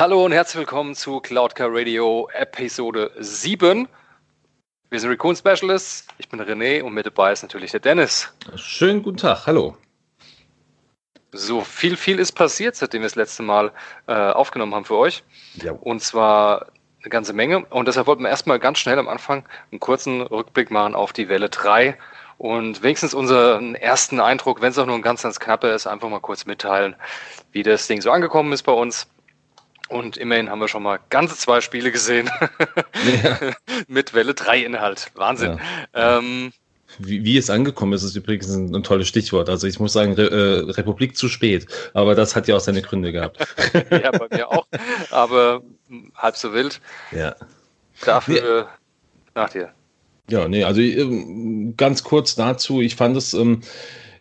Hallo und herzlich willkommen zu Cloudcar Radio Episode 7. Wir sind Recon Specialists. Ich bin René und mit dabei ist natürlich der Dennis. Schönen guten Tag, hallo. So, viel, viel ist passiert, seitdem wir das letzte Mal äh, aufgenommen haben für euch. Ja. Und zwar eine ganze Menge. Und deshalb wollten wir erstmal ganz schnell am Anfang einen kurzen Rückblick machen auf die Welle 3 und wenigstens unseren ersten Eindruck, wenn es auch nur ein ganz, ganz knapper ist, einfach mal kurz mitteilen, wie das Ding so angekommen ist bei uns. Und immerhin haben wir schon mal ganze zwei Spiele gesehen ja. mit Welle 3 Inhalt. Wahnsinn. Ja. Ähm, wie, wie, es angekommen ist, ist übrigens ein, ein tolles Stichwort. Also ich muss sagen, Re äh, Republik zu spät. Aber das hat ja auch seine Gründe gehabt. ja, bei mir auch. Aber halb so wild. Ja. Dafür nee. nach dir. Ja, nee, also ähm, ganz kurz dazu, ich fand es, ähm,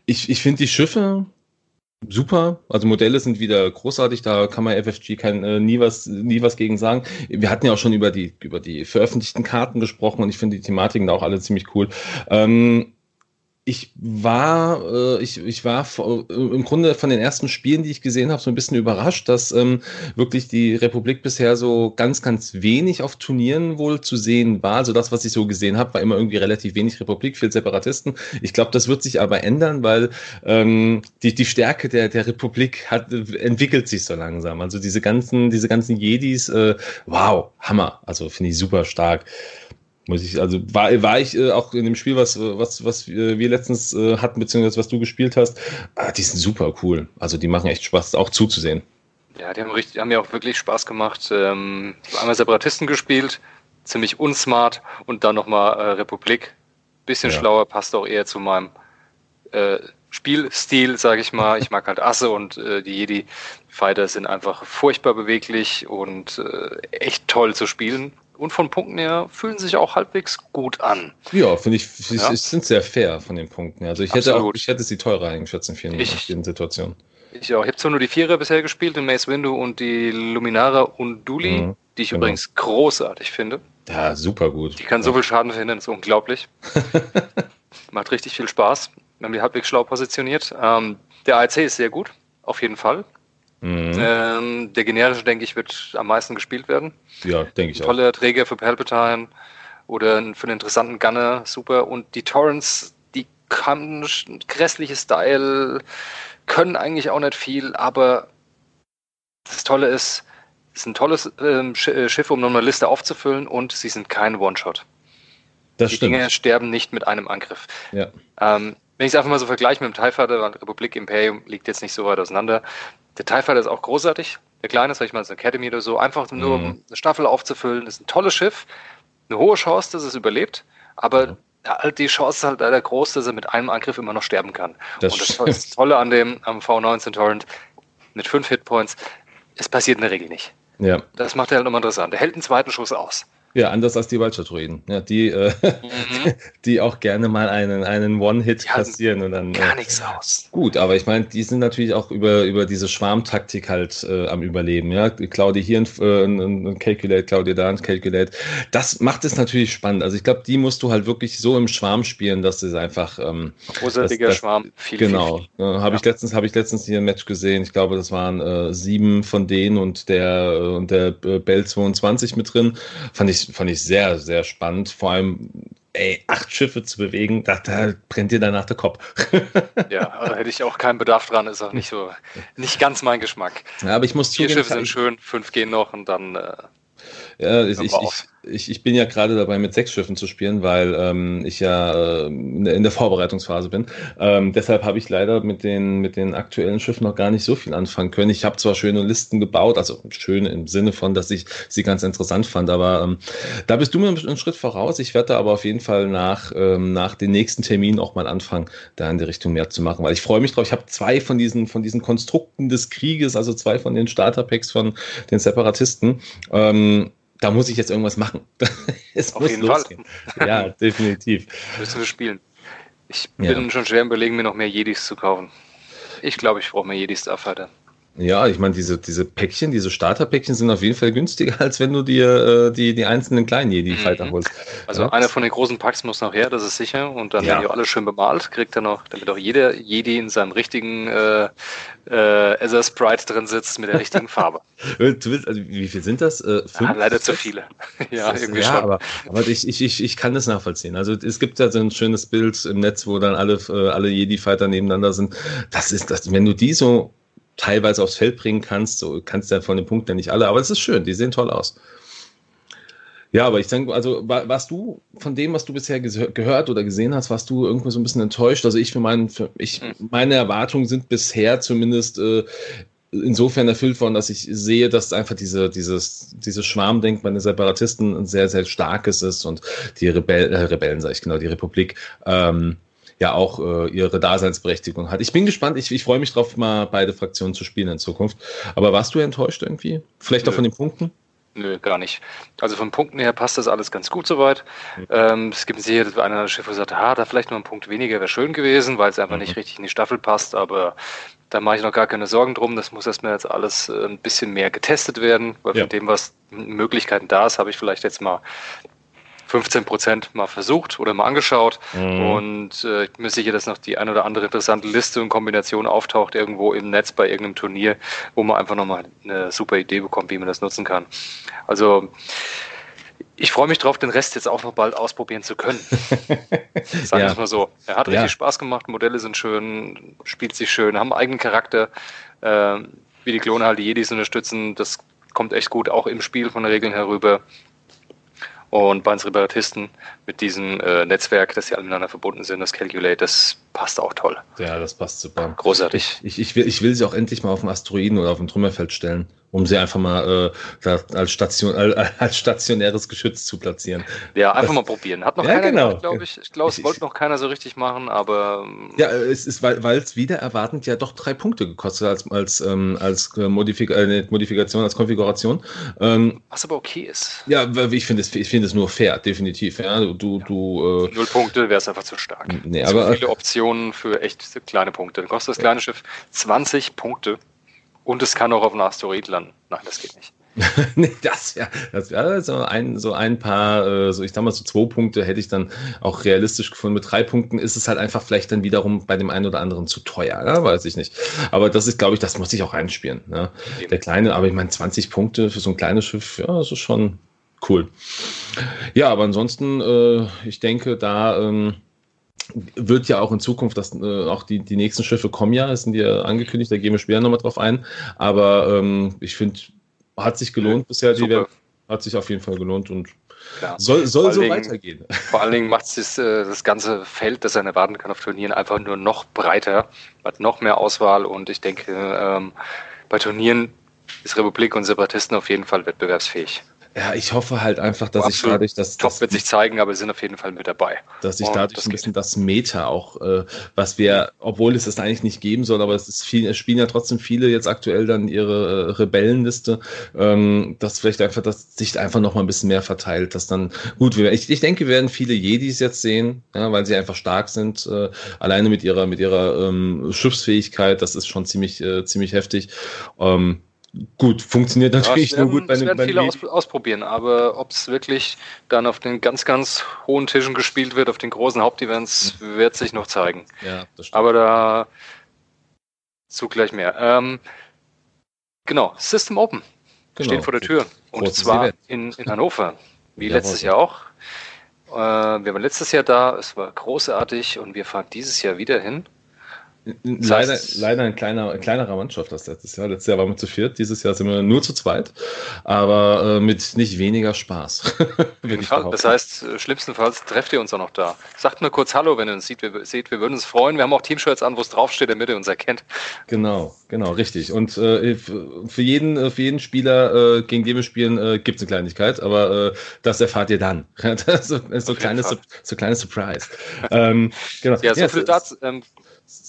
ich, ich finde die Schiffe super, also Modelle sind wieder großartig, da kann man FFG kein, äh, nie, was, nie was gegen sagen. Wir hatten ja auch schon über die, über die veröffentlichten Karten gesprochen und ich finde die Thematiken da auch alle ziemlich cool. Ähm, ich war, äh, ich, ich war äh, im Grunde von den ersten Spielen, die ich gesehen habe, so ein bisschen überrascht, dass ähm, wirklich die Republik bisher so ganz, ganz wenig auf Turnieren wohl zu sehen war. Also das, was ich so gesehen habe, war immer irgendwie relativ wenig Republik, viel Separatisten. Ich glaube, das wird sich aber ändern, weil ähm, die, die Stärke der, der Republik hat, entwickelt sich so langsam. Also diese ganzen, diese ganzen Jedis, äh, wow, Hammer. Also finde ich super stark. Muss ich, also war, war ich äh, auch in dem Spiel, was, was, was wir letztens äh, hatten, beziehungsweise was du gespielt hast, ah, die sind super cool. Also die machen echt Spaß, auch zuzusehen. Ja, die haben, richtig, haben ja auch wirklich Spaß gemacht. Ähm, einmal Separatisten gespielt, ziemlich unsmart und dann nochmal äh, Republik. Bisschen ja. schlauer, passt auch eher zu meinem äh, Spielstil, sage ich mal. Ich mag halt Asse und äh, die Jedi-Fighter sind einfach furchtbar beweglich und äh, echt toll zu spielen und von Punkten her fühlen sich auch halbwegs gut an. Ja, finde ich, ja. sind sehr fair von den Punkten. Also ich hätte auch, ich hätte sie teurer eingeschätzt in vielen, ich, vielen Situationen. Ich auch. Ich habe zwar nur die Vierer bisher gespielt, den Mace Windu und die Luminara und Duli, mhm, die ich genau. übrigens großartig finde. Ja, super gut. Die kann ja. so viel Schaden verhindern, ist unglaublich. Macht richtig viel Spaß. Wir haben die halbwegs schlau positioniert. Ähm, der AIC ist sehr gut, auf jeden Fall. Mhm. Ähm, der generische, denke ich, wird am meisten gespielt werden. Ja, denke ich auch. Tolle Träger für Palpatine oder für einen interessanten Gunner, super. Und die Torrents, die haben ein grässliches Style, können eigentlich auch nicht viel, aber das Tolle ist, es ist ein tolles ähm, äh, Schiff, um nochmal eine Liste aufzufüllen und sie sind kein One-Shot. Das die stimmt. Dinge sterben nicht mit einem Angriff. Ja. Ähm, wenn ich es einfach mal so vergleiche mit dem TIE Fighter, weil Republik Imperium liegt jetzt nicht so weit auseinander. Der TIE ist auch großartig. Der kleine, sag ich mal, so Academy oder so. Einfach nur, um mhm. eine Staffel aufzufüllen. Das ist ein tolles Schiff. Eine hohe Chance, dass es überlebt. Aber halt die Chance ist halt leider groß, dass er mit einem Angriff immer noch sterben kann. Das Und das, das Tolle an dem am V19 Torrent mit fünf Hitpoints, es passiert in der Regel nicht. Ja. Das macht er halt nochmal interessant. Er hält einen zweiten Schuss aus. Ja, anders als die Waldstatuinen. Ja, die, äh, mhm. die auch gerne mal einen, einen One-Hit passieren und dann. Gar äh, nichts aus. Gut, aber ich meine, die sind natürlich auch über, über diese Schwarmtaktik halt äh, am Überleben. Ja, Claudia hier ein, äh, ein, ein Calculate, Claudia da ein Calculate. Das macht es natürlich spannend. Also ich glaube, die musst du halt wirklich so im Schwarm spielen, dass es einfach. Ähm, Großartiger Schwarm. Viel, genau. Äh, habe ja. ich letztens, habe ich letztens hier ein Match gesehen. Ich glaube, das waren äh, sieben von denen und der äh, und der äh, Bell 22 mit drin. Fand ich ich, fand ich sehr, sehr spannend. Vor allem, ey, acht Schiffe zu bewegen, da, da brennt dir danach der Kopf. ja, da hätte ich auch keinen Bedarf dran, ist auch nicht so, nicht ganz mein Geschmack. Ja, aber ich muss Vier zugeben, Schiffe sind schön, fünf gehen noch und dann. Äh, ja, ich, ich, ich, ich bin ja gerade dabei, mit sechs Schiffen zu spielen, weil ähm, ich ja äh, in der Vorbereitungsphase bin. Ähm, deshalb habe ich leider mit den, mit den aktuellen Schiffen noch gar nicht so viel anfangen können. Ich habe zwar schöne Listen gebaut, also schön im Sinne von, dass ich sie ganz interessant fand, aber ähm, da bist du mir einen Schritt voraus. Ich werde da aber auf jeden Fall nach, ähm, nach den nächsten Terminen auch mal anfangen, da in die Richtung mehr zu machen, weil ich freue mich drauf. Ich habe zwei von diesen, von diesen Konstrukten des Krieges, also zwei von den Starterpacks von den Separatisten. Ähm, da muss ich jetzt irgendwas machen. es Auf jeden losgehen. Fall. Ja, definitiv. Müssen wir spielen. Ich bin ja. schon schwer überlegen, mir noch mehr Jedis zu kaufen. Ich glaube, ich brauche mehr Jedis Starfighter. Ja, ich meine, diese, diese Päckchen, diese Starterpäckchen sind auf jeden Fall günstiger, als wenn du dir äh, die, die einzelnen kleinen Jedi-Fighter mhm. holst. Also ja. einer von den großen Packs muss noch her, das ist sicher. Und dann ja. werden die alle schön bemalt, kriegt er noch, damit auch jeder Jedi in seinem richtigen äh, äh, Ether Sprite drin sitzt mit der richtigen Farbe. willst, also wie viel sind das? Äh, fünf, ah, leider zu viele. ja, ist, irgendwie ja, schon. Aber, aber ich, ich, ich, ich kann das nachvollziehen. Also es gibt ja so ein schönes Bild im Netz, wo dann alle, äh, alle Jedi-Fighter nebeneinander sind. Das ist das, wenn du die so teilweise aufs Feld bringen kannst. So kannst du ja von den Punkten nicht alle, aber es ist schön, die sehen toll aus. Ja, aber ich denke, also war, warst du von dem, was du bisher gehört oder gesehen hast, warst du irgendwie so ein bisschen enttäuscht? Also ich für meinen, für ich, hm. meine Erwartungen sind bisher zumindest äh, insofern erfüllt worden, dass ich sehe, dass einfach diese, dieses, dieses Schwarmdenken bei den Separatisten ein sehr, sehr starkes ist und die Rebell, äh, Rebellen, sage ich genau, die Republik, ähm, ja auch äh, ihre Daseinsberechtigung hat. Ich bin gespannt, ich, ich freue mich drauf, mal beide Fraktionen zu spielen in Zukunft. Aber warst du enttäuscht irgendwie? Vielleicht Nö. auch von den Punkten? Nö, gar nicht. Also von Punkten her passt das alles ganz gut soweit. Mhm. Ähm, es gibt sicher einer der Schiffe, sagt, ah, da vielleicht noch ein Punkt weniger wäre schön gewesen, weil es einfach mhm. nicht richtig in die Staffel passt, aber da mache ich noch gar keine Sorgen drum. Das muss erstmal jetzt alles äh, ein bisschen mehr getestet werden, weil ja. von dem, was Möglichkeiten da ist, habe ich vielleicht jetzt mal 15 Prozent mal versucht oder mal angeschaut. Mhm. Und äh, ich bin mir sicher, dass noch die ein oder andere interessante Liste und Kombination auftaucht irgendwo im Netz bei irgendeinem Turnier, wo man einfach nochmal eine super Idee bekommt, wie man das nutzen kann. Also ich freue mich drauf, den Rest jetzt auch noch bald ausprobieren zu können. Sagen wir ja. es mal so. Er hat richtig ja. Spaß gemacht, Modelle sind schön, spielt sich schön, haben einen eigenen Charakter, äh, wie die Klone halt die Jedis unterstützen. Das kommt echt gut auch im Spiel von den Regeln herüber. Und bei uns Reparatisten mit diesem äh, Netzwerk, dass sie alle miteinander verbunden sind, das Calculate, das passt auch toll. Ja, das passt super. Großartig. Ich, ich, will, ich will sie auch endlich mal auf dem Asteroiden oder auf dem Trümmerfeld stellen um sie einfach mal äh, als, Station, äh, als stationäres Geschütz zu platzieren. Ja, einfach das, mal probieren. Hat noch ja, keiner genau. glaube ich. Ich glaube, es wollte noch keiner so richtig machen, aber. Ja, es ist, weil es wieder erwartend ja doch drei Punkte gekostet als, als, ähm, als Modifik äh, Modifikation, als Konfiguration. Ähm, Was aber okay ist. Ja, ich finde es, ich es nur fair, definitiv. Ja, du, du, äh, Null Punkte wäre es einfach zu stark. Nee, zu aber, viele Optionen für echt kleine Punkte. Dann kostet das kleine Schiff 20 Punkte. Und es kann auch auf einem Asteroid landen. Nein, das geht nicht. nee, das wäre das wär so, ein, so ein paar, äh, so ich sag mal, so zwei Punkte hätte ich dann auch realistisch gefunden. Mit drei Punkten ist es halt einfach vielleicht dann wiederum bei dem einen oder anderen zu teuer, ne? weiß ich nicht. Aber das ist, glaube ich, das muss ich auch einspielen. Ne? Der kleine, aber ich meine, 20 Punkte für so ein kleines Schiff, ja, das ist schon cool. Ja, aber ansonsten, äh, ich denke, da. Ähm, wird ja auch in Zukunft, dass äh, auch die, die nächsten Schiffe kommen ja, das sind ja angekündigt, da gehen wir später nochmal drauf ein. Aber ähm, ich finde, hat sich gelohnt ja, bisher, die Welt, hat sich auf jeden Fall gelohnt und Klar. soll, soll so Dingen, weitergehen. Vor allen Dingen macht es das, äh, das ganze Feld, das er erwarten kann auf Turnieren, einfach nur noch breiter, hat noch mehr Auswahl und ich denke, ähm, bei Turnieren ist Republik und Separatisten auf jeden Fall wettbewerbsfähig. Ja, ich hoffe halt einfach, dass oh, ich dadurch, dass Top das, wird sich zeigen, aber wir sind auf jeden Fall mit dabei. Dass ich dadurch ein bisschen das Meta auch, äh, was wir, obwohl es das eigentlich nicht geben soll, aber es ist viel, es spielen ja trotzdem viele jetzt aktuell dann ihre äh, Rebellenliste, ähm, dass vielleicht einfach das sich einfach noch mal ein bisschen mehr verteilt, dass dann gut, ich, ich denke, wir werden viele Jedis jetzt sehen, ja, weil sie einfach stark sind, äh, alleine mit ihrer mit ihrer ähm, Schiffsfähigkeit, das ist schon ziemlich äh, ziemlich heftig. Ähm, Gut, funktioniert natürlich ja, nur gut bei den werden viele aus, ausprobieren, aber ob es wirklich dann auf den ganz, ganz hohen Tischen gespielt wird, auf den großen Hauptevents, mhm. wird sich noch zeigen. Ja, das stimmt. Aber da zu gleich mehr. Ähm, genau, System Open genau. steht vor der Tür. Und Großes zwar in, in Hannover, wie ja, letztes Jahr auch. Äh, wir waren letztes Jahr da, es war großartig und wir fahren dieses Jahr wieder hin. Leider, leider ein kleiner, kleinerer Mannschaft als letztes Jahr. Letztes Jahr waren wir zu viert, dieses Jahr sind wir nur zu zweit, aber äh, mit nicht weniger Spaß. das heißt, äh, schlimmstenfalls trefft ihr uns auch noch da. Sagt nur kurz Hallo, wenn ihr uns seht. Wir, seht, wir würden uns freuen. Wir haben auch Teamshirts an, wo es draufsteht, damit ihr uns erkennt. Genau, genau, richtig. Und äh, für, jeden, äh, für jeden Spieler, äh, gegen den wir spielen, äh, gibt es eine Kleinigkeit, aber äh, das erfahrt ihr dann. das ist so, kleines, so kleines Surprise. ähm, genau. Ja, so ja, viel dazu. Ähm,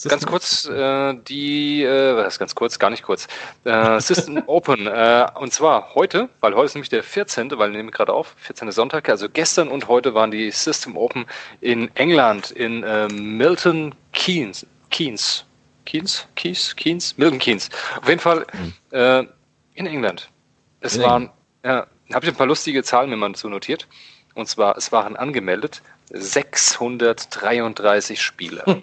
Ganz kurz, äh, die, äh, was ganz kurz, gar nicht kurz, äh, System Open. Äh, und zwar heute, weil heute ist nämlich der 14., weil wir nehmen gerade auf, 14. Sonntag, also gestern und heute waren die System Open in England, in äh, Milton Keynes. Keynes. Keynes, Keys, Keynes, Milton Keynes. Auf jeden Fall mhm. äh, in England. Es in waren, ja, habe ich ein paar lustige Zahlen mir mal so notiert. Und zwar, es waren angemeldet 633 Spieler.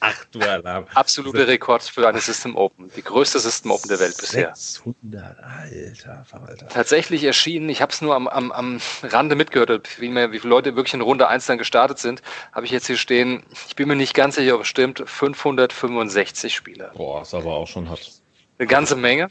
Ach du Alarm. Absoluter Rekord für eine System Open. Die größte System Open der Welt bisher. 600, alter Verwalter. Tatsächlich erschienen, ich habe es nur am, am, am Rande mitgehört, wie, mehr, wie viele Leute wirklich in Runde 1 dann gestartet sind, habe ich jetzt hier stehen, ich bin mir nicht ganz sicher, ob es stimmt, 565 Spieler. Boah, ist aber auch schon hat. Eine ganze Menge.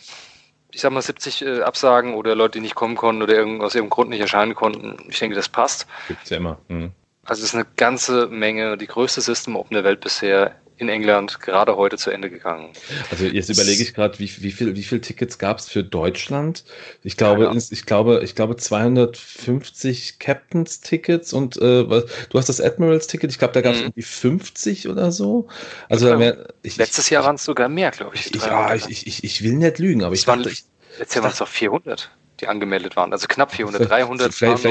Ich sag mal 70 äh, Absagen oder Leute, die nicht kommen konnten oder irgend, aus irgendeinem Grund nicht erscheinen konnten. Ich denke, das passt. Gibt's ja immer. Mhm. Also es ist eine ganze Menge, die größte System Open der Welt bisher in England gerade heute zu Ende gegangen. Also jetzt überlege ich gerade, wie, wie viel, wie viel Tickets gab es für Deutschland? Ich glaube, ja, ich glaube, ich glaube 250 Captains Tickets und äh, du hast das Admirals Ticket. Ich glaube, da gab es mhm. irgendwie 50 oder so. Also ja, mehr, ich, Letztes Jahr waren es sogar mehr, glaube ich. ich ja, ich, ich, ich will nicht lügen, aber ich dachte, letztes Jahr waren es doch 400 die angemeldet waren. Also knapp 400, 300. Vielleicht,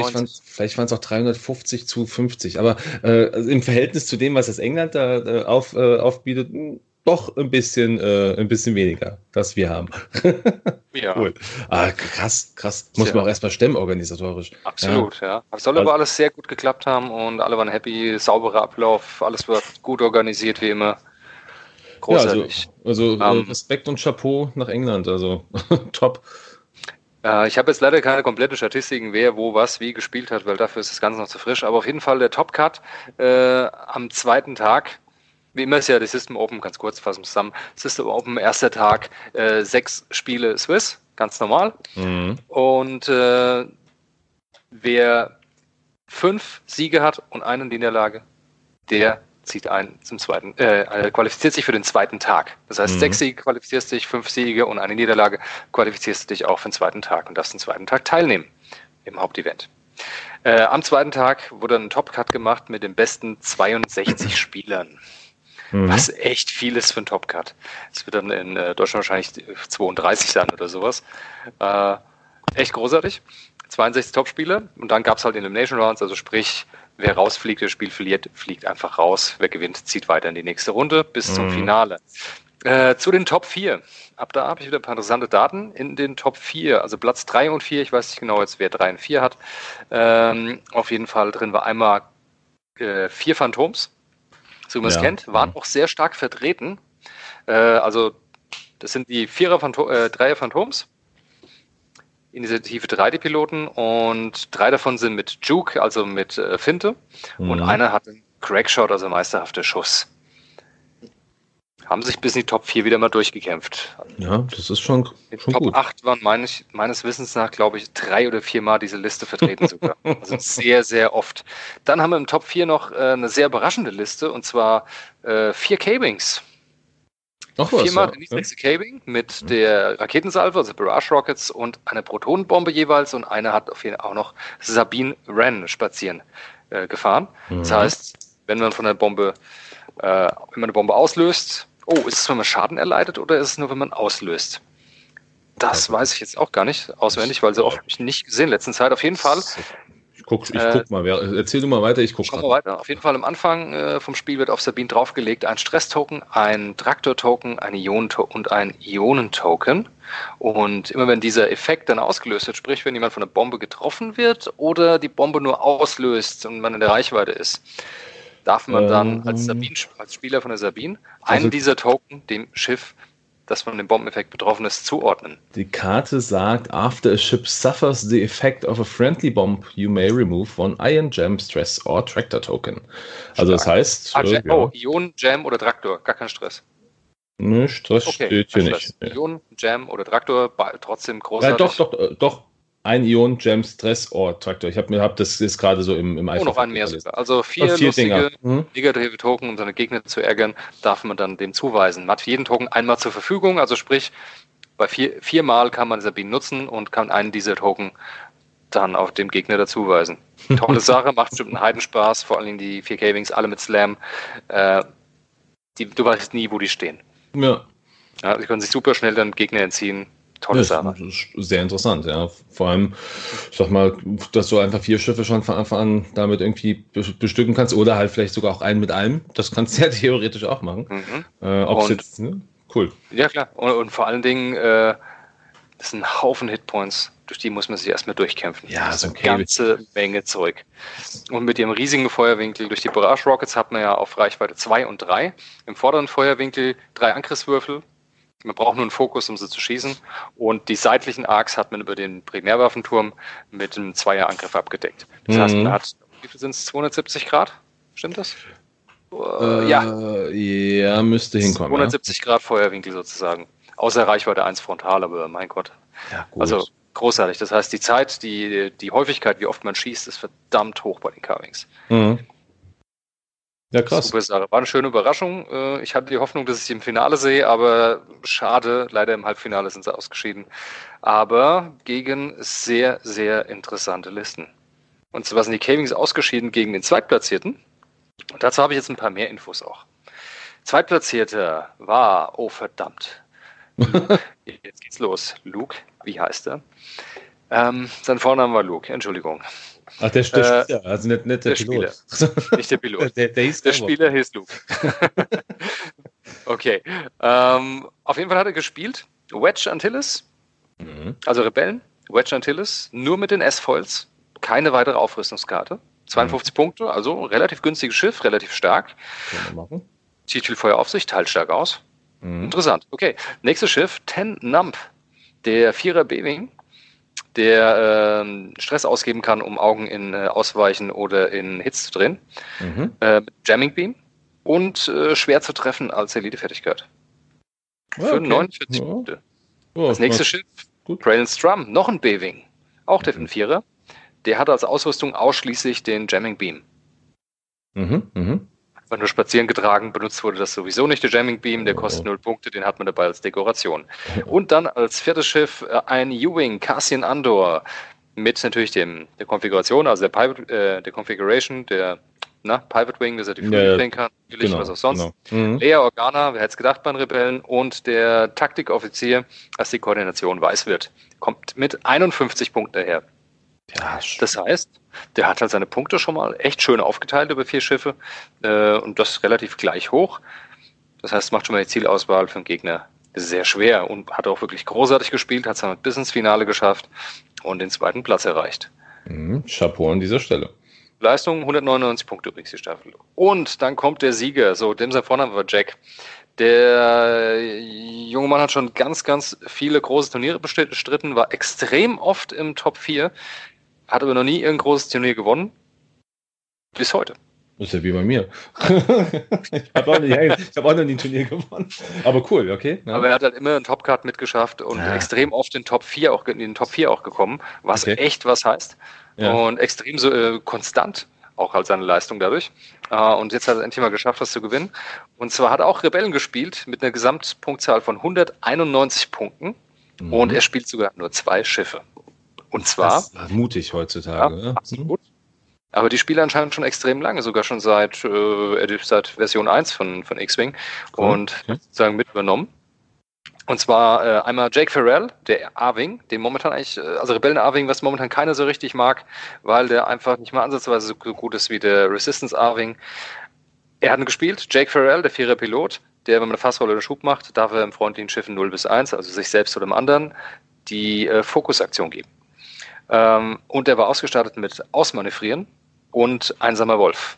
vielleicht waren es auch 350 zu 50. Aber äh, also im Verhältnis zu dem, was das England da äh, auf, äh, aufbietet, hm, doch ein bisschen, äh, ein bisschen weniger, das wir haben. ja. Cool. Ah, krass, krass. Muss ja. man auch erstmal stemmen organisatorisch. Absolut, ja. ja. Es soll aber alles sehr gut geklappt haben und alle waren happy, sauberer Ablauf, alles wird gut organisiert wie immer. Großartig. Ja, also, also um, ähm, Respekt und Chapeau nach England, also top. Äh, ich habe jetzt leider keine komplette Statistiken, wer wo was wie gespielt hat, weil dafür ist das Ganze noch zu frisch. Aber auf jeden Fall der Top Cut äh, am zweiten Tag. Wie immer ist ja die System Open, ganz kurz fassen zusammen. System Open, erster Tag, äh, sechs Spiele Swiss, ganz normal. Mhm. Und äh, wer fünf Siege hat und eine Niederlage, der zieht ein zum zweiten, äh, äh, qualifiziert sich für den zweiten Tag. Das heißt, mhm. sechs Siege qualifizierst dich, fünf Siege und eine Niederlage qualifizierst du dich auch für den zweiten Tag und darfst den zweiten Tag teilnehmen im Hauptevent. Äh, am zweiten Tag wurde ein Top-Cut gemacht mit den besten 62 Spielern. Mhm. Was echt viel ist für einen Top-Cut. Es wird dann in äh, Deutschland wahrscheinlich 32 sein oder sowas. Äh, echt großartig. 62 Top-Spieler und dann gab es halt Elimination Rounds, also sprich wer rausfliegt, das Spiel verliert, fliegt einfach raus. Wer gewinnt, zieht weiter in die nächste Runde bis mhm. zum Finale. Äh, zu den Top 4. Ab da habe ich wieder ein paar interessante Daten. In den Top 4, also Platz 3 und 4, ich weiß nicht genau jetzt, wer 3 und 4 hat. Ähm, auf jeden Fall drin war einmal äh, vier Phantoms, so wie man es ja. kennt, waren auch sehr stark vertreten. Äh, also das sind die Vierer Phantom, äh, Dreier Phantoms Initiative 3 die Piloten und drei davon sind mit Juke, also mit äh, Finte mhm. und einer hat einen Crackshot, also meisterhafter Schuss. Haben sich bis in die Top 4 wieder mal durchgekämpft. Ja, das ist schon, in schon Top gut. 8 waren meines, meines Wissens nach, glaube ich, drei oder vier Mal diese Liste vertreten sogar. Also sehr, sehr oft. Dann haben wir im Top 4 noch äh, eine sehr überraschende Liste und zwar äh, vier Cabings. Noch was, Viermal ja. niedrigste Cabing mit der Raketensalve, also Barrage Rockets und eine Protonenbombe jeweils und eine hat auf jeden Fall auch noch Sabine Wren spazieren äh, gefahren. Mhm. Das heißt, wenn man von der Bombe, äh, wenn man eine Bombe auslöst, oh, ist es, wenn man Schaden erleidet oder ist es nur, wenn man auslöst? Das weiß ich jetzt auch gar nicht auswendig, weil so oft nicht gesehen in letzter Zeit. Auf jeden Fall guck, ich äh, guck mal. Erzähl du mal weiter, ich guck mal weiter. Auf jeden Fall am Anfang äh, vom Spiel wird auf Sabine draufgelegt ein Stress-Token, ein Traktor-Token, ein Ionen und ein Ionentoken. Und immer wenn dieser Effekt dann ausgelöst wird, sprich wenn jemand von einer Bombe getroffen wird oder die Bombe nur auslöst und man in der Reichweite ist, darf man dann als, ähm. Sabine, als Spieler von der Sabine einen also, dieser Token dem Schiff das von dem Bombeneffekt betroffen ist, zuordnen. Die Karte sagt, after a ship suffers the effect of a friendly bomb, you may remove one Ion Jam, Stress or Tractor Token. Also das heißt... Ah, äh, oh, Ion, Jam oder Traktor, gar kein Stress. Nö, Stress okay, steht hier nicht. Ion, Jam oder Traktor, trotzdem großartig. Ja, doch, doch, äh, doch, ein Ion Jam Stress Ore Traktor. Ich habe mir hab das ist gerade so im im Oh, noch ein mehr sogar. Also vier, vier lustige mhm. negative Token, um seine Gegner zu ärgern, darf man dann dem zuweisen. Man hat jeden Token einmal zur Verfügung, also sprich, bei vier, viermal kann man Sabine nutzen und kann einen dieser Token dann auf dem Gegner dazuweisen. Tolle Sache, macht bestimmt einen Heidenspaß, vor allem die vier Cavings, alle mit Slam. Äh, die, du weißt nie, wo die stehen. Ja. ja. Sie können sich super schnell dann Gegner entziehen Tolle Sache. Sehr interessant, ja. Vor allem, ich sag mal, dass du einfach vier Schiffe schon von Anfang an damit irgendwie bestücken kannst oder halt vielleicht sogar auch einen mit allem. Das kannst du ja theoretisch auch machen. Mhm. Äh, und, jetzt, ne? Cool. Ja, klar. Und, und vor allen Dingen, äh, das sind ein Haufen Hitpoints, durch die muss man sich erstmal durchkämpfen. Ja, das ist okay. eine ganze Menge Zeug. Und mit ihrem riesigen Feuerwinkel durch die Barrage Rockets hat man ja auf Reichweite 2 und 3. Im vorderen Feuerwinkel drei Angriffswürfel. Man braucht nur einen Fokus, um sie zu schießen. Und die seitlichen Arcs hat man über den Primärwaffenturm mit einem Zweierangriff abgedeckt. Das mhm. heißt, man hat, wie viel sind es? 270 Grad? Stimmt das? Äh, ja. Ja, müsste hinkommen. 270 ja. Grad Feuerwinkel sozusagen. Außer Reichweite 1 frontal, aber mein Gott. Ja, gut. Also großartig. Das heißt, die Zeit, die, die Häufigkeit, wie oft man schießt, ist verdammt hoch bei den Carvings. Mhm. Ja, krass. Super Sache. War eine schöne Überraschung. Äh, ich hatte die Hoffnung, dass ich sie im Finale sehe, aber schade, leider im Halbfinale sind sie ausgeschieden. Aber gegen sehr, sehr interessante Listen. Und zwar sind die Cavings ausgeschieden gegen den Zweitplatzierten. Und dazu habe ich jetzt ein paar mehr Infos auch. Zweitplatzierter war, oh verdammt, Jetzt geht's los. Luke, wie heißt er? Ähm, sein Vorname war Luke, Entschuldigung. Ach, der, der äh, Spieler, also nicht, nicht der, der Pilot. Spieler. Nicht der Pilot. der, der, der Spieler hieß Luke. okay. Ähm, auf jeden Fall hat er gespielt. Wedge Antilles, mhm. also Rebellen. Wedge Antilles, nur mit den S-Foils. Keine weitere Aufrüstungskarte. 52 mhm. Punkte, also relativ günstiges Schiff, relativ stark. Zieht viel Feuer auf sich, teilt stark aus. Mhm. Interessant. Okay. Nächstes Schiff, Ten Nump, der Vierer B-Wing, der äh, Stress ausgeben kann, um Augen in äh, Ausweichen oder in Hits zu drehen. Mhm. Äh, Jamming Beam und äh, schwer zu treffen als Elite-Fertigkeit. Für okay. 49 ja. Punkte. Oh, das nächste Schiff, Braylon Strum, noch ein B-Wing, auch der mhm. Vierer. Der hat als Ausrüstung ausschließlich den Jamming Beam. Mhm, mhm wenn nur spazieren getragen benutzt wurde das sowieso nicht, der Jamming Beam, der kostet null Punkte, den hat man dabei als Dekoration. Und dann als viertes Schiff äh, ein U-Wing Cassian Andor mit natürlich dem, der Konfiguration, also der, Pivot, äh, der Configuration, der na, Pivot Wing, dass er die Flügel drehen kann, natürlich, genau, was auch sonst. Genau. Mhm. Lea Organa, wer hätte es gedacht bei den Rebellen, und der Taktikoffizier, dass die Koordination weiß wird. Kommt mit 51 Punkten daher. Ja, das heißt, der hat halt seine Punkte schon mal echt schön aufgeteilt über vier Schiffe äh, und das relativ gleich hoch. Das heißt, macht schon mal die Zielauswahl für den Gegner sehr schwer und hat auch wirklich großartig gespielt, hat es dann bis ins Finale geschafft und den zweiten Platz erreicht. Mhm, Chapeau an dieser Stelle. Leistung 199 Punkte übrigens die Staffel. Und dann kommt der Sieger, so dem sein Vorname war Jack. Der junge Mann hat schon ganz, ganz viele große Turniere bestritten, war extrem oft im Top 4, hat aber noch nie irgendein großes Turnier gewonnen. Bis heute. Das ist ja wie bei mir. ich habe auch, hab auch noch nie ein Turnier gewonnen. Aber cool, okay. Ja. Aber er hat halt immer einen Topcard mitgeschafft und ja. extrem oft in, Top 4 auch, in den Top 4 auch gekommen, was okay. echt was heißt. Ja. Und extrem so äh, konstant auch halt seine Leistung dadurch. Äh, und jetzt hat er endlich mal geschafft, was zu gewinnen. Und zwar hat er auch Rebellen gespielt mit einer Gesamtpunktzahl von 191 Punkten. Mhm. Und er spielt sogar nur zwei Schiffe. Und zwar. Das ist mutig heutzutage. Ja, absolut. Aber die spielen anscheinend schon extrem lange, sogar schon seit, äh, seit Version 1 von, von X-Wing und okay. sozusagen mit übernommen. Und zwar äh, einmal Jake Farrell, der A-Wing, den momentan eigentlich, äh, also Rebellen A-Wing, was momentan keiner so richtig mag, weil der einfach nicht mal ansatzweise so gut ist wie der Resistance A-Wing. Er hat ihn gespielt, Jake Farrell, der Vierer Pilot, der, wenn man eine Fassrolle oder Schub macht, darf er im freundlichen Schiffen 0 bis 1, also sich selbst oder dem anderen, die äh, Fokusaktion geben. Ähm, und der war ausgestattet mit Ausmanövrieren und Einsamer Wolf.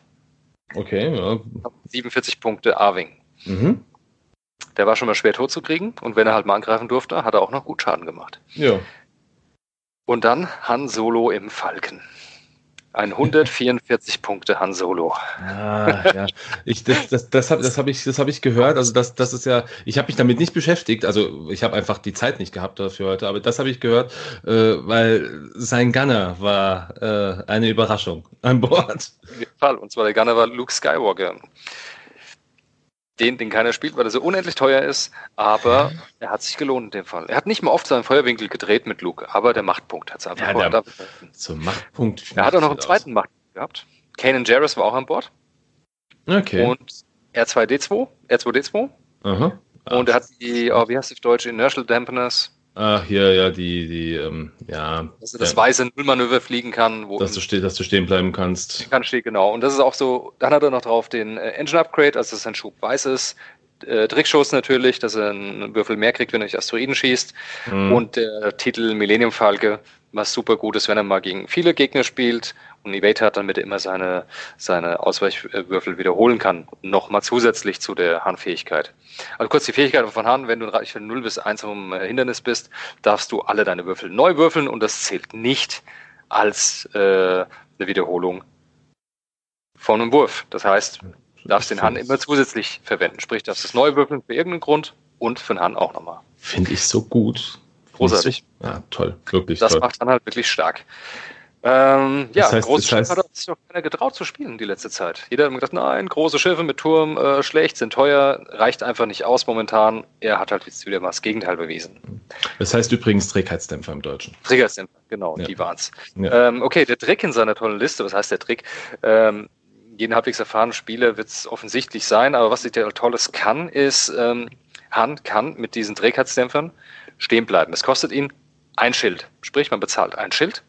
Okay, ja. 47 Punkte A-Wing. Mhm. Der war schon mal schwer tot zu kriegen und wenn er halt mal angreifen durfte, hat er auch noch gut Schaden gemacht. Ja. Und dann Han Solo im Falken. Ein 144 Punkte Han Solo. Ah, ja. Ich, das das, das habe das hab ich, hab ich gehört. Also, das, das ist ja, ich habe mich damit nicht beschäftigt. Also, ich habe einfach die Zeit nicht gehabt dafür heute. Aber das habe ich gehört, äh, weil sein Gunner war äh, eine Überraschung an Bord. Auf jeden Fall. Und zwar der Gunner war Luke Skywalker den, den keiner spielt, weil er so unendlich teuer ist, aber er hat sich gelohnt in dem Fall. Er hat nicht mal oft seinen Feuerwinkel gedreht mit Luke, aber der Machtpunkt hat es einfach ja, der, Zum Machtpunkt. Er hat auch noch einen zweiten Machtpunkt gehabt. Kanan Jarrus war auch an Bord. Okay. Und R2D2, R2D2. Aha. Und er hat die, oh, wie heißt es auf Deutsch, Inertial Dampeners, Ach, hier, ja, die, die, ähm, ja. Dass du das weiße Nullmanöver fliegen kann. Wo dass, du steh, dass du stehen bleiben kannst. Kann stehen, genau. Und das ist auch so, dann hat er noch drauf den äh, Engine Upgrade, also dass sein Schub weiß ist. Äh, Trickschuss natürlich, dass er einen Würfel mehr kriegt, wenn er durch Asteroiden schießt. Mhm. Und der Titel Millennium Falke, was super gut ist, wenn er mal gegen viele Gegner spielt und Evade hat, damit er immer seine, seine Ausweichwürfel wiederholen kann. Nochmal zusätzlich zu der Handfähigkeit. Also kurz die Fähigkeit von Hand, wenn du von 0 bis 1 am äh, Hindernis bist, darfst du alle deine Würfel neu würfeln und das zählt nicht als äh, eine Wiederholung von einem Wurf. Das heißt, du darfst den Hand immer zusätzlich verwenden. Sprich, darfst es neu würfeln für irgendeinen Grund und für den Hand auch nochmal. Finde ich so gut. Großartig. Ja, toll. Wirklich das toll. macht dann halt wirklich stark. Ähm, ja, das heißt, große Schiffe hat sich auch keiner getraut zu spielen die letzte Zeit. Jeder hat gedacht, nein, große Schiffe mit Turm, äh, schlecht, sind teuer, reicht einfach nicht aus momentan. Er hat halt jetzt wieder mal das Gegenteil bewiesen. Das heißt übrigens Trägheitsdämpfer im Deutschen. Trägheitsdämpfer, genau, ja. die waren's. Ja. Ähm, okay, der Trick in seiner tollen Liste, was heißt der Trick? Ähm, jeden halbwegs erfahrenen Spieler wird es offensichtlich sein, aber was der Tolles kann, ist, ähm, Han kann mit diesen Trägheitsdämpfern stehen bleiben. Es kostet ihn ein Schild. Sprich, man bezahlt ein Schild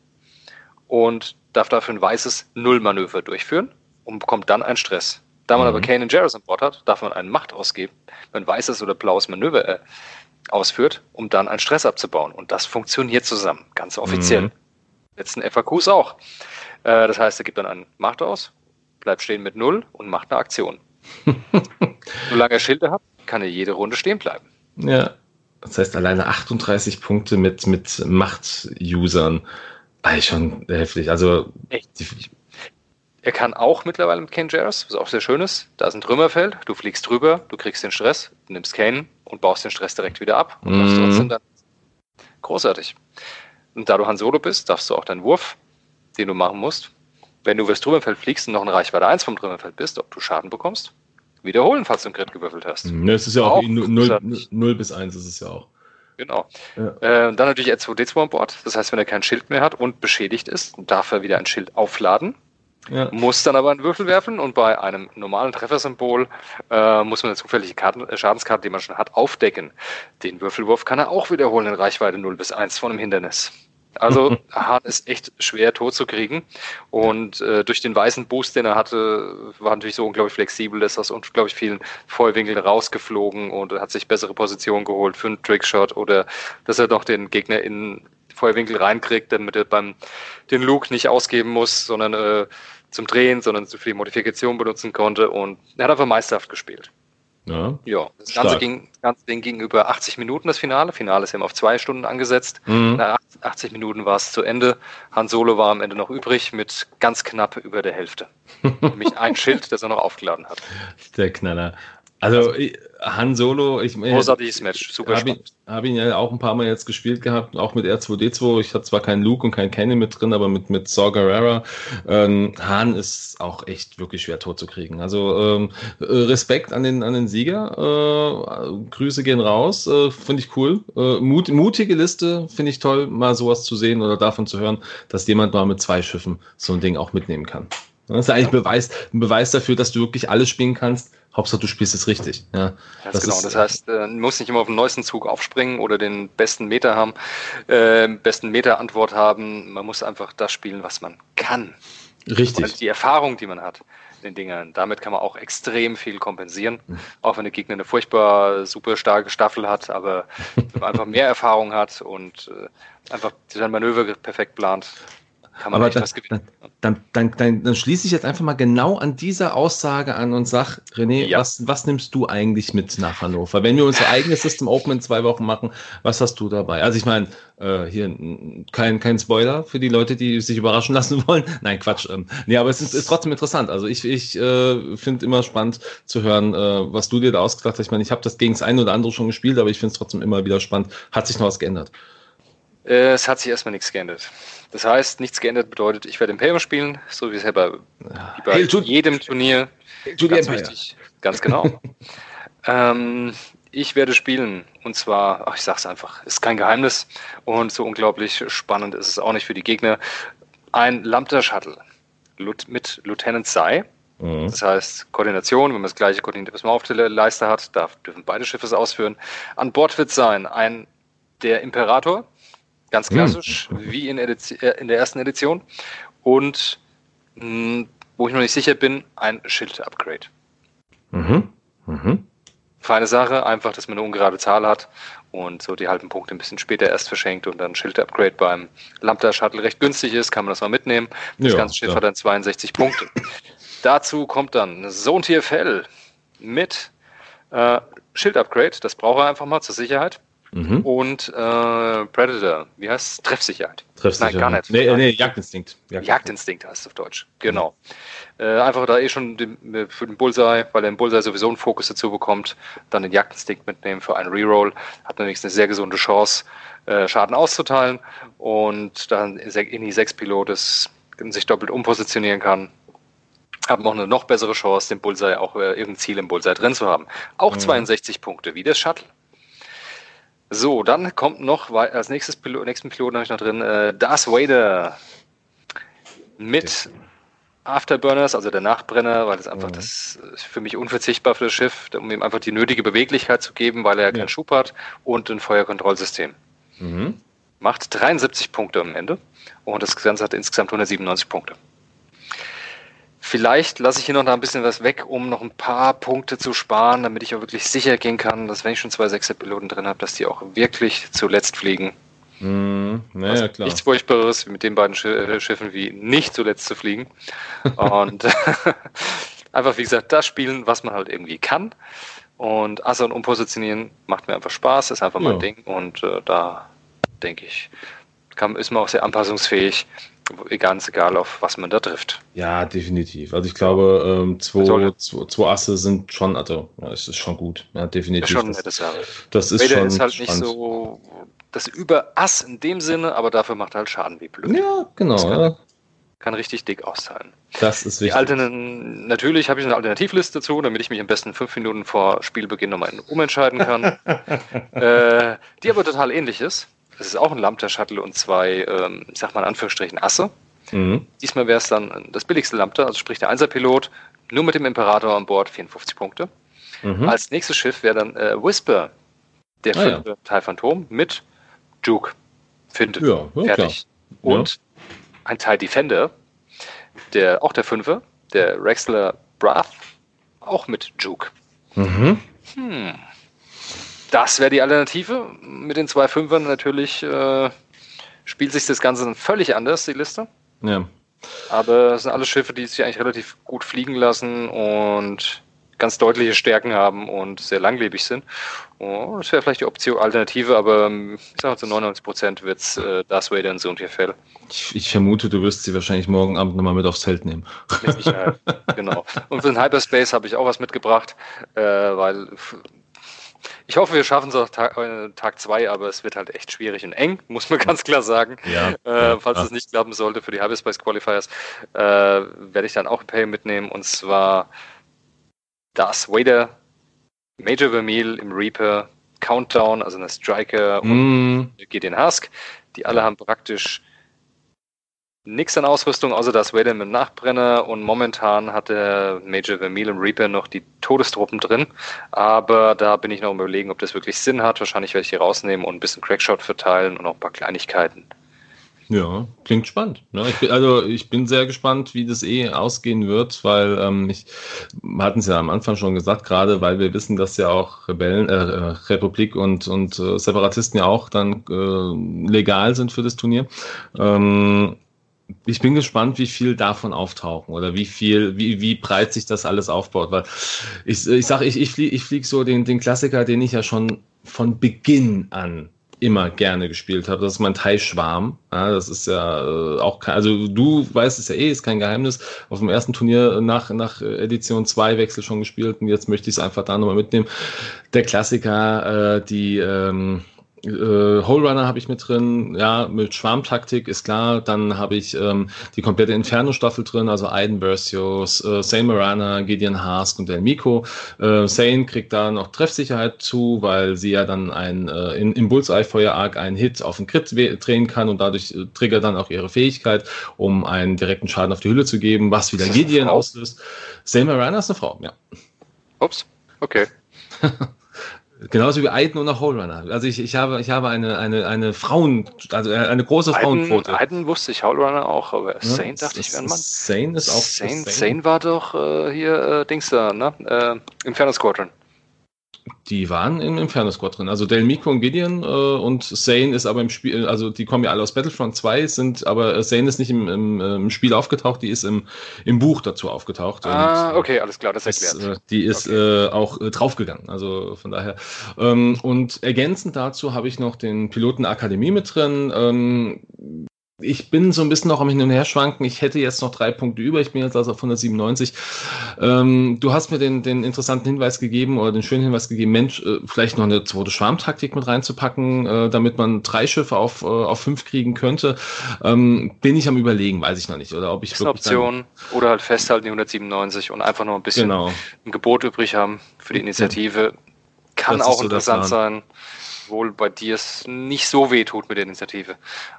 und darf dafür ein weißes Nullmanöver durchführen und bekommt dann einen Stress. Da man mhm. aber Kane und Jarrus an Bord hat, darf man eine Macht ausgeben, wenn ein weißes oder blaues Manöver äh, ausführt, um dann einen Stress abzubauen. Und das funktioniert zusammen, ganz offiziell. Mhm. Letzten FAQs auch. Äh, das heißt, er gibt dann eine Macht aus, bleibt stehen mit Null und macht eine Aktion. Solange er Schilde hat, kann er jede Runde stehen bleiben. Ja. Das heißt, alleine 38 Punkte mit, mit Macht-Usern. Eigentlich schon heftig. Also, Echt? er kann auch mittlerweile mit Kane Jarrus, was auch sehr schön ist. Da ist ein Trümmerfeld, du fliegst drüber, du kriegst den Stress, du nimmst Kane und baust den Stress direkt wieder ab. Und mhm. trotzdem dann großartig. Und da du Han Solo bist, darfst du auch deinen Wurf, den du machen musst, wenn du über das Trümmerfeld fliegst und noch in Reichweite 1 vom Trümmerfeld bist, ob du Schaden bekommst, wiederholen, falls du einen Crit gewürfelt hast. Mhm, es ist ja auch, auch 0, 0 bis 1 ist es ja auch. Genau. Ja. Äh, dann natürlich R2D2 an Bord. Das heißt, wenn er kein Schild mehr hat und beschädigt ist, darf er wieder ein Schild aufladen. Ja. Muss dann aber einen Würfel werfen und bei einem normalen Treffersymbol äh, muss man eine zufällige Karten, äh, Schadenskarte, die man schon hat, aufdecken. Den Würfelwurf kann er auch wiederholen in Reichweite 0 bis 1 von einem Hindernis. Also Hahn ist echt schwer tot zu kriegen. Und äh, durch den weißen Boost, den er hatte, war natürlich so unglaublich flexibel, ist aus unglaublich vielen Feuerwinkeln rausgeflogen und hat sich bessere Positionen geholt für einen Trickshot oder dass er noch den Gegner in Feuerwinkel reinkriegt, damit er beim den Luke nicht ausgeben muss, sondern äh, zum Drehen, sondern für die Modifikation benutzen konnte. Und er hat einfach meisterhaft gespielt. Ja, ja das Ganze, ging, das Ganze Ding ging über 80 Minuten, das Finale. Finale ist eben auf zwei Stunden angesetzt. Mhm. Nach 80 Minuten war es zu Ende. Han Solo war am Ende noch übrig mit ganz knapp über der Hälfte. Nämlich ein Schild, das er noch aufgeladen hat. Der Knaller. Also, also Han Solo, ich meine. Großartiges Match, super hab spannend. Ich habe ihn ja auch ein paar Mal jetzt gespielt gehabt, auch mit R2D2. Ich hatte zwar keinen Luke und keinen Kenny mit drin, aber mit, mit Saw Gerrera. Ähm, Han ist auch echt wirklich schwer tot zu kriegen. Also ähm, Respekt an den, an den Sieger. Äh, Grüße gehen raus. Äh, finde ich cool. Äh, mut, mutige Liste, finde ich toll, mal sowas zu sehen oder davon zu hören, dass jemand mal mit zwei Schiffen so ein Ding auch mitnehmen kann. Das ist eigentlich ein Beweis, ein Beweis dafür, dass du wirklich alles spielen kannst Hauptsache, du spielst es richtig. Ja, das genau. Ist, das heißt, äh, du musst nicht immer auf den neuesten Zug aufspringen oder den besten Meter haben, äh, besten Meter-Antwort haben. Man muss einfach das spielen, was man kann. Richtig. Und die Erfahrung, die man hat den Dingen. Damit kann man auch extrem viel kompensieren. Mhm. Auch wenn der Gegner eine furchtbar super starke Staffel hat, aber wenn man einfach mehr Erfahrung hat und äh, einfach sein Manöver perfekt plant, kann man Aber dann, was gewinnen. Dann, dann, dann, dann, schließe ich jetzt einfach mal genau an dieser Aussage an und sag, René, ja. was, was nimmst du eigentlich mit nach Hannover? Wenn wir unser eigenes System Open in zwei Wochen machen, was hast du dabei? Also ich meine, äh, hier kein, kein Spoiler für die Leute, die sich überraschen lassen wollen. Nein, Quatsch. Ähm, nee, aber es ist, ist trotzdem interessant. Also ich, ich äh, finde immer spannend zu hören, äh, was du dir da ausgedacht hast. Ich meine, ich habe das gegen das eine oder andere schon gespielt, aber ich finde es trotzdem immer wieder spannend. Hat sich noch was geändert? Äh, es hat sich erstmal nichts geändert. Das heißt, nichts geändert bedeutet, ich werde Imperium spielen, so wie es ja bei, wie bei hey, jedem Turnier. Hey, ganz wichtig. Ganz genau. ähm, ich werde spielen und zwar, ach, ich sag's einfach, ist kein Geheimnis und so unglaublich spannend ist es auch nicht für die Gegner. Ein Lambda Shuttle mit Lieutenant Sai. Mhm. Das heißt, Koordination, wenn man das gleiche Koordinationsmaß auf der Leiste hat, darf, dürfen beide Schiffe es ausführen. An Bord wird sein ein der Imperator, ganz hm. klassisch, hm. wie in, äh, in, der ersten Edition. Und mh, hm, wo ich noch nicht sicher bin, ein Schild-Upgrade. Mhm. Mhm. Feine Sache, einfach, dass man eine ungerade Zahl hat und so die halben Punkte ein bisschen später erst verschenkt und dann Schild-Upgrade beim Lambda-Shuttle recht günstig ist, kann man das mal mitnehmen. Das ja, ganze Schiff ja. hat dann 62 Punkte. Dazu kommt dann Zone TFL mit äh, Schild-Upgrade, das braucht er einfach mal zur Sicherheit. Mhm. Und äh, Predator, wie heißt es? Treffsicherheit. Treffsicherheit. Nein, gar nicht. Nee, nee Jagdinstinkt. Jagdinstinkt. Jagdinstinkt heißt es auf Deutsch. Genau. Mhm. Äh, einfach da eh schon den, für den Bullseye, weil er im Bullseye sowieso einen Fokus dazu bekommt, dann den Jagdinstinkt mitnehmen für einen Reroll. Hat wenigstens eine sehr gesunde Chance, äh, Schaden auszuteilen und dann in die 6 Pilot sich doppelt umpositionieren kann haben auch eine noch bessere Chance, den Bullseye auch äh, irgendein Ziel im Bullseye drin zu haben. Auch mhm. 62 Punkte, wie das Shuttle. So, dann kommt noch als nächstes Pilot, nächsten Piloten habe ich noch drin äh, Darth Vader mit Afterburners, also der Nachbrenner, weil das einfach mhm. das ist für mich unverzichtbar für das Schiff, um ihm einfach die nötige Beweglichkeit zu geben, weil er ja. keinen Schub hat und ein Feuerkontrollsystem. Mhm. Macht 73 Punkte am Ende und das Ganze hat insgesamt 197 Punkte. Vielleicht lasse ich hier noch ein bisschen was weg, um noch ein paar Punkte zu sparen, damit ich auch wirklich sicher gehen kann, dass wenn ich schon zwei Sechser-Piloten drin habe, dass die auch wirklich zuletzt fliegen. Mm, naja, also klar. Nichts Furchtbares mit den beiden äh, Schiffen wie nicht zuletzt zu fliegen. Und einfach, wie gesagt, das spielen, was man halt irgendwie kann. Und Asse und Umpositionieren macht mir einfach Spaß, ist einfach mein ja. Ding. Und äh, da denke ich, kann, ist man auch sehr anpassungsfähig ganz egal, auf was man da trifft. Ja, definitiv. Also ich glaube, ähm, zwei, zwei, zwei, Asse sind schon, also ja, es ist schon gut. Ja, definitiv. Schon das, Sache. das ist Vader schon ist halt spannend. nicht so das Über-Ass in dem Sinne, aber dafür macht er halt Schaden wie blöd. Ja, genau. Kann, ja. kann, richtig dick auszahlen. Das ist wichtig. Altern natürlich habe ich eine Alternativliste dazu, damit ich mich am besten fünf Minuten vor Spielbeginn nochmal umentscheiden kann. äh, die aber total ähnlich ist. Das ist auch ein Lambda-Shuttle und zwei, ähm, ich sag mal in Anführungsstrichen, Asse. Mhm. Diesmal wäre es dann das billigste Lambda, also sprich der Einser-Pilot, nur mit dem Imperator an Bord, 54 Punkte. Mhm. Als nächstes Schiff wäre dann äh, Whisper, der ah, fünfte ja. Teil Phantom mit Juke. Finde. Ja, ja, fertig. Klar. Und ein Teil Defender, der auch der fünfte, der Rexler Brath, auch mit Juke. Mhm. Hm. Das wäre die Alternative. Mit den zwei Fünfern natürlich äh, spielt sich das Ganze dann völlig anders, die Liste. Ja. Aber es sind alles Schiffe, die sich eigentlich relativ gut fliegen lassen und ganz deutliche Stärken haben und sehr langlebig sind. Oh, das wäre vielleicht die Option Alternative, aber ähm, ich sage mal zu 99 Prozent wird es äh, Darth Vader in so und Fell. Ich, ich, vermute, du wirst sie wahrscheinlich morgen Abend nochmal mit aufs Zelt nehmen. Mit Sicherheit, genau. Und für den Hyperspace habe ich auch was mitgebracht, äh, weil ich hoffe, wir schaffen es auch Tag, äh, Tag zwei, aber es wird halt echt schwierig und eng, muss man ganz klar sagen. Ja, äh, falls es nicht klappen sollte für die Hyperspace Qualifiers, äh, werde ich dann auch ein Pay mitnehmen und zwar das Vader, Major Vermeil im Reaper, Countdown, also eine Striker und mm. Gideon Husk. Die alle haben praktisch nichts an Ausrüstung, außer das Vader mit Nachbrenner und momentan hat der Major Vermeil im Reaper noch die Todestruppen drin, aber da bin ich noch überlegen, ob das wirklich Sinn hat. Wahrscheinlich werde ich die rausnehmen und ein bisschen Crackshot verteilen und noch ein paar Kleinigkeiten. Ja, klingt spannend. Ne? Ich bin, also ich bin sehr gespannt, wie das eh ausgehen wird, weil ähm, ich hatten es ja am Anfang schon gesagt, gerade weil wir wissen, dass ja auch Rebellen, äh, Republik und, und äh, Separatisten ja auch dann äh, legal sind für das Turnier. Ähm, ich bin gespannt, wie viel davon auftauchen oder wie viel, wie, wie breit sich das alles aufbaut. Weil ich, ich sage, ich, ich fliege ich flieg so den, den Klassiker, den ich ja schon von Beginn an immer gerne gespielt habe. Das ist mein Thai-Schwarm. Ja, das ist ja äh, auch kein, also du weißt es ja eh, ist kein Geheimnis. Auf dem ersten Turnier nach, nach Edition 2 Wechsel schon gespielt und jetzt möchte ich es einfach da nochmal mitnehmen. Der Klassiker, äh, die ähm, äh, Hole Runner habe ich mit drin, ja, mit Schwarmtaktik ist klar. Dann habe ich ähm, die komplette Inferno-Staffel drin, also Aiden Versios, äh, Sane Marana, Gideon Hask und El Miko. Äh, Sane kriegt da noch Treffsicherheit zu, weil sie ja dann ein, äh, in, im Bullseye-Feuer-Arc einen Hit auf den Crit drehen kann und dadurch äh, triggert dann auch ihre Fähigkeit, um einen direkten Schaden auf die Hülle zu geben, was wieder Gideon auslöst. Sane Marana ist eine Frau, ja. Ups, okay. Genauso wie Aiden und auch Hole Runner. Also ich, ich habe, ich habe eine, eine, eine Frauen, also eine große Frauenquote. Aiden wusste ich, Hole Runner auch, aber ja, Sane dachte ich wäre ein Mann. Sane ist auch. Sane, Sane war doch äh, hier äh, Dings da, ne? Äh, Inferno Squadron. Die waren im Inferno Squad drin. Also Del Mico und Gideon äh, und Zane ist aber im Spiel, also die kommen ja alle aus Battlefront 2, sind, aber Zane ist nicht im, im, im, Spiel aufgetaucht, die ist im, im Buch dazu aufgetaucht. Ah, und, okay, alles klar, das erklärt. Ist, äh, die ist okay. äh, auch äh, draufgegangen, also von daher. Ähm, und ergänzend dazu habe ich noch den Piloten Akademie mit drin. Ähm, ich bin so ein bisschen noch am Hin und Her schwanken. Ich hätte jetzt noch drei Punkte über. Ich bin jetzt also auf 197. Ähm, du hast mir den, den interessanten Hinweis gegeben oder den schönen Hinweis gegeben, Mensch, äh, vielleicht noch eine zweite Schwarmtaktik mit reinzupacken, äh, damit man drei Schiffe auf, äh, auf fünf kriegen könnte. Ähm, bin ich am überlegen, weiß ich noch nicht. Oder ob ich ist eine Option oder halt festhalten die 197 und einfach noch ein bisschen genau. ein Gebot übrig haben für die Initiative. Kann das auch so interessant sein wohl bei dir es nicht so weh tut mit der Initiative.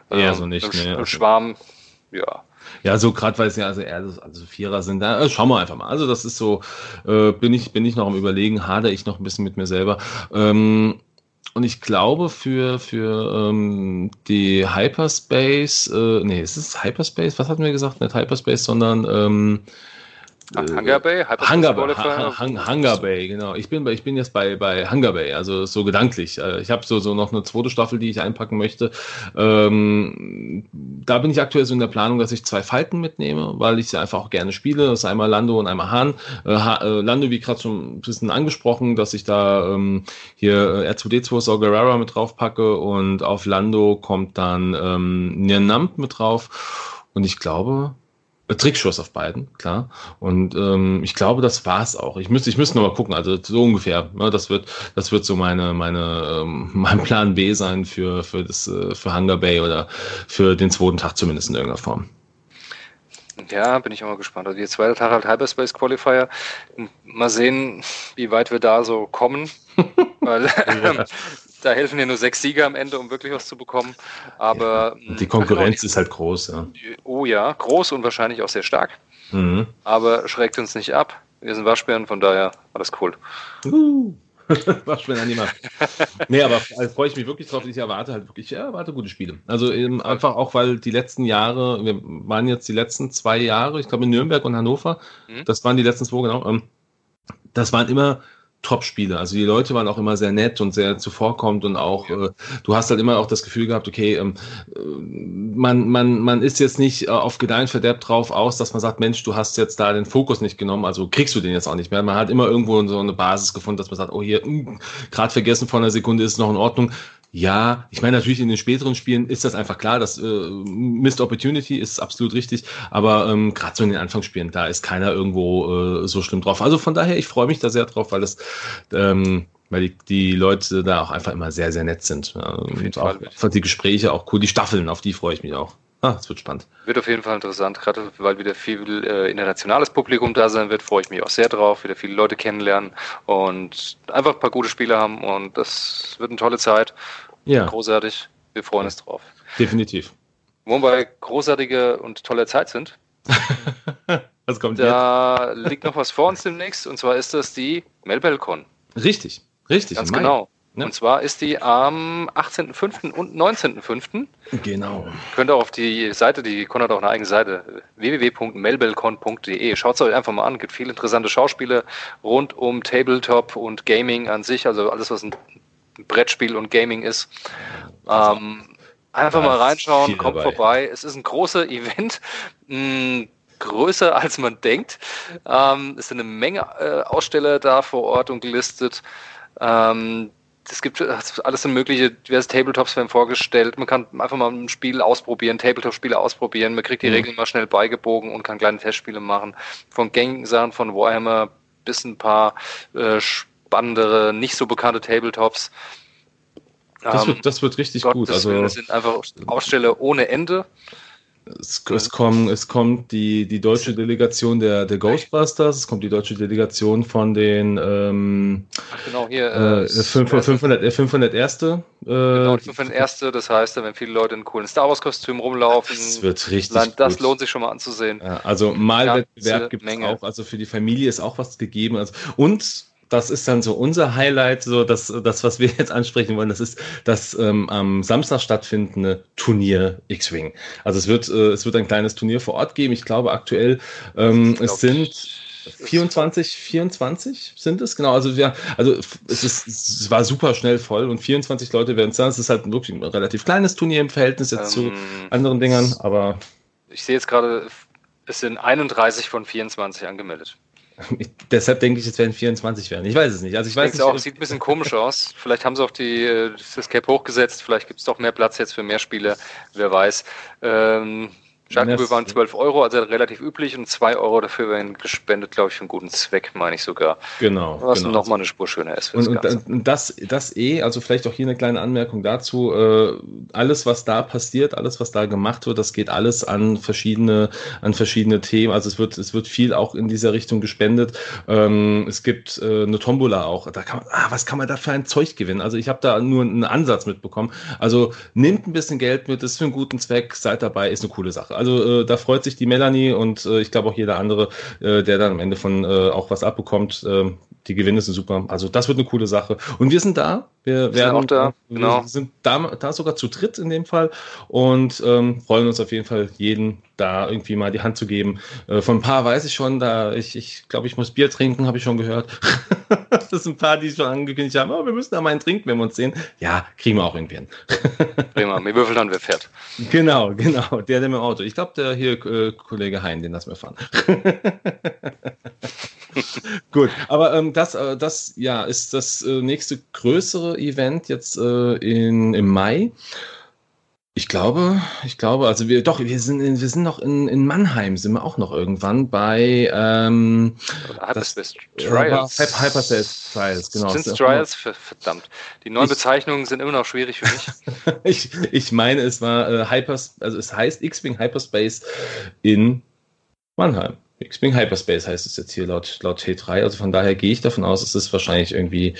Ähm, so nicht. Im, nee, im Schwarm, ja. Ja, so gerade weil es ja also also Vierer sind, da äh, schauen wir einfach mal. Also das ist so, äh, bin ich bin ich noch am überlegen, hadere ich noch ein bisschen mit mir selber. Ähm, und ich glaube für für ähm, die Hyperspace, äh, nee, ist es Hyperspace? Was hatten wir gesagt? Nicht Hyperspace, sondern ähm, Hunger Bay? Hunger, Hunger, Hunger Bay, genau. Ich bin, ich bin jetzt bei, bei Hunger Bay, also so gedanklich. Äh, ich habe so, so noch eine zweite Staffel, die ich einpacken möchte. Ähm, da bin ich aktuell so in der Planung, dass ich zwei Falken mitnehme, weil ich sie einfach auch gerne spiele. Das ist einmal Lando und einmal Hahn. Äh, äh Lando, wie gerade schon ein bisschen angesprochen, dass ich da ähm, hier äh, R2D2 Saw Gerrera mit drauf packe und auf Lando kommt dann ähm, Nirnamp mit drauf. Und ich glaube, Trickschuss auf beiden, klar. Und ähm, ich glaube, das war's auch. Ich müsste, ich müsste noch mal gucken. Also so ungefähr. Ne, das wird, das wird so meine, meine, ähm, mein Plan B sein für für das äh, für Hunger Bay oder für den zweiten Tag zumindest in irgendeiner Form. Ja, bin ich auch mal gespannt. Also der zweite Tag halt Hyperspace Qualifier. Mal sehen, wie weit wir da so kommen. Weil ja. da helfen ja nur sechs Sieger am Ende, um wirklich was zu bekommen. Aber ja, die Konkurrenz ist halt groß, ja. Oh ja, groß und wahrscheinlich auch sehr stark. Mhm. Aber schreckt uns nicht ab. Wir sind Waschbären, von daher alles cool. Uh. Waschbären niemand. nee, aber also freue ich mich wirklich drauf. Ich erwarte halt wirklich, ja, erwarte gute Spiele. Also eben einfach auch, weil die letzten Jahre, wir waren jetzt die letzten zwei Jahre, ich glaube in Nürnberg und Hannover, mhm. das waren die letzten zwei, genau. Ähm, das waren immer Top-Spiele. Also die Leute waren auch immer sehr nett und sehr zuvorkommend und auch, äh, du hast halt immer auch das Gefühl gehabt, okay, ähm, äh, man, man, man ist jetzt nicht äh, auf Gedeihen verderbt drauf aus, dass man sagt, Mensch, du hast jetzt da den Fokus nicht genommen, also kriegst du den jetzt auch nicht mehr. Man hat immer irgendwo so eine Basis gefunden, dass man sagt, oh hier, hm, gerade vergessen vor einer Sekunde ist es noch in Ordnung. Ja, ich meine natürlich in den späteren Spielen ist das einfach klar, dass äh, Missed Opportunity ist absolut richtig, aber ähm, gerade so in den Anfangsspielen, da ist keiner irgendwo äh, so schlimm drauf. Also von daher, ich freue mich da sehr drauf, weil das ähm, weil die, die Leute da auch einfach immer sehr, sehr nett sind. Ja, und auch die Gespräche auch cool, die Staffeln, auf die freue ich mich auch. Ah, es wird spannend. Wird auf jeden Fall interessant, gerade weil wieder viel äh, internationales Publikum da sein wird, freue ich mich auch sehr drauf, wieder viele Leute kennenlernen und einfach ein paar gute Spiele haben und das wird eine tolle Zeit. Ja. Großartig. Wir freuen uns drauf. Definitiv. Wo wir großartige und tolle Zeit sind. was kommt da jetzt? liegt noch was vor uns demnächst und zwar ist das die Melbelcon. Richtig, richtig. Ganz genau. Ne? Und zwar ist die am 18.05. und 19.05. Genau. Könnt ihr auf die Seite, die Con hat auch eine eigene Seite, www.melbelcon.de. Schaut es euch einfach mal an. Gibt viele interessante Schauspiele rund um Tabletop und Gaming an sich, also alles, was ein Brettspiel und Gaming ist. Ähm, einfach mal reinschauen, kommt dabei. vorbei. Es ist ein großer Event. Mh, größer als man denkt. Ähm, es sind eine Menge äh, Aussteller da vor Ort und gelistet. Ähm, es gibt alles mögliche, diverse Tabletops werden vorgestellt. Man kann einfach mal ein Spiel ausprobieren, Tabletop-Spiele ausprobieren. Man kriegt die mhm. Regeln mal schnell beigebogen und kann kleine Testspiele machen. Von Gang-Sachen von Warhammer bis ein paar äh, spannendere, nicht so bekannte Tabletops. Das, wird, das wird richtig Gott, gut. Also, das sind einfach Aussteller ohne Ende. Es, es, kommen, es kommt die, die deutsche Delegation der, der Ghostbusters, es kommt die deutsche Delegation von den ähm, genau, hier, äh, 500, 500, 500 Erste. Äh, genau, 500 Erste, das heißt, wenn viele Leute in coolen Star Wars-Kostümen rumlaufen, das wird richtig dann, das lohnt sich schon mal anzusehen. Ja, also Malwettbewerb gibt es auch, also für die Familie ist auch was gegeben. Also, und das ist dann so unser Highlight, so das, das was wir jetzt ansprechen wollen, das ist das ähm, am Samstag stattfindende Turnier X-Wing. Also es wird, äh, es wird ein kleines Turnier vor Ort geben. Ich glaube aktuell, ähm, es sind 24, 24 sind es, genau. Also wir, also es ist, es war super schnell voll und 24 Leute werden es sein. Es ist halt wirklich ein relativ kleines Turnier im Verhältnis jetzt ähm, zu anderen Dingern, aber. Ich sehe jetzt gerade, es sind 31 von 24 angemeldet. Deshalb denke ich, es werden 24 werden. Ich weiß es nicht. Also ich, ich weiß nicht, auch, sieht ein bisschen komisch aus. Vielleicht haben sie auch die, das Cap hochgesetzt. Vielleicht gibt es doch mehr Platz jetzt für mehr Spiele. Wer weiß. Ähm, Jacques waren 12 Euro, also relativ üblich und 2 Euro dafür werden gespendet, glaube ich, für einen guten Zweck, meine ich sogar. Genau. Was genau. nochmal eine Spur schöner ist. Und, und das, das eh, also vielleicht auch hier eine kleine Anmerkung dazu, äh, alles, was da passiert, alles, was da gemacht wird, das geht alles an verschiedene, an verschiedene Themen. Also es wird, es wird viel auch in dieser Richtung gespendet. Ähm, es gibt äh, eine Tombola auch. Da kann man, ah, was kann man da für ein Zeug gewinnen? Also ich habe da nur einen Ansatz mitbekommen. Also nehmt ein bisschen Geld mit, ist für einen guten Zweck, seid dabei, ist eine coole Sache. Also äh, da freut sich die Melanie und äh, ich glaube auch jeder andere, äh, der dann am Ende von äh, auch was abbekommt. Äh, die Gewinne sind super. Also das wird eine coole Sache. Und wir sind da. Wir, wir werden auch da. Genau. Wir sind da, da sogar zu dritt in dem Fall und ähm, freuen uns auf jeden Fall jeden da irgendwie mal die Hand zu geben. Äh, von ein paar weiß ich schon, da ich, ich glaube, ich muss Bier trinken, habe ich schon gehört. das sind ein paar, die schon angekündigt haben, oh, wir müssen da mal einen trinken, wenn wir uns sehen. Ja, kriegen wir auch irgendwie hin. Prima, wir würfeln dann, wer fährt. Genau, genau, der, der mit dem Auto. Ich glaube, der hier äh, Kollege Hein, den lassen wir fahren. Gut, aber ähm, das, äh, das ja, ist das äh, nächste größere Event jetzt äh, in, im Mai. Ich glaube, ich glaube, also wir doch, wir sind, wir sind noch in, in Mannheim, sind wir auch noch irgendwann bei ähm, Hyperspace Trials. Äh, Hyperspace Trials, genau. Sind Trials? Verdammt. Die neuen ich, Bezeichnungen sind immer noch schwierig für mich. ich, ich meine, es war äh, Hypers, also es heißt X-Wing Hyperspace in Mannheim. X-Wing Hyperspace heißt es jetzt hier laut, laut T3. Also von daher gehe ich davon aus, es ist wahrscheinlich irgendwie,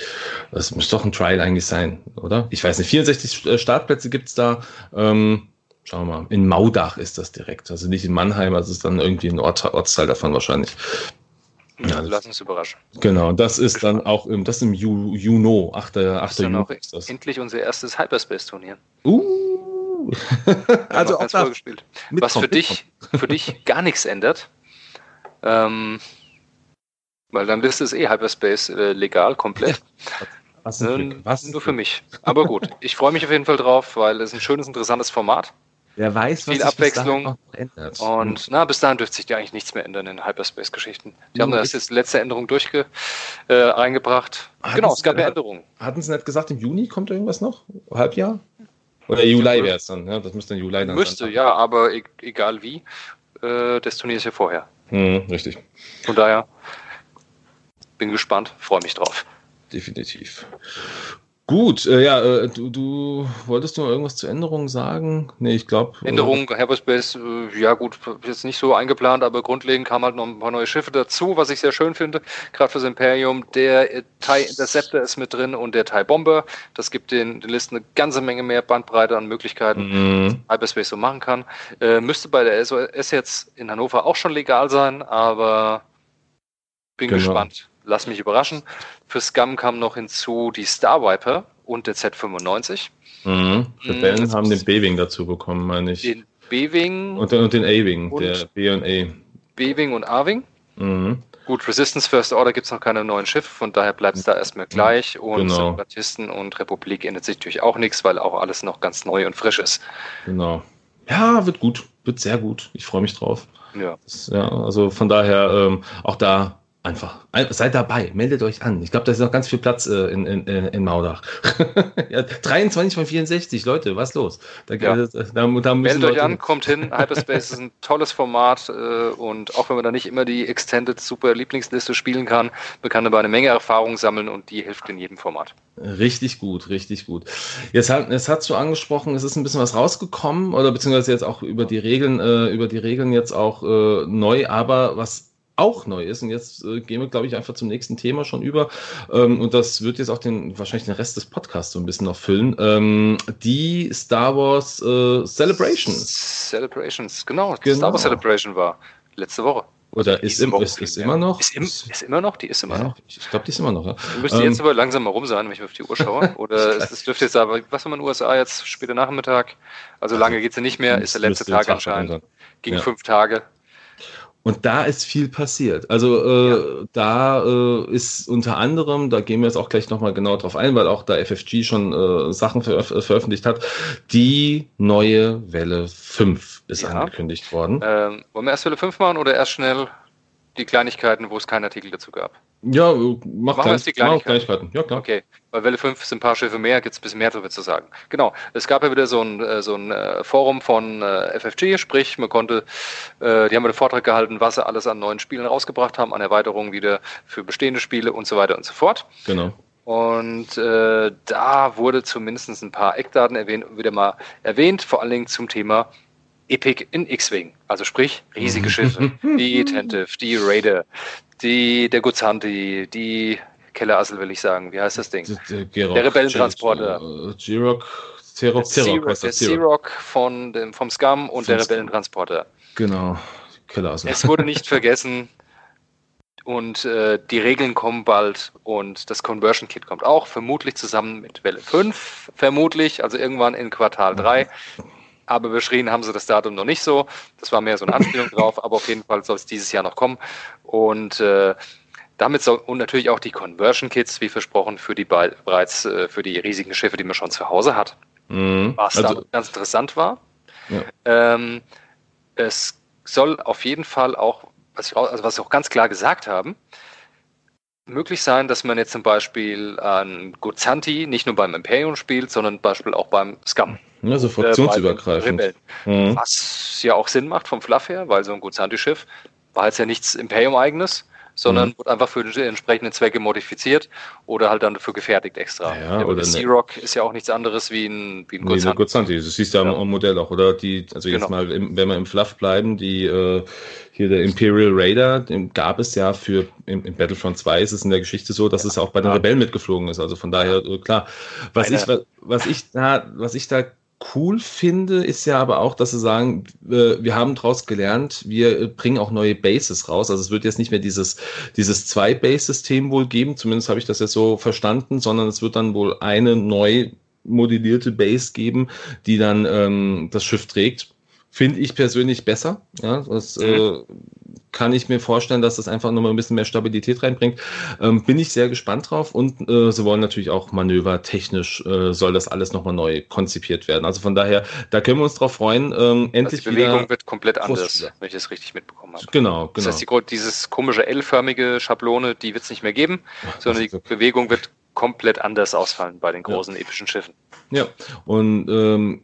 das muss doch ein Trial eigentlich sein, oder? Ich weiß nicht, 64 äh, Startplätze gibt es da. Ähm, schauen wir mal. In Maudach ist das direkt. Also nicht in Mannheim, also es ist dann irgendwie ein Ort, Ortsteil davon wahrscheinlich. Ja, Lass uns überraschen. Genau, das ist dann auch im, das im Ju, Juno, 8. 8. Juni. Ist das. Endlich unser erstes Hyperspace-Turnier. Uh! also auch da Was für dich, für dich gar nichts ändert, ähm, weil dann ist es eh Hyperspace äh, legal, komplett. Was, ähm, was? Nur für mich. Aber gut, ich freue mich auf jeden Fall drauf, weil es ein schönes, interessantes Format. Wer weiß, was Viel Abwechslung. ändert. Und na, bis dahin dürfte sich ja eigentlich nichts mehr ändern in Hyperspace-Geschichten. Die haben da erst jetzt letzte Änderung durchge äh, reingebracht. Hatten genau, es gab ja Änderungen. Hatten sie nicht gesagt, im Juni kommt irgendwas noch? Halbjahr? Oder Juli wäre es dann, ja? Das müsste dann Juli dann Müsste, sein. ja, aber e egal wie. Äh, das Turnier ist ja vorher. Hm, richtig. Von daher bin gespannt, freue mich drauf. Definitiv. Gut, äh, ja, äh, du, du wolltest nur irgendwas zu Änderungen sagen? Nee, ich glaube. Äh, Änderungen, äh, Hyperspace, ja gut, jetzt nicht so eingeplant, aber grundlegend kamen halt noch ein paar neue Schiffe dazu, was ich sehr schön finde, gerade fürs Imperium. Der äh, TIE Interceptor ist mit drin und der TIE Bomber. Das gibt den, den Listen eine ganze Menge mehr Bandbreite an Möglichkeiten, mhm. Hyperspace so machen kann. Äh, müsste bei der SOS jetzt in Hannover auch schon legal sein, aber bin genau. gespannt lass mich überraschen. Für Scum kam noch hinzu die Star Viper und der Z95. Mhm. Rebellen mhm. haben den B-Wing dazu bekommen, meine ich. Den B-Wing. Und, und, den A-Wing, der B und A. B-Wing und A-Wing. Mhm. Gut, Resistance First Order gibt es noch keine neuen Schiffe, von daher bleibt es da erstmal gleich. Und genau. Separatisten und Republik ändert sich natürlich auch nichts, weil auch alles noch ganz neu und frisch ist. Genau. Ja, wird gut, wird sehr gut. Ich freue mich drauf. Ja. Das, ja. Also von daher ähm, auch da Einfach. Seid dabei, meldet euch an. Ich glaube, da ist noch ganz viel Platz äh, in, in, in Maudach. ja, 23 von 64, Leute, was los? Da, ja. da, da, da meldet euch an, kommt hin. Hyperspace ist ein tolles Format äh, und auch wenn man da nicht immer die Extended Super Lieblingsliste spielen kann, man kann dabei eine Menge Erfahrung sammeln und die hilft in jedem Format. Richtig gut, richtig gut. Jetzt, hat, jetzt hast du angesprochen, es ist ein bisschen was rausgekommen oder beziehungsweise jetzt auch über die Regeln, äh, über die Regeln jetzt auch äh, neu, aber was auch neu ist. Und jetzt äh, gehen wir, glaube ich, einfach zum nächsten Thema schon über. Ähm, und das wird jetzt auch den, wahrscheinlich den Rest des Podcasts so ein bisschen noch füllen. Ähm, die Star Wars äh, Celebrations. Celebrations, genau. genau. Star Wars Celebration war letzte Woche. Oder ist, im, ist, ist immer noch? Ist, im, ist, immer noch? Die ist immer ja, noch. Ich glaube, die ist immer noch. Ja. Müsste ähm, jetzt aber langsam mal rum sein, wenn ich auf die Uhr schaue. Oder es, es dürfte jetzt aber, was haben wir in den USA jetzt? Später Nachmittag. Also lange geht sie nicht mehr. Ist der letzte Tag anscheinend. Ging ja. fünf Tage. Und da ist viel passiert. Also äh, ja. da äh, ist unter anderem, da gehen wir jetzt auch gleich nochmal genau drauf ein, weil auch da FFG schon äh, Sachen veröf veröffentlicht hat, die neue Welle 5 ist ja. angekündigt worden. Ähm, wollen wir erst Welle 5 machen oder erst schnell die Kleinigkeiten, wo es keinen Artikel dazu gab? Ja, mach Machen wir jetzt die Kleinigkeiten. Kleinigkeiten. Ja, klar. Okay, bei Welle 5 sind ein paar Schiffe mehr, gibt es ein bisschen mehr darüber zu sagen. Genau, es gab ja wieder so ein, äh, so ein äh, Forum von äh, FFG, sprich, man konnte, äh, die haben einen Vortrag gehalten, was sie alles an neuen Spielen rausgebracht haben, an Erweiterungen wieder für bestehende Spiele und so weiter und so fort. Genau. Und äh, da wurde zumindest ein paar Eckdaten erwähnt, wieder mal erwähnt, vor allen Dingen zum Thema Epic in X-Wing. Also sprich, riesige Schiffe. die Attentive, die Raider, die, der Guzanti, die Kellerassel will ich sagen. Wie heißt das Ding? Der, der, der Rebellentransporter. G-Rock, Xerox, Xerox, der Xerox von dem, vom Scum und vom der Rebellentransporter. Genau, Kellerassel. Es wurde nicht vergessen und äh, die Regeln kommen bald und das Conversion Kit kommt auch, vermutlich zusammen mit Welle 5, vermutlich, also irgendwann in Quartal 3 aber beschrieben haben sie das Datum noch nicht so. Das war mehr so eine Anspielung drauf, aber auf jeden Fall soll es dieses Jahr noch kommen. Und äh, damit soll und natürlich auch die Conversion Kits, wie versprochen, für die bereits äh, für die riesigen Schiffe, die man schon zu Hause hat. Mhm. Was also, ganz interessant war. Ja. Ähm, es soll auf jeden Fall auch, was, ich, also was sie auch ganz klar gesagt haben, möglich sein, dass man jetzt zum Beispiel an Gozanti nicht nur beim Imperium spielt, sondern beispielsweise auch beim Scum. Also fraktionsübergreifend. Äh, mhm. Was ja auch Sinn macht vom Fluff her, weil so ein Gozanti-Schiff war jetzt ja nichts Imperium-eigenes, sondern mhm. wird einfach für die entsprechenden Zwecke modifiziert oder halt dann dafür gefertigt extra. Ja, ja, oder Sea-Rock ist ja auch nichts anderes wie ein, wie ein. Nee, Gozanti. Das siehst du ja am Modell auch, oder? Die, also jetzt genau. mal, im, wenn wir im Fluff bleiben, die äh, hier der Imperial Raider, den gab es ja für, im, im, Battlefront 2 ist es in der Geschichte so, dass es auch bei den Rebellen mitgeflogen ist. Also von daher, äh, klar. Was ich, was ich da, was ich da cool finde, ist ja aber auch, dass sie sagen, wir haben daraus gelernt, wir bringen auch neue Bases raus. Also es wird jetzt nicht mehr dieses, dieses Zwei-Base-System wohl geben, zumindest habe ich das jetzt so verstanden, sondern es wird dann wohl eine neu modellierte Base geben, die dann ähm, das Schiff trägt. Finde ich persönlich besser. Ja, das mhm. äh, kann ich mir vorstellen, dass das einfach nochmal ein bisschen mehr Stabilität reinbringt. Ähm, bin ich sehr gespannt drauf und äh, sie wollen natürlich auch manövertechnisch äh, soll das alles nochmal neu konzipiert werden. Also von daher, da können wir uns drauf freuen. Ähm, endlich also die Bewegung wird komplett anders, wenn ich das richtig mitbekommen habe. Genau, genau. Das heißt, die, dieses komische L-förmige Schablone, die wird es nicht mehr geben, sondern die Bewegung wird komplett anders ausfallen bei den großen ja. epischen Schiffen. Ja, und ähm,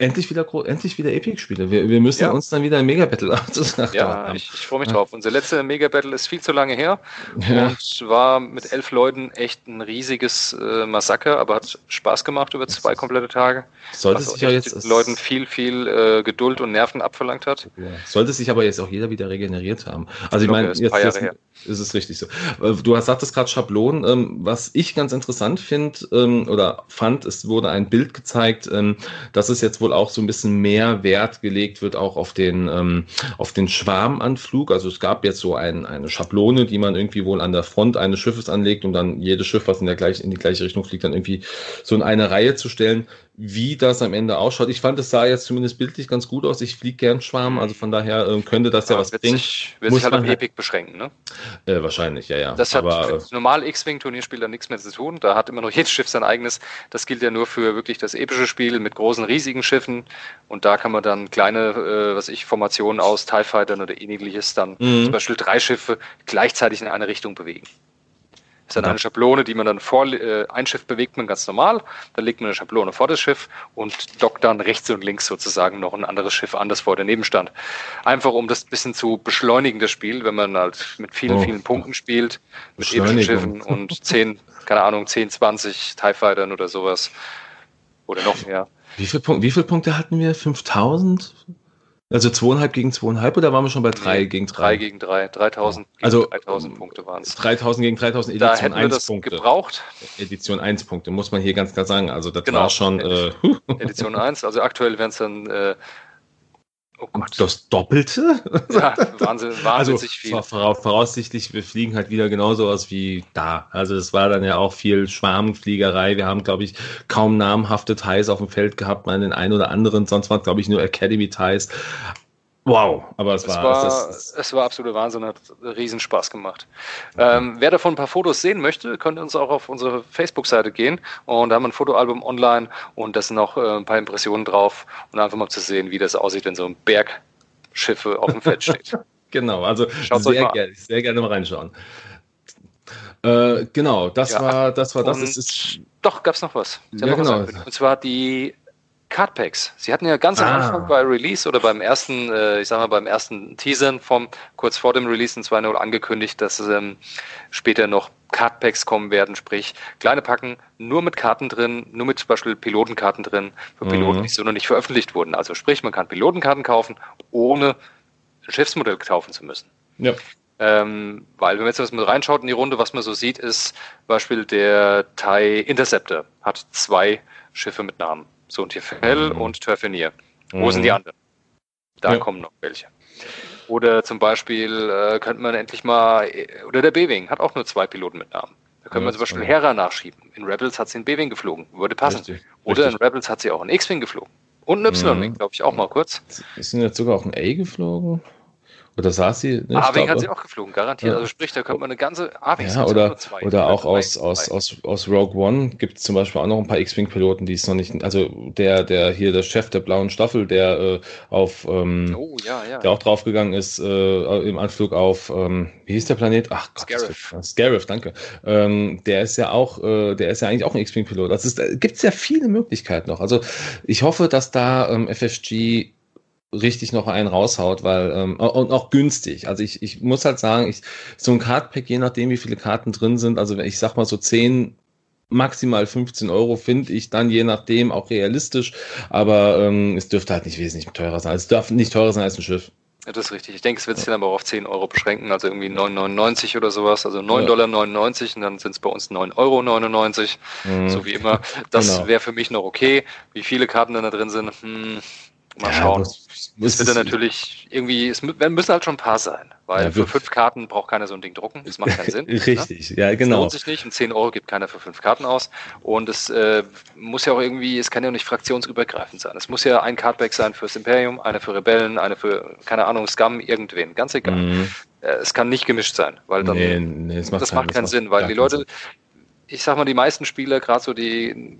endlich wieder, endlich wieder Epic-Spiele. Wir, wir müssen ja. uns dann wieder ein Mega-Battle Ja, ich, ich freue mich drauf. Unser letzter Mega-Battle ist viel zu lange her ja. und war mit elf Leuten echt ein riesiges äh, Massaker, aber hat Spaß gemacht über zwei komplette Tage. Sollte sich ja jetzt Leuten viel, viel äh, Geduld und Nerven abverlangt hat. Ja. Sollte sich aber jetzt auch jeder wieder regeneriert haben. Also ich, ich meine, jetzt, jetzt ist es richtig so. Äh, du hast sagtest gerade Schablonen. Ähm, was ich ganz interessant finde ähm, oder fand, es wurde ein Bild gezeigt, ähm, dass es jetzt wohl wohl auch so ein bisschen mehr Wert gelegt wird, auch auf den, ähm, auf den Schwarmanflug. Also es gab jetzt so ein, eine Schablone, die man irgendwie wohl an der Front eines Schiffes anlegt, um dann jedes Schiff, was in, der gleich, in die gleiche Richtung fliegt, dann irgendwie so in eine Reihe zu stellen wie das am Ende ausschaut. Ich fand, es sah jetzt zumindest bildlich ganz gut aus. Ich fliege gern Schwarm, also von daher äh, könnte das ja, ja was wird bringen. Sich, wird Muss sich halt auf Epic beschränken, ne? Äh, wahrscheinlich, ja, ja. Das Aber, hat mit normal X-Wing-Turnierspiel nichts mehr zu tun. Da hat immer noch jedes Schiff sein eigenes. Das gilt ja nur für wirklich das epische Spiel mit großen, riesigen Schiffen. Und da kann man dann kleine, äh, was ich, Formationen aus TIE Fightern oder ähnliches dann mhm. zum Beispiel drei Schiffe gleichzeitig in eine Richtung bewegen ist dann eine Schablone, die man dann vor, äh, ein Schiff bewegt man ganz normal, dann legt man eine Schablone vor das Schiff und dockt dann rechts und links sozusagen noch ein anderes Schiff an, das vor daneben stand. Einfach um das bisschen zu beschleunigen, das Spiel, wenn man halt mit vielen, oh. vielen Punkten spielt, mit epischen Schiffen und 10, keine Ahnung, 10, 20 TIE Fightern oder sowas. Oder noch mehr. Wie, viel, wie viele Punkte hatten wir? 5000? Also zweieinhalb gegen zweieinhalb oder waren wir schon bei drei nee, gegen drei? Drei gegen drei. 3000 gegen also, 3000 Punkte waren es. 3000 gegen 3000 Edition da hätten 1 wir das Punkte. gebraucht. Edition 1 Punkte, muss man hier ganz klar sagen. Also das genau. war schon... Äh, Edition 1, also aktuell wären es dann... Äh, oh Gott. Das Doppelte? Ja, Wahnsinn, wahnsinnig also, viel. Voraussichtlich, wir fliegen halt wieder genauso aus wie da. Also es war dann ja auch viel Schwarmfliegerei. Wir haben, glaube ich, kaum namhafte Ties auf dem Feld gehabt, mal den einen oder anderen. Sonst waren es, glaube ich, nur Academy-Ties. Wow, aber es, es war, war das, das, es war absolute Wahnsinn, hat riesen Spaß gemacht. Okay. Ähm, wer davon ein paar Fotos sehen möchte, könnte uns auch auf unsere Facebook-Seite gehen und da haben wir ein Fotoalbum online und da sind auch äh, ein paar Impressionen drauf und einfach mal zu sehen, wie das aussieht, wenn so ein Berg Schiffe auf dem Feld steht. genau, also Schaut sehr, gerne, sehr gerne mal reinschauen. Äh, genau, das ja. war das. War das. Ist, ist, doch, gab es noch was. Ja, noch genau. und zwar die Cardpacks. Sie hatten ja ganz ah. am Anfang bei Release oder beim ersten, äh, ich sag mal, beim ersten Teasern vom, kurz vor dem Release in 2.0 angekündigt, dass ähm, später noch Cardpacks kommen werden, sprich kleine Packen, nur mit Karten drin, nur mit zum Beispiel Pilotenkarten drin, für Piloten, mhm. die so noch nicht veröffentlicht wurden. Also sprich, man kann Pilotenkarten kaufen, ohne ein Schiffsmodell kaufen zu müssen. Ja. Ähm, weil wenn man jetzt mal reinschaut in die Runde, was man so sieht, ist Beispiel der Thai Interceptor hat zwei Schiffe mit Namen. So und Tifel mhm. und Törfenier. Wo mhm. sind die anderen? Da ja. kommen noch welche. Oder zum Beispiel äh, könnte man endlich mal, oder der B-Wing hat auch nur zwei Piloten mit Namen. Da könnte ja, man zum Beispiel Hera nachschieben. In Rebels hat sie einen B-Wing geflogen, würde passen. Richtig, Oder richtig. in Rebels hat sie auch einen X-Wing geflogen. Und einen Y-Wing, mhm. glaube ich, auch mal kurz. Ist denn jetzt sogar auch ein A geflogen? Oder saß sie? Ne, A-Wing hat sie auch geflogen, garantiert. Ja. Also sprich, da könnte man eine ganze A-Wings ja, oder, zwei, oder auch aus, aus, aus, aus Rogue One gibt es zum Beispiel auch noch ein paar X-Wing-Piloten, die es noch nicht, also der, der hier, der Chef der blauen Staffel, der äh, auf, ähm, oh, ja, ja. der auch draufgegangen ist äh, im Anflug auf, ähm, wie hieß der Planet? Ach Gott, Scarif, Scarif danke. Ähm, der ist ja auch, äh, der ist ja eigentlich auch ein X-Wing-Pilot. Also es gibt sehr viele Möglichkeiten noch. Also ich hoffe, dass da ähm, FFG richtig noch einen raushaut, weil ähm, und auch günstig. Also ich, ich muss halt sagen, ich, so ein Cardpack, je nachdem, wie viele Karten drin sind, also ich sag mal so 10, maximal 15 Euro finde ich dann je nachdem auch realistisch, aber ähm, es dürfte halt nicht wesentlich teurer sein. Es darf nicht teurer sein als ein Schiff. Ja, das ist richtig. Ich denke, es wird sich dann aber auf 10 Euro beschränken, also irgendwie 9,99 oder sowas, also 9,99 Dollar und dann sind es bei uns 9,99 Euro, mhm. so wie immer. Das genau. wäre für mich noch okay. Wie viele Karten dann da drin sind, hm, Mal schauen. Ja, es wird dann natürlich irgendwie, es müssen halt schon ein paar sein, weil ja, für fünf Karten braucht keiner so ein Ding drucken. Das macht keinen Sinn. Ne? Richtig, ne? ja, genau. Das lohnt sich nicht und 10 Euro gibt keiner für fünf Karten aus. Und es äh, muss ja auch irgendwie, es kann ja auch nicht fraktionsübergreifend sein. Es muss ja ein Cardback sein fürs Imperium, eine für Rebellen, eine für, keine Ahnung, Scum, irgendwen, ganz egal. Mhm. Äh, es kann nicht gemischt sein, weil dann, nee, nee, das macht, das keinen, macht keinen das Sinn, weil die Leute, Sinn. ich sag mal, die meisten Spieler, gerade so die,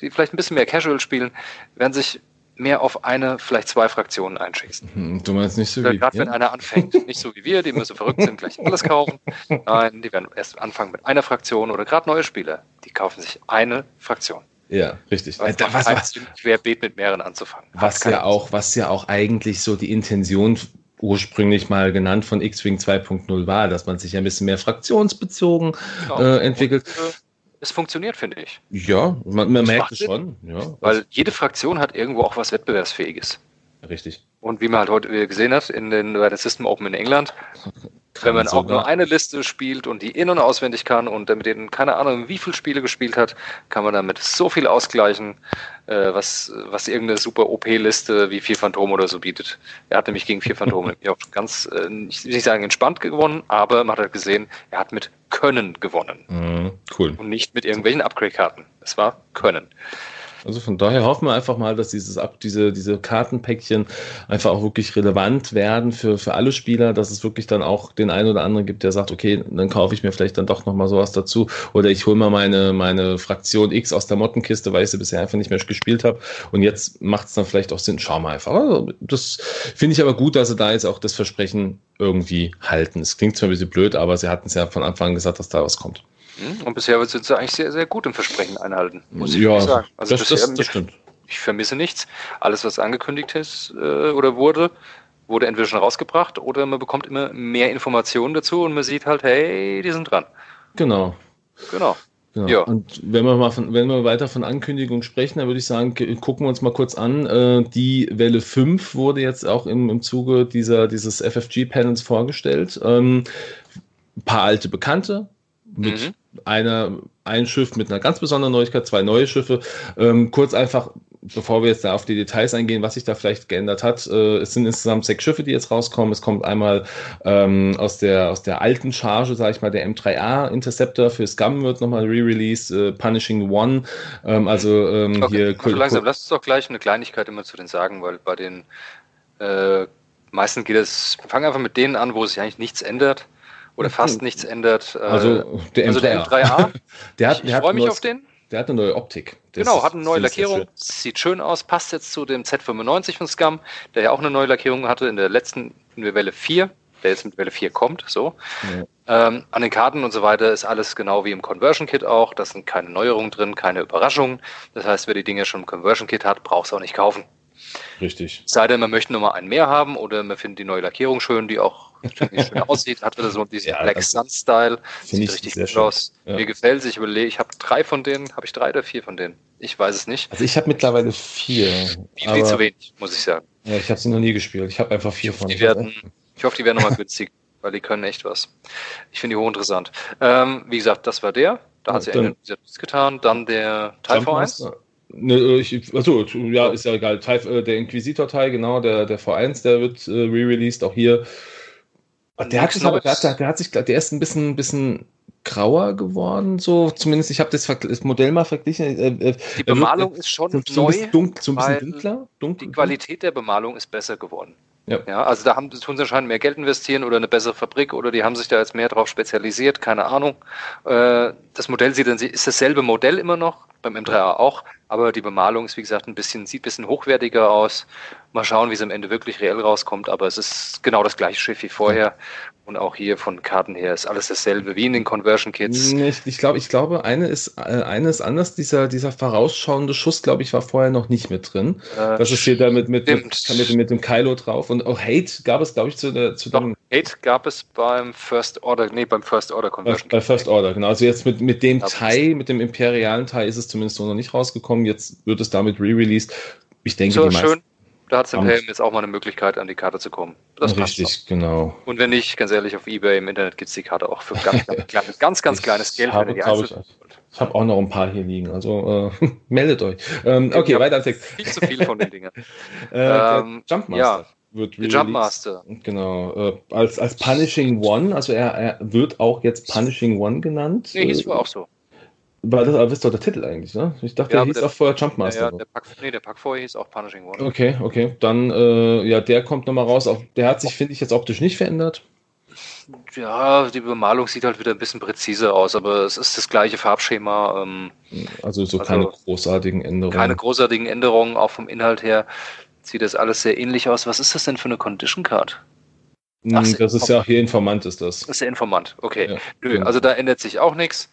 die vielleicht ein bisschen mehr Casual spielen, werden sich mehr auf eine, vielleicht zwei Fraktionen einschießen. Hm, du meinst nicht so wie Gerade wenn einer anfängt, nicht so wie wir, die müssen verrückt sind, gleich alles kaufen. Nein, die werden erst anfangen mit einer Fraktion oder gerade neue Spieler, die kaufen sich eine Fraktion. Ja, richtig. Was, was, was, querbeet mit mehreren anzufangen. Was ja auch, was ja auch eigentlich so die Intention ursprünglich mal genannt von X-Wing 2.0 war, dass man sich ein bisschen mehr fraktionsbezogen genau. äh, entwickelt. Und, äh, es funktioniert, finde ich. Ja, man, man merkt es schon. Ja. Weil jede Fraktion hat irgendwo auch was Wettbewerbsfähiges. Richtig. Und wie man halt heute gesehen hat, in den, bei der System Open in England, wenn man auch nur eine Liste spielt und die in- und auswendig kann und mit denen keine Ahnung, wie viele Spiele gespielt hat, kann man damit so viel ausgleichen, äh, was, was irgendeine super OP-Liste wie vier Phantome oder so bietet. Er hat nämlich gegen vier Phantome auch ganz, äh, ich will nicht sagen entspannt gewonnen, aber man hat Gesehen, er hat mit Können gewonnen. Mhm, cool. Und nicht mit irgendwelchen Upgrade-Karten. Es war Können. Also von daher hoffen wir einfach mal, dass dieses Ab, diese, diese Kartenpäckchen einfach auch wirklich relevant werden für, für alle Spieler, dass es wirklich dann auch den einen oder anderen gibt, der sagt, okay, dann kaufe ich mir vielleicht dann doch nochmal sowas dazu oder ich hole mal meine, meine Fraktion X aus der Mottenkiste, weil ich sie bisher einfach nicht mehr gespielt habe und jetzt macht es dann vielleicht auch Sinn, schau mal einfach. Also das finde ich aber gut, dass sie da jetzt auch das Versprechen irgendwie halten. Es klingt zwar ein bisschen blöd, aber sie hatten es ja von Anfang an gesagt, dass da was kommt. Hm? Und bisher sind sie eigentlich sehr, sehr gut im Versprechen einhalten, muss ich ja, sagen. Also das, bisher, das, das stimmt. Ich vermisse nichts. Alles, was angekündigt ist äh, oder wurde, wurde entweder schon rausgebracht oder man bekommt immer mehr Informationen dazu und man sieht halt, hey, die sind dran. Genau. Genau. Genau. Ja. Und wenn wir mal von, wenn wir weiter von Ankündigung sprechen, dann würde ich sagen, gucken wir uns mal kurz an. Äh, die Welle 5 wurde jetzt auch im, im Zuge dieser, dieses FFG-Panels vorgestellt. Ähm, ein paar alte Bekannte mit mhm einer, ein Schiff mit einer ganz besonderen Neuigkeit, zwei neue Schiffe. Ähm, kurz einfach bevor wir jetzt da auf die Details eingehen, was sich da vielleicht geändert hat, äh, es sind insgesamt sechs Schiffe, die jetzt rauskommen. Es kommt einmal ähm, aus, der, aus der alten Charge, sage ich mal, der M3A Interceptor für Scum wird nochmal re-released, äh, Punishing One. Ähm, also ähm, okay. hier. Also langsam, lass uns doch gleich eine Kleinigkeit immer zu den sagen, weil bei den äh, meisten geht es, wir fangen einfach mit denen an, wo sich eigentlich nichts ändert oder fast nichts ändert. Äh, also der M3A. Also der, M3A. der hat, ich, ich freue mich auf den. Der hat eine neue Optik. Das genau, hat eine neue Lackierung. Sieht schön aus, passt jetzt zu dem Z95 von Scum, der ja auch eine neue Lackierung hatte in der letzten in Welle 4, der jetzt mit Welle 4 kommt. So. Ja. Ähm, an den Karten und so weiter ist alles genau wie im Conversion Kit auch. Da sind keine Neuerungen drin, keine Überraschungen. Das heißt, wer die Dinge schon im Conversion Kit hat, braucht es auch nicht kaufen. Richtig. Sei denn, man möchte nur mal einen mehr haben oder man findet die neue Lackierung schön, die auch schön aussieht, hat wieder so diesen ja, Black Sun Style. Sieht richtig gut schön. aus. Ja. Mir gefällt es. Ich überlege, ich habe drei von denen. Habe ich drei oder vier von denen? Ich weiß es nicht. Also ich habe mittlerweile vier. Viel zu wenig, muss ich sagen. Ja, ich habe sie noch nie gespielt. Ich habe einfach vier von denen. Werden, ich hoffe, die werden nochmal günstig, weil die können echt was. Ich finde die hochinteressant. Ähm, wie gesagt, das war der. Da hat sie nichts getan. Dann der Teil V1. Ne, ich, achso, ja, ist ja egal. Äh, der Inquisitor-Teil, genau, der, der V1, der wird äh, re-released, auch hier. Der hat, sich aber, der, hat, der hat sich, der ist ein bisschen, bisschen grauer geworden, so zumindest. Ich habe das, das, Modell mal verglichen. Äh, äh die Bemalung wird, ist schon so, so neu, ein dunkel, so ein bisschen dunkler, dunkler. Die Qualität der Bemalung ist besser geworden. Ja. ja, also da haben, tun sie anscheinend mehr Geld investieren oder eine bessere Fabrik oder die haben sich da jetzt mehr drauf spezialisiert, keine Ahnung. Äh, das Modell sieht dann, ist dasselbe Modell immer noch, beim M3A auch, aber die Bemalung ist wie gesagt ein bisschen, sieht ein bisschen hochwertiger aus. Mal schauen, wie es am Ende wirklich reell rauskommt, aber es ist genau das gleiche Schiff wie vorher. Und auch hier von Karten her ist alles dasselbe wie in den Conversion Kits. Ich, ich glaube, ich glaube, eine ist, äh, eine ist anders. Dieser, dieser vorausschauende Schuss, glaube ich, war vorher noch nicht mit drin. Äh, das ist hier da mit, mit, mit, mit, mit, dem Kylo drauf. Und auch Hate gab es, glaube ich, zu der, zu Doch, dem. Hate gab es beim First Order, nee, beim First Order Conversion. Bei, bei First Order, genau. Also jetzt mit, mit dem Teil, mit dem imperialen Teil ist es zumindest noch nicht rausgekommen. Jetzt wird es damit re-released. Ich denke, so, die meisten, schön. Da hat Helm jetzt auch mal eine Möglichkeit, an die Karte zu kommen. Das Richtig, genau. Und wenn nicht, ganz ehrlich, auf Ebay im Internet gibt es die Karte auch für ganz, ganz, kleines, ganz, ganz kleines Geld. Habe, ich ich habe auch noch ein paar hier liegen, also äh, meldet euch. Ähm, okay, weiter Text. Viel zu viel von den Dingen. äh, ähm, Jumpmaster. Ja, wird Jumpmaster. Genau. Äh, als, als Punishing One, also er, er wird auch jetzt Punishing One genannt. Nee, hieß äh, wohl auch so. War das, aber ist doch der Titel eigentlich, ne? Ich dachte, ja, der hieß der, auch vorher Jumpmaster. Ja, der Pack, nee, der Pack vorher hieß auch Punishing One. Okay, okay. Dann, äh, ja, der kommt nochmal raus. Auch, der hat sich, finde ich, jetzt optisch nicht verändert. Ja, die Bemalung sieht halt wieder ein bisschen präziser aus, aber es ist das gleiche Farbschema. Ähm, also so also keine großartigen Änderungen. Keine großartigen Änderungen, auch vom Inhalt her sieht das alles sehr ähnlich aus. Was ist das denn für eine Condition Card? Ach, das ist ja hier Informant, ist das. Das ist der Informant, okay. Ja, Nö, genau. also da ändert sich auch nichts.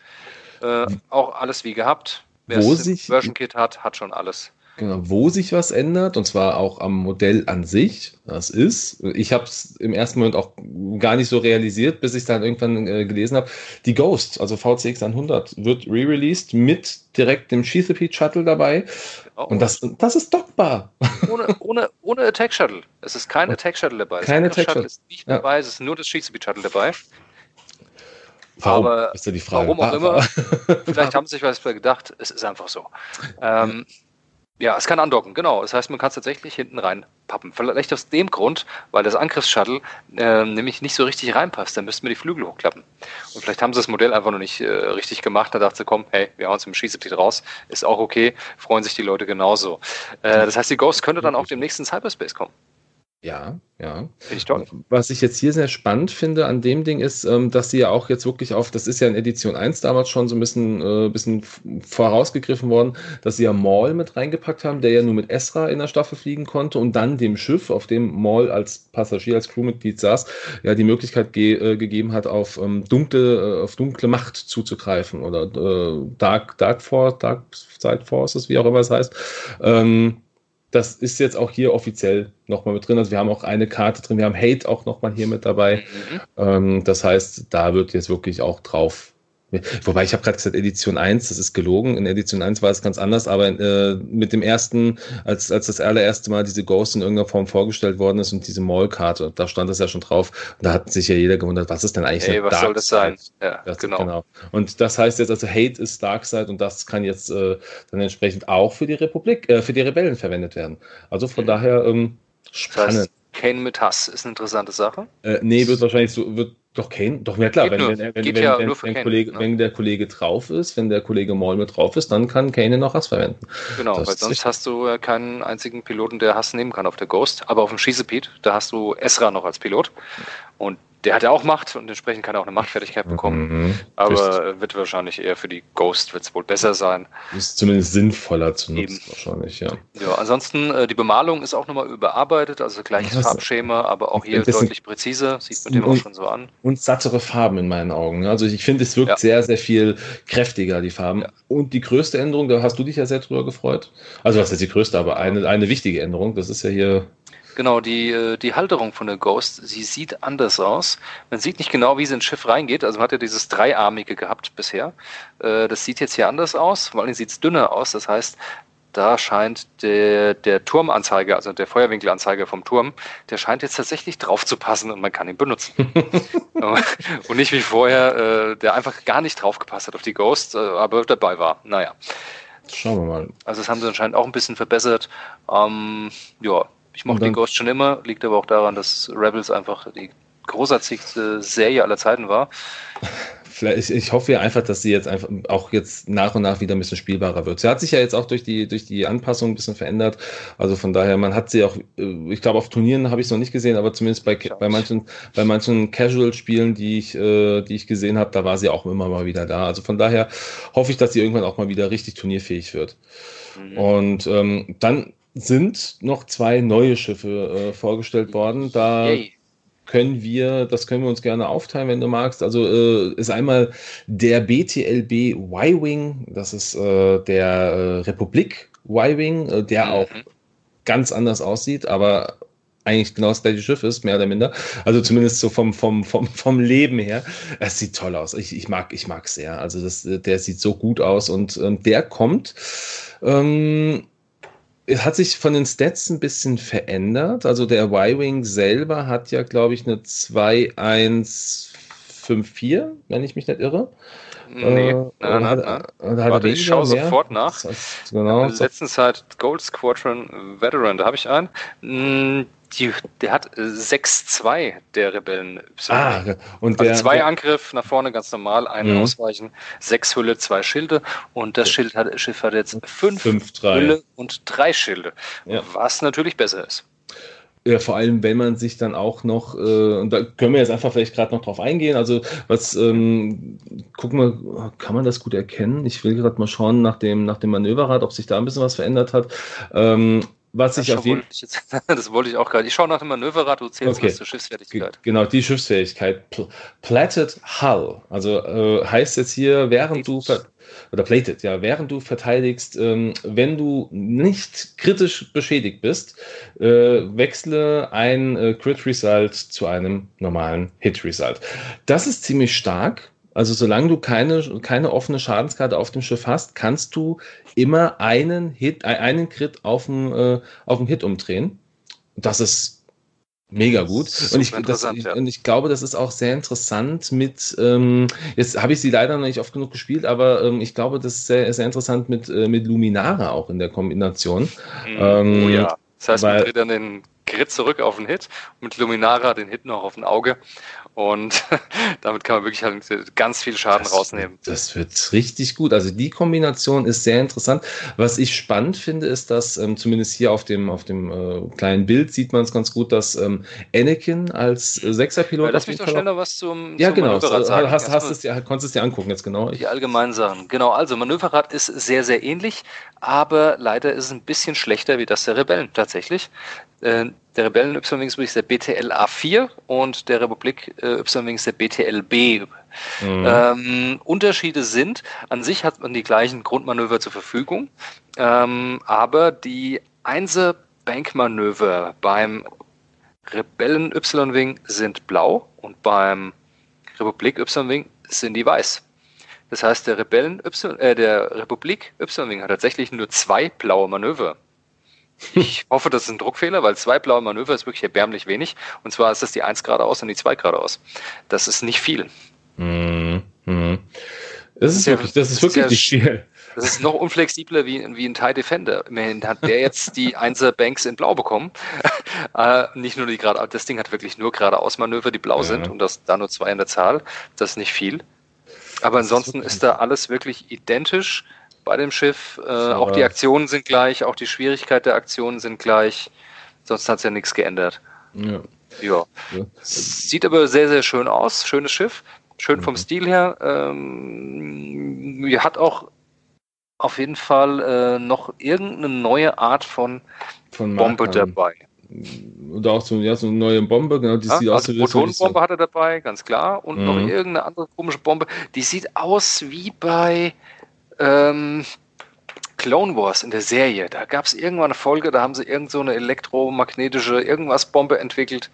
Äh, auch alles wie gehabt. Wer wo sich, Version Kit hat, hat schon alles. Genau, wo sich was ändert, und zwar auch am Modell an sich, das ist, ich habe es im ersten Moment auch gar nicht so realisiert, bis ich es dann irgendwann äh, gelesen habe, die Ghost, also VCX 100, wird re-released mit direkt dem Chesapeake Shuttle dabei. Genau. Und das, das ist dockbar. Ohne, ohne, ohne Attack Shuttle. Es ist kein Attack Shuttle dabei. Kein Attack Shuttle ist nicht dabei, ja. es ist nur das Chesapeake Shuttle dabei. Warum, Aber ist ja die Frage. Warum auch immer. Vielleicht haben sie sich was gedacht. Es ist einfach so. Ähm, ja, es kann andocken, genau. Das heißt, man kann es tatsächlich hinten reinpappen. Vielleicht aus dem Grund, weil das Angriffsshuttle äh, nämlich nicht so richtig reinpasst. Dann müssten wir die Flügel hochklappen. Und vielleicht haben sie das Modell einfach noch nicht äh, richtig gemacht. Da dachte sie, komm, hey, wir hauen es im Schießgebiet raus. Ist auch okay. Freuen sich die Leute genauso. Äh, das heißt, die Ghost könnte dann auch demnächst in Cyberspace kommen. Ja, ja. Finde ich toll. Was ich jetzt hier sehr spannend finde an dem Ding ist, ähm, dass sie ja auch jetzt wirklich auf, das ist ja in Edition 1 damals schon so ein bisschen, äh, bisschen vorausgegriffen worden, dass sie ja Maul mit reingepackt haben, der ja nur mit Esra in der Staffel fliegen konnte und dann dem Schiff, auf dem Maul als Passagier, als Crewmitglied saß, ja die Möglichkeit ge äh, gegeben hat, auf ähm, dunkle, äh, auf dunkle Macht zuzugreifen oder äh, Dark, Dark Force, Dark Side Forces, wie auch immer es heißt. Ähm, das ist jetzt auch hier offiziell nochmal mit drin. Also wir haben auch eine Karte drin, wir haben Hate auch nochmal hier mit dabei. Mhm. Ähm, das heißt, da wird jetzt wirklich auch drauf Wobei ich habe gerade gesagt, Edition 1, das ist gelogen. In Edition 1 war es ganz anders, aber äh, mit dem ersten, als, als das allererste Mal diese Ghost in irgendeiner Form vorgestellt worden ist und diese Mall-Karte, da stand das ja schon drauf. Und da hat sich ja jeder gewundert, was ist denn eigentlich hey, was Dark soll das sein? Ja, das genau. genau. Und das heißt jetzt also, Hate ist Dark Side und das kann jetzt äh, dann entsprechend auch für die Republik, äh, für die Rebellen verwendet werden. Also von mhm. daher ähm, spannend. Das heißt, Kane mit Hass ist eine interessante Sache. Äh, nee, wird wahrscheinlich so, wird doch Kane, doch ja klar, wenn, nur, wenn, wenn, wenn, ja wenn, wenn, Kane, Kollege, ne? wenn der Kollege drauf ist, wenn der Kollege Maul mit drauf ist, dann kann Kane noch Hass verwenden. Genau, das weil sonst hast du keinen einzigen Piloten, der Hass nehmen kann auf der Ghost, aber auf dem Schießebeat, da hast du Esra noch als Pilot und der hat ja auch Macht und entsprechend kann er auch eine Machtfertigkeit bekommen. Mhm, aber richtig. wird wahrscheinlich eher für die Ghost wird es wohl besser sein. Ist zumindest sinnvoller zu nutzen, Eben. wahrscheinlich, ja. Ja, ansonsten, äh, die Bemalung ist auch nochmal überarbeitet, also gleiches Was? Farbschema, aber auch hier deutlich präziser, sieht man dem auch schon so an. Und sattere Farben in meinen Augen. Also ich finde, es wirkt ja. sehr, sehr viel kräftiger, die Farben. Ja. Und die größte Änderung, da hast du dich ja sehr drüber gefreut. Also was ist die größte, aber eine, eine wichtige Änderung, das ist ja hier Genau, die, äh, die Halterung von der Ghost, sie sieht anders aus. Man sieht nicht genau, wie sie ins Schiff reingeht. Also man hat ja dieses dreiarmige gehabt bisher. Äh, das sieht jetzt hier anders aus. Vor allem sieht es dünner aus. Das heißt, da scheint der, der Turmanzeiger, also der Feuerwinkelanzeiger vom Turm, der scheint jetzt tatsächlich drauf zu passen und man kann ihn benutzen. und nicht wie vorher, äh, der einfach gar nicht drauf gepasst hat auf die Ghost, aber dabei war. Naja. Schauen wir mal. Also das haben sie anscheinend auch ein bisschen verbessert. Ähm, ja, ich mochte den Ghost schon immer, liegt aber auch daran, dass Rebels einfach die großartigste Serie aller Zeiten war. Vielleicht, ich hoffe ja einfach, dass sie jetzt einfach auch jetzt nach und nach wieder ein bisschen spielbarer wird. Sie hat sich ja jetzt auch durch die, durch die Anpassung ein bisschen verändert. Also von daher, man hat sie auch, äh, ich glaube, auf Turnieren habe ich es noch nicht gesehen, aber zumindest bei, bei manchen, bei manchen Casual-Spielen, die ich, äh, die ich gesehen habe, da war sie auch immer mal wieder da. Also von daher hoffe ich, dass sie irgendwann auch mal wieder richtig turnierfähig wird. Mhm. Und ähm, dann sind noch zwei neue Schiffe äh, vorgestellt worden. Da Yay. können wir, das können wir uns gerne aufteilen, wenn du magst. Also äh, ist einmal der BTLB Y-Wing, das ist äh, der äh, Republik Y-Wing, äh, der mhm. auch ganz anders aussieht, aber eigentlich genau das gleiche Schiff ist, mehr oder minder. Also zumindest so vom, vom, vom, vom Leben her. Es sieht toll aus. Ich, ich mag ich mag sehr. Also das, der sieht so gut aus und ähm, der kommt ähm, es hat sich von den Stats ein bisschen verändert. Also der Y-Wing selber hat ja, glaube ich, eine 2-1-5-4, wenn ich mich nicht irre. Nee, äh, na, na, hat, na. Warte, ich schaue mehr? sofort nach. Das heißt, genau. Letztens halt Gold Squadron Veteran, da habe ich einen. Die, der hat 6-2, äh, der Rebellen. Ah, und also der, zwei der, Angriff nach vorne ganz normal, einen mhm. Ausweichen, sechs Hülle, zwei Schilde und das Schild hat, Schiff hat jetzt fünf, fünf Hülle und drei Schilde, ja. was natürlich besser ist. Ja, vor allem, wenn man sich dann auch noch, äh, und da können wir jetzt einfach vielleicht gerade noch drauf eingehen, also was, ähm, gucken wir, kann man das gut erkennen? Ich will gerade mal schauen nach dem, nach dem Manöverrad, ob sich da ein bisschen was verändert hat. Ähm, was ich auf jeden Fall. Das wollte ich auch gerade. Ich schaue nach dem Manöverrad, du zählst okay. zur Schiffsfertigkeit. G genau, die Schiffsfähigkeit. Pl Platted Hull. Also äh, heißt jetzt hier, während du oder plated, ja, während du verteidigst, ähm, wenn du nicht kritisch beschädigt bist, äh, wechsle ein äh, Crit Result zu einem normalen Hit Result. Das ist ziemlich stark also solange du keine, keine offene Schadenskarte auf dem Schiff hast, kannst du immer einen Hit, äh, einen Crit auf dem, äh, auf dem Hit umdrehen. Das ist mega gut. Und ich, das, ja. und ich glaube, das ist auch sehr interessant mit, ähm, jetzt habe ich sie leider noch nicht oft genug gespielt, aber ähm, ich glaube, das ist sehr, sehr interessant mit, äh, mit Luminara auch in der Kombination. Mhm. Ähm, oh ja. Das heißt, weil, man dreht dann den Crit zurück auf den Hit, mit Luminara den Hit noch auf ein Auge und damit kann man wirklich halt ganz viel Schaden das, rausnehmen. Das wird richtig gut. Also die Kombination ist sehr interessant. Was ich spannend finde, ist, dass ähm, zumindest hier auf dem, auf dem äh, kleinen Bild sieht man es ganz gut, dass ähm, Anakin als äh, Sechserpilot. Ja, lass mich doch schnell noch was zum, ja, zum genau. Manöverrad sagen. Hast, hast es, ja, konntest es dir angucken jetzt genau. Die allgemeinen Sachen. Genau, also Manöverrad ist sehr, sehr ähnlich, aber leider ist es ein bisschen schlechter wie das der Rebellen tatsächlich. Äh, der Rebellen Y-Wings ist der BTL A4 und der Republik äh, Y-Wings der BTLB. Mhm. Ähm, Unterschiede sind, an sich hat man die gleichen Grundmanöver zur Verfügung, ähm, aber die Einser-Bankmanöver beim Rebellen Y-Wing sind blau und beim Republik Y-Wing sind die weiß. Das heißt, der Rebellen y, äh, der Republik Y-Wing hat tatsächlich nur zwei blaue Manöver. Ich hoffe, das ist ein Druckfehler, weil zwei blaue Manöver ist wirklich erbärmlich wenig. Und zwar ist das die 1 geradeaus und die 2 geradeaus. Das ist nicht viel. Mhm. Mhm. Das, ist, wirklich, das ist wirklich nicht viel. Das ist noch unflexibler wie, wie ein TIE Defender. Immerhin hat der jetzt die 1er Banks in Blau bekommen. äh, nicht nur die gerade, das Ding hat wirklich nur geradeaus Manöver, die blau ja. sind und das da nur zwei in der Zahl. Das ist nicht viel. Aber ansonsten ist da alles wirklich identisch bei dem Schiff. Äh, auch die Aktionen sind gleich, auch die Schwierigkeit der Aktionen sind gleich. Sonst hat es ja nichts geändert. Ja. ja. Sieht aber sehr, sehr schön aus. Schönes Schiff. Schön vom mhm. Stil her. Ähm, hat auch auf jeden Fall äh, noch irgendeine neue Art von, von Bombe dabei. Oder auch so, ja, so eine neue Bombe, genau, die ja, sieht also aus wie Protonenbombe hat er dabei, ganz klar. Und mhm. noch irgendeine andere komische Bombe, die sieht aus wie bei ähm, Clone Wars in der Serie. Da gab es irgendwann eine Folge, da haben sie irgend so eine elektromagnetische irgendwas Bombe entwickelt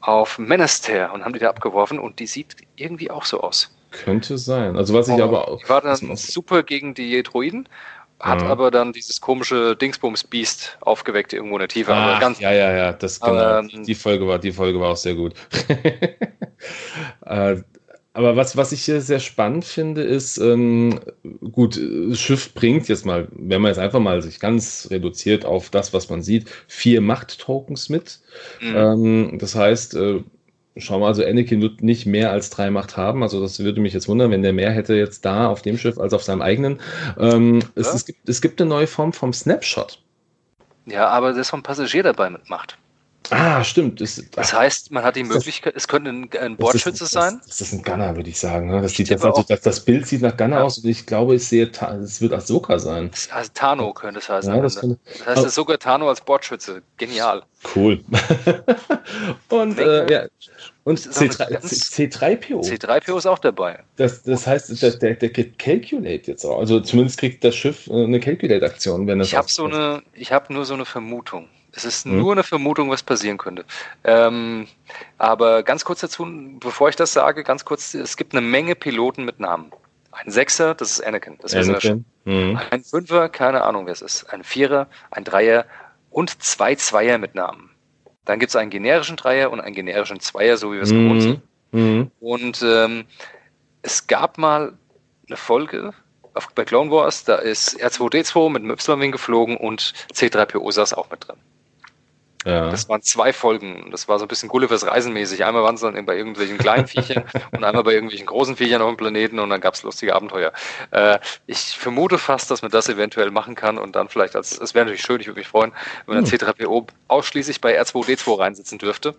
auf Menaster und haben die da abgeworfen und die sieht irgendwie auch so aus. Könnte sein. Also was ich oh, aber auch. Die war dann super gegen die Droiden, hat mhm. aber dann dieses komische Dingsbums-Beast aufgeweckt irgendwo in der Tiefe. Ach, ganz, ja, ja, ja, das genau. Ähm, die Folge war, die Folge war auch sehr gut. äh, aber was, was ich hier sehr spannend finde, ist, ähm, gut, das Schiff bringt jetzt mal, wenn man jetzt einfach mal sich ganz reduziert auf das, was man sieht, vier Macht-Tokens mit. Mhm. Ähm, das heißt, äh, Schau mal, also Anakin wird nicht mehr als drei Macht haben. Also das würde mich jetzt wundern, wenn der mehr hätte jetzt da auf dem Schiff als auf seinem eigenen. Ähm, ja. es, es, gibt, es gibt eine neue Form vom Snapshot. Ja, aber das vom Passagier dabei mit Macht. Ah, stimmt. Das, das heißt, man hat die Möglichkeit, es könnte ein, ein Bordschütze sein. Das, das, ist ein Gunner, würde ich sagen. Ne? Das, sieht jetzt also, das, das, Bild sieht nach Gunner ja. aus und ich glaube, ich sehe, es wird Ahsoka sein. Also Tano könnte es heißen. Ja, das, könnte, das heißt, ist sogar Tano als Bordschütze. Genial. Cool. und äh, ja. Und C3, C3PO. C3PO ist auch dabei. Das, das heißt, der, der, der kriegt Calculate jetzt auch. Also zumindest kriegt das Schiff äh, eine Calculate-Aktion, wenn es. Ich habe so eine, ich habe nur so eine Vermutung. Es ist hm. nur eine Vermutung, was passieren könnte. Ähm, aber ganz kurz dazu, bevor ich das sage, ganz kurz, es gibt eine Menge Piloten mit Namen. Ein Sechser, das ist Anakin. Das Anakin. Mhm. Ein Fünfer, keine Ahnung, wer es ist. Ein Vierer, ein Dreier und zwei Zweier mit Namen. Dann gibt es einen generischen Dreier und einen generischen Zweier, so wie wir es mhm. gewohnt sind. Mhm. Und ähm, es gab mal eine Folge auf, bei Clone Wars, da ist R2D2 mit dem Y-Wing geflogen und C3PO saß auch mit drin. Ja. Das waren zwei Folgen. Das war so ein bisschen Gullivers Reisenmäßig. Einmal waren sie dann bei irgendwelchen kleinen Viechern und einmal bei irgendwelchen großen Viechern auf dem Planeten und dann gab es lustige Abenteuer. Äh, ich vermute fast, dass man das eventuell machen kann und dann vielleicht als, es wäre natürlich schön, ich würde mich freuen, wenn man hm. C3PO ausschließlich bei R2D2 reinsitzen dürfte.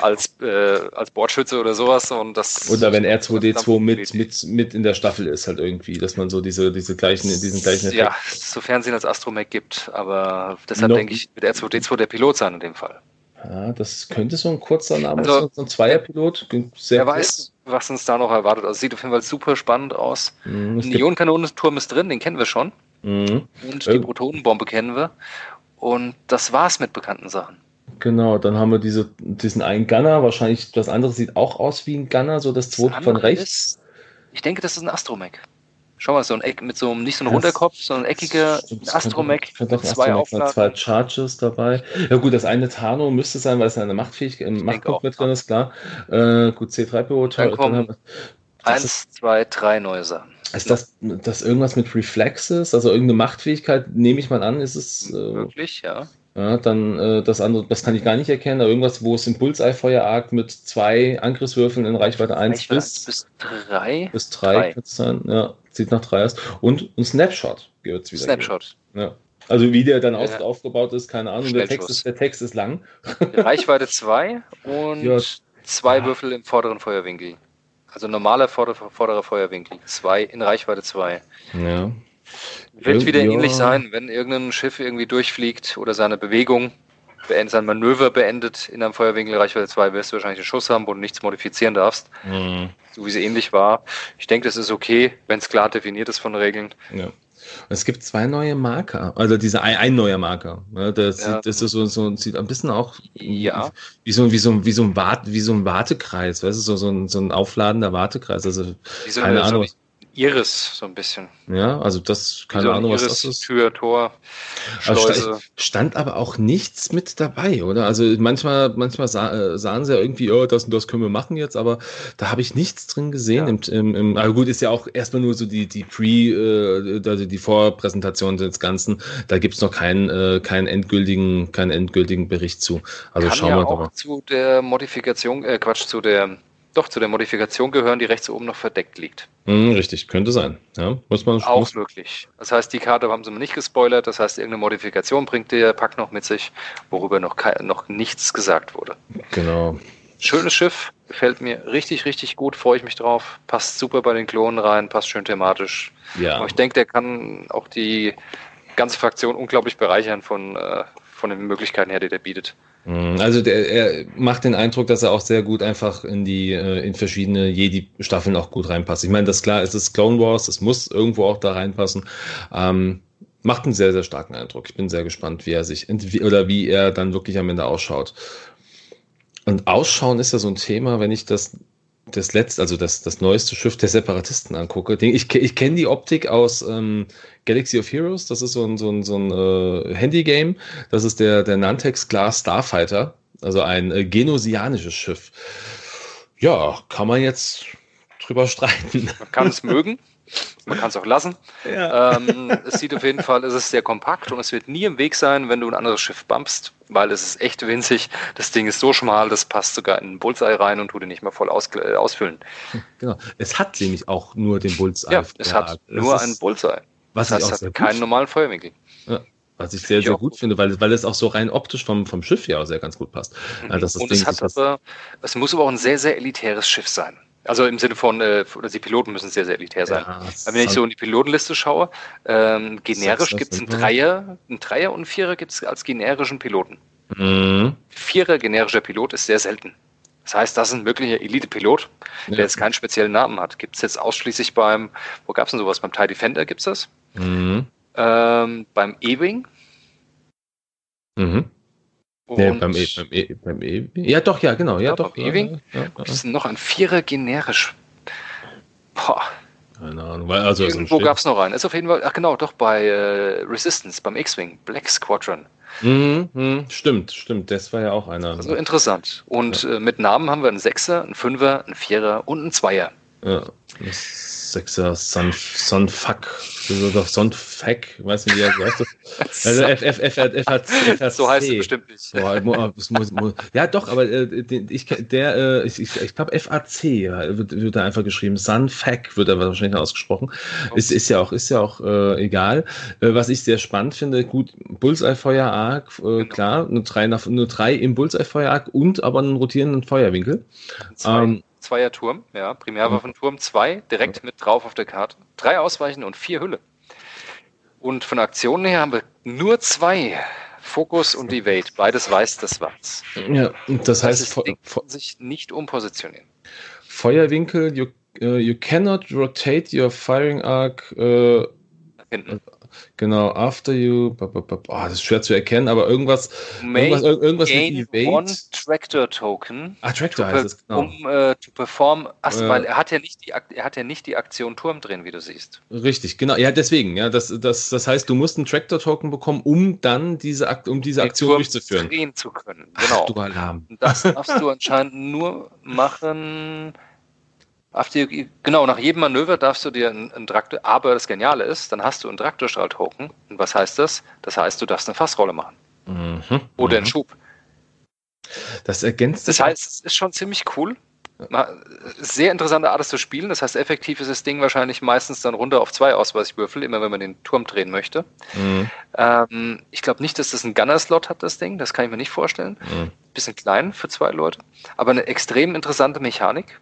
Als, äh, als Bordschütze oder sowas und das. Oder wenn R2D2 mit, mit, mit in der Staffel ist halt irgendwie, dass man so diese, diese gleichen, diesen gleichen Effekt. Ja, sofern es ihn als Astromech gibt, aber deshalb no. denke ich, wird R2D2 der Pilot sein dem Fall. Ja, das könnte so ein kurzer Name also, sein, so ein Zweierpilot. Sehr wer kurz. weiß, was uns da noch erwartet. Also sieht auf jeden Fall super spannend aus. Mhm, ein Ionenkanonenturm ist drin, den kennen wir schon. Mhm. Und die Protonenbombe kennen wir. Und das war's mit bekannten Sachen. Genau, dann haben wir diese, diesen einen Gunner. Wahrscheinlich das andere sieht auch aus wie ein Gunner, so das zweite von rechts. Ist, ich denke, das ist ein Astromech. Schau mal, so ein Eck mit so einem, nicht so einem Runterkopf, sondern ein eckiger Astromech zwei Aufladen. Zwei Charges dabei. Ja gut, das eine Tano müsste sein, weil es eine Machtfähigkeit im Machtpunkt mit drin ist, klar. Äh, gut, C3PO. Dann, eins, ist, zwei, drei neue Sachen. Ist das, das irgendwas mit Reflexes? Also irgendeine Machtfähigkeit, nehme ich mal an, ist es. Äh, Wirklich, ja. Ja, dann äh, das andere, das kann ich gar nicht erkennen, aber irgendwas, wo es im Bullseye-Feuer argt mit zwei Angriffswürfeln in Reichweite 1 bis, bis 3. Bis 3 kann es sein, ja, sieht nach 3 aus. Und ein Snapshot wird es wieder. Snapshot. Ja. Also wie der dann ja. aufgebaut ist, keine Ahnung. Der Text ist, der Text ist lang. Reichweite 2 und ja. zwei. Würfel im vorderen Feuerwinkel. Also normaler vorderer, vorderer Feuerwinkel. Zwei in Reichweite 2. Ja. Wird wieder ähnlich sein, wenn irgendein Schiff irgendwie durchfliegt oder seine Bewegung beendet, sein Manöver beendet in einem Feuerwinkel Reichweite 2, wirst du wahrscheinlich einen Schuss haben, wo du nichts modifizieren darfst. Mhm. So wie es ähnlich war. Ich denke, das ist okay, wenn es klar definiert ist von Regeln. Ja. Es gibt zwei neue Marker, also dieser ein, ein neuer Marker. Ja, das, ja. Sieht, das ist so, so, sieht ein bisschen auch ja. wie, so, wie, so, wie, so ein Wart, wie so ein Wartekreis, weißt du, so, so, ein, so ein aufladender Wartekreis. Also, wie so keine eine, Ahnung. Iris, so ein bisschen. Ja, also das, keine so Ahnung, was das ist. Tür, Tor, also stand, stand, aber auch nichts mit dabei, oder? Also manchmal, manchmal sah, äh, sahen sie ja irgendwie, oh, das und das können wir machen jetzt, aber da habe ich nichts drin gesehen. Ja. Im, im, im, aber gut, ist ja auch erstmal nur so die, die Pre, äh, also die Vorpräsentation des Ganzen. Da gibt es noch keinen, äh, keinen endgültigen, keinen endgültigen Bericht zu. Also Kann schauen ja wir auch mal. zu der Modifikation, äh, Quatsch, zu der doch zu der Modifikation gehören, die rechts oben noch verdeckt liegt. Hm, richtig, könnte sein. Ja, muss man auch muss möglich. Das heißt, die Karte haben sie mir nicht gespoilert. Das heißt, irgendeine Modifikation bringt der Pack noch mit sich, worüber noch, noch nichts gesagt wurde. Genau. Schönes Schiff, gefällt mir richtig, richtig gut, freue ich mich drauf. Passt super bei den Klonen rein, passt schön thematisch. Ja. Aber ich denke, der kann auch die ganze Fraktion unglaublich bereichern von, äh, von den Möglichkeiten her, die der bietet. Mhm. Also der, er macht den Eindruck, dass er auch sehr gut einfach in die äh, in verschiedene Jedi-Staffeln auch gut reinpasst. Ich meine, das ist klar, es ist Clone Wars, es muss irgendwo auch da reinpassen. Ähm, macht einen sehr, sehr starken Eindruck. Ich bin sehr gespannt, wie er sich oder wie er dann wirklich am Ende ausschaut. Und Ausschauen ist ja so ein Thema, wenn ich das das letzte, also das, das neueste Schiff der Separatisten angucke. Ich, ich kenne die Optik aus ähm, Galaxy of Heroes, das ist so ein, so ein, so ein äh, Handy-Game. Das ist der, der Nantex Glass Starfighter, also ein äh, genosianisches Schiff. Ja, kann man jetzt drüber streiten. Man kann es mögen. Man kann es auch lassen. Ja. Ähm, es sieht auf jeden Fall, es ist sehr kompakt und es wird nie im Weg sein, wenn du ein anderes Schiff bumpst, weil es ist echt winzig. Das Ding ist so schmal, das passt sogar in einen Bullseye rein und tut ihn nicht mal voll aus, äh, ausfüllen. Genau. Es hat nämlich auch nur den Bullseye. Ja, es ja, hat nur einen Bullseye. Was das heißt, hat keinen normalen Feuerwinkel. Ja. Was ich sehr, sehr gut finde, weil, weil es auch so rein optisch vom, vom Schiff her auch sehr ganz gut passt. Mhm. Also und Ding es, hat aber, es muss aber auch ein sehr, sehr elitäres Schiff sein. Also im Sinne von, äh, die Piloten müssen sehr, sehr elitär sein. Ja, Wenn ich so in die Pilotenliste schaue, ähm, generisch gibt es einen Dreier, einen Dreier und einen Vierer gibt es als generischen Piloten. Mhm. Vierer generischer Pilot ist sehr selten. Das heißt, das ist ein wirklicher Elite-Pilot, der ja. jetzt keinen speziellen Namen hat. Gibt es jetzt ausschließlich beim, wo gab es denn sowas? Beim TIE Defender gibt es das? Mhm. Ähm, beim E-Wing. Mhm. Nee, beim E, beim E, beim E. Ja, doch, ja, genau. Ja, ja doch. E-Wing. Ja, ja, ja. ist noch ein Vierer generisch. Boah. Keine Ahnung. Weil, also Irgendwo gab es noch einen. Ist auf jeden Fall, ach genau, doch bei äh, Resistance, beim X-Wing, Black Squadron. Mhm, mh, stimmt, stimmt. Das war ja auch einer. Also interessant. Und äh, mit Namen haben wir einen Sechser, einen Fünfer, einen Vierer und einen Zweier. Ja, das Sechser Son, Sonfuck. Oder Sonfuck, weiß nicht, wie er sagt. Also F, F, F, F, F, F, So heißt es bestimmt nicht. Muss, ja, doch, aber äh, ich, der, äh, ich, ich, glaube FAC wird, wird da einfach geschrieben. Sunfuck wird aber wahrscheinlich ausgesprochen. Okay. Ist, ist ja auch, ist ja auch äh, egal. Was ich sehr spannend finde, gut, Bullseye-Feuer Arc, äh, genau. klar, nur drei, nur drei im Bullseye-Feuer Arc und aber einen rotierenden Feuerwinkel. Ähm, Zweier Turm, ja, Primärwaffenturm 2, direkt mit drauf auf der Karte. Drei Ausweichen und vier Hülle. Und von Aktionen her haben wir nur zwei. Fokus und Evade. Beides weiß das was. Ja, das heißt, das sich nicht umpositionieren. Feuerwinkel, you, uh, you cannot rotate your firing arc uh, hinten. Genau, after you. Oh, das ist schwer zu erkennen, aber irgendwas. irgendwas, irgendwas gain mit Evade. one Tractor Token. Ah, Tractor heißt es, genau. Um uh, to perform. Achso, äh, weil er hat ja nicht die er hat ja nicht die Aktion Turm drehen, wie du siehst. Richtig, genau. Ja, deswegen. Ja, das, das, das heißt, du musst einen Tractor Token bekommen, um dann diese, um diese Aktion Turm durchzuführen. drehen zu können. Genau. Ach, du Alarm. Das darfst du anscheinend nur machen die, genau, nach jedem Manöver darfst du dir einen, einen Traktor, aber das Geniale ist, dann hast du einen Traktorstrahl-Token. Und was heißt das? Das heißt, du darfst eine Fassrolle machen. Mhm. Oder einen mhm. Schub. Das ergänzt Das heißt, es ist schon ziemlich cool. Sehr interessante Art, es zu spielen. Das heißt, effektiv ist das Ding wahrscheinlich meistens dann runter auf zwei Ausweichwürfel, immer wenn man den Turm drehen möchte. Mhm. Ähm, ich glaube nicht, dass das einen Gunner-Slot hat, das Ding. Das kann ich mir nicht vorstellen. Mhm. Bisschen klein für zwei Leute. Aber eine extrem interessante Mechanik.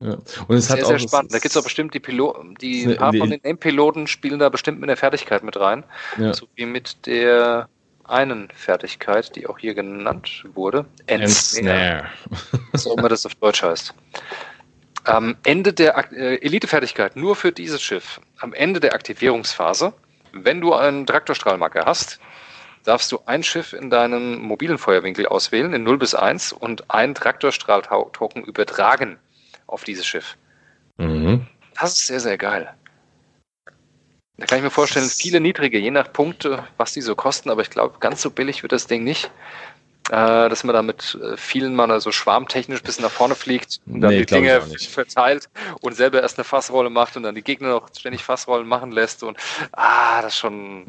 Ja. Und es sehr, hat sehr auch, spannend. Da gibt es auch bestimmt die Piloten, die ein paar von den M-Piloten spielen da bestimmt mit der Fertigkeit mit rein. Ja. So wie mit der einen Fertigkeit, die auch hier genannt wurde. Ensnare. Was auch immer das auf Deutsch heißt. Am Ende der äh, Elite-Fertigkeit, nur für dieses Schiff, am Ende der Aktivierungsphase, wenn du einen Traktorstrahlmarker hast, darfst du ein Schiff in deinem mobilen Feuerwinkel auswählen, in 0 bis 1, und einen Traktorstrahl-Token übertragen auf dieses Schiff. Mhm. Das ist sehr, sehr geil. Da kann ich mir vorstellen, viele niedrige, je nach Punkte, was die so kosten, aber ich glaube, ganz so billig wird das Ding nicht äh, dass man da mit äh, vielen Mann so schwarmtechnisch bis nach vorne fliegt und dann nee, die Dinge verteilt und selber erst eine Fassrolle macht und dann die Gegner noch ständig Fassrollen machen lässt und ah, das ist schon.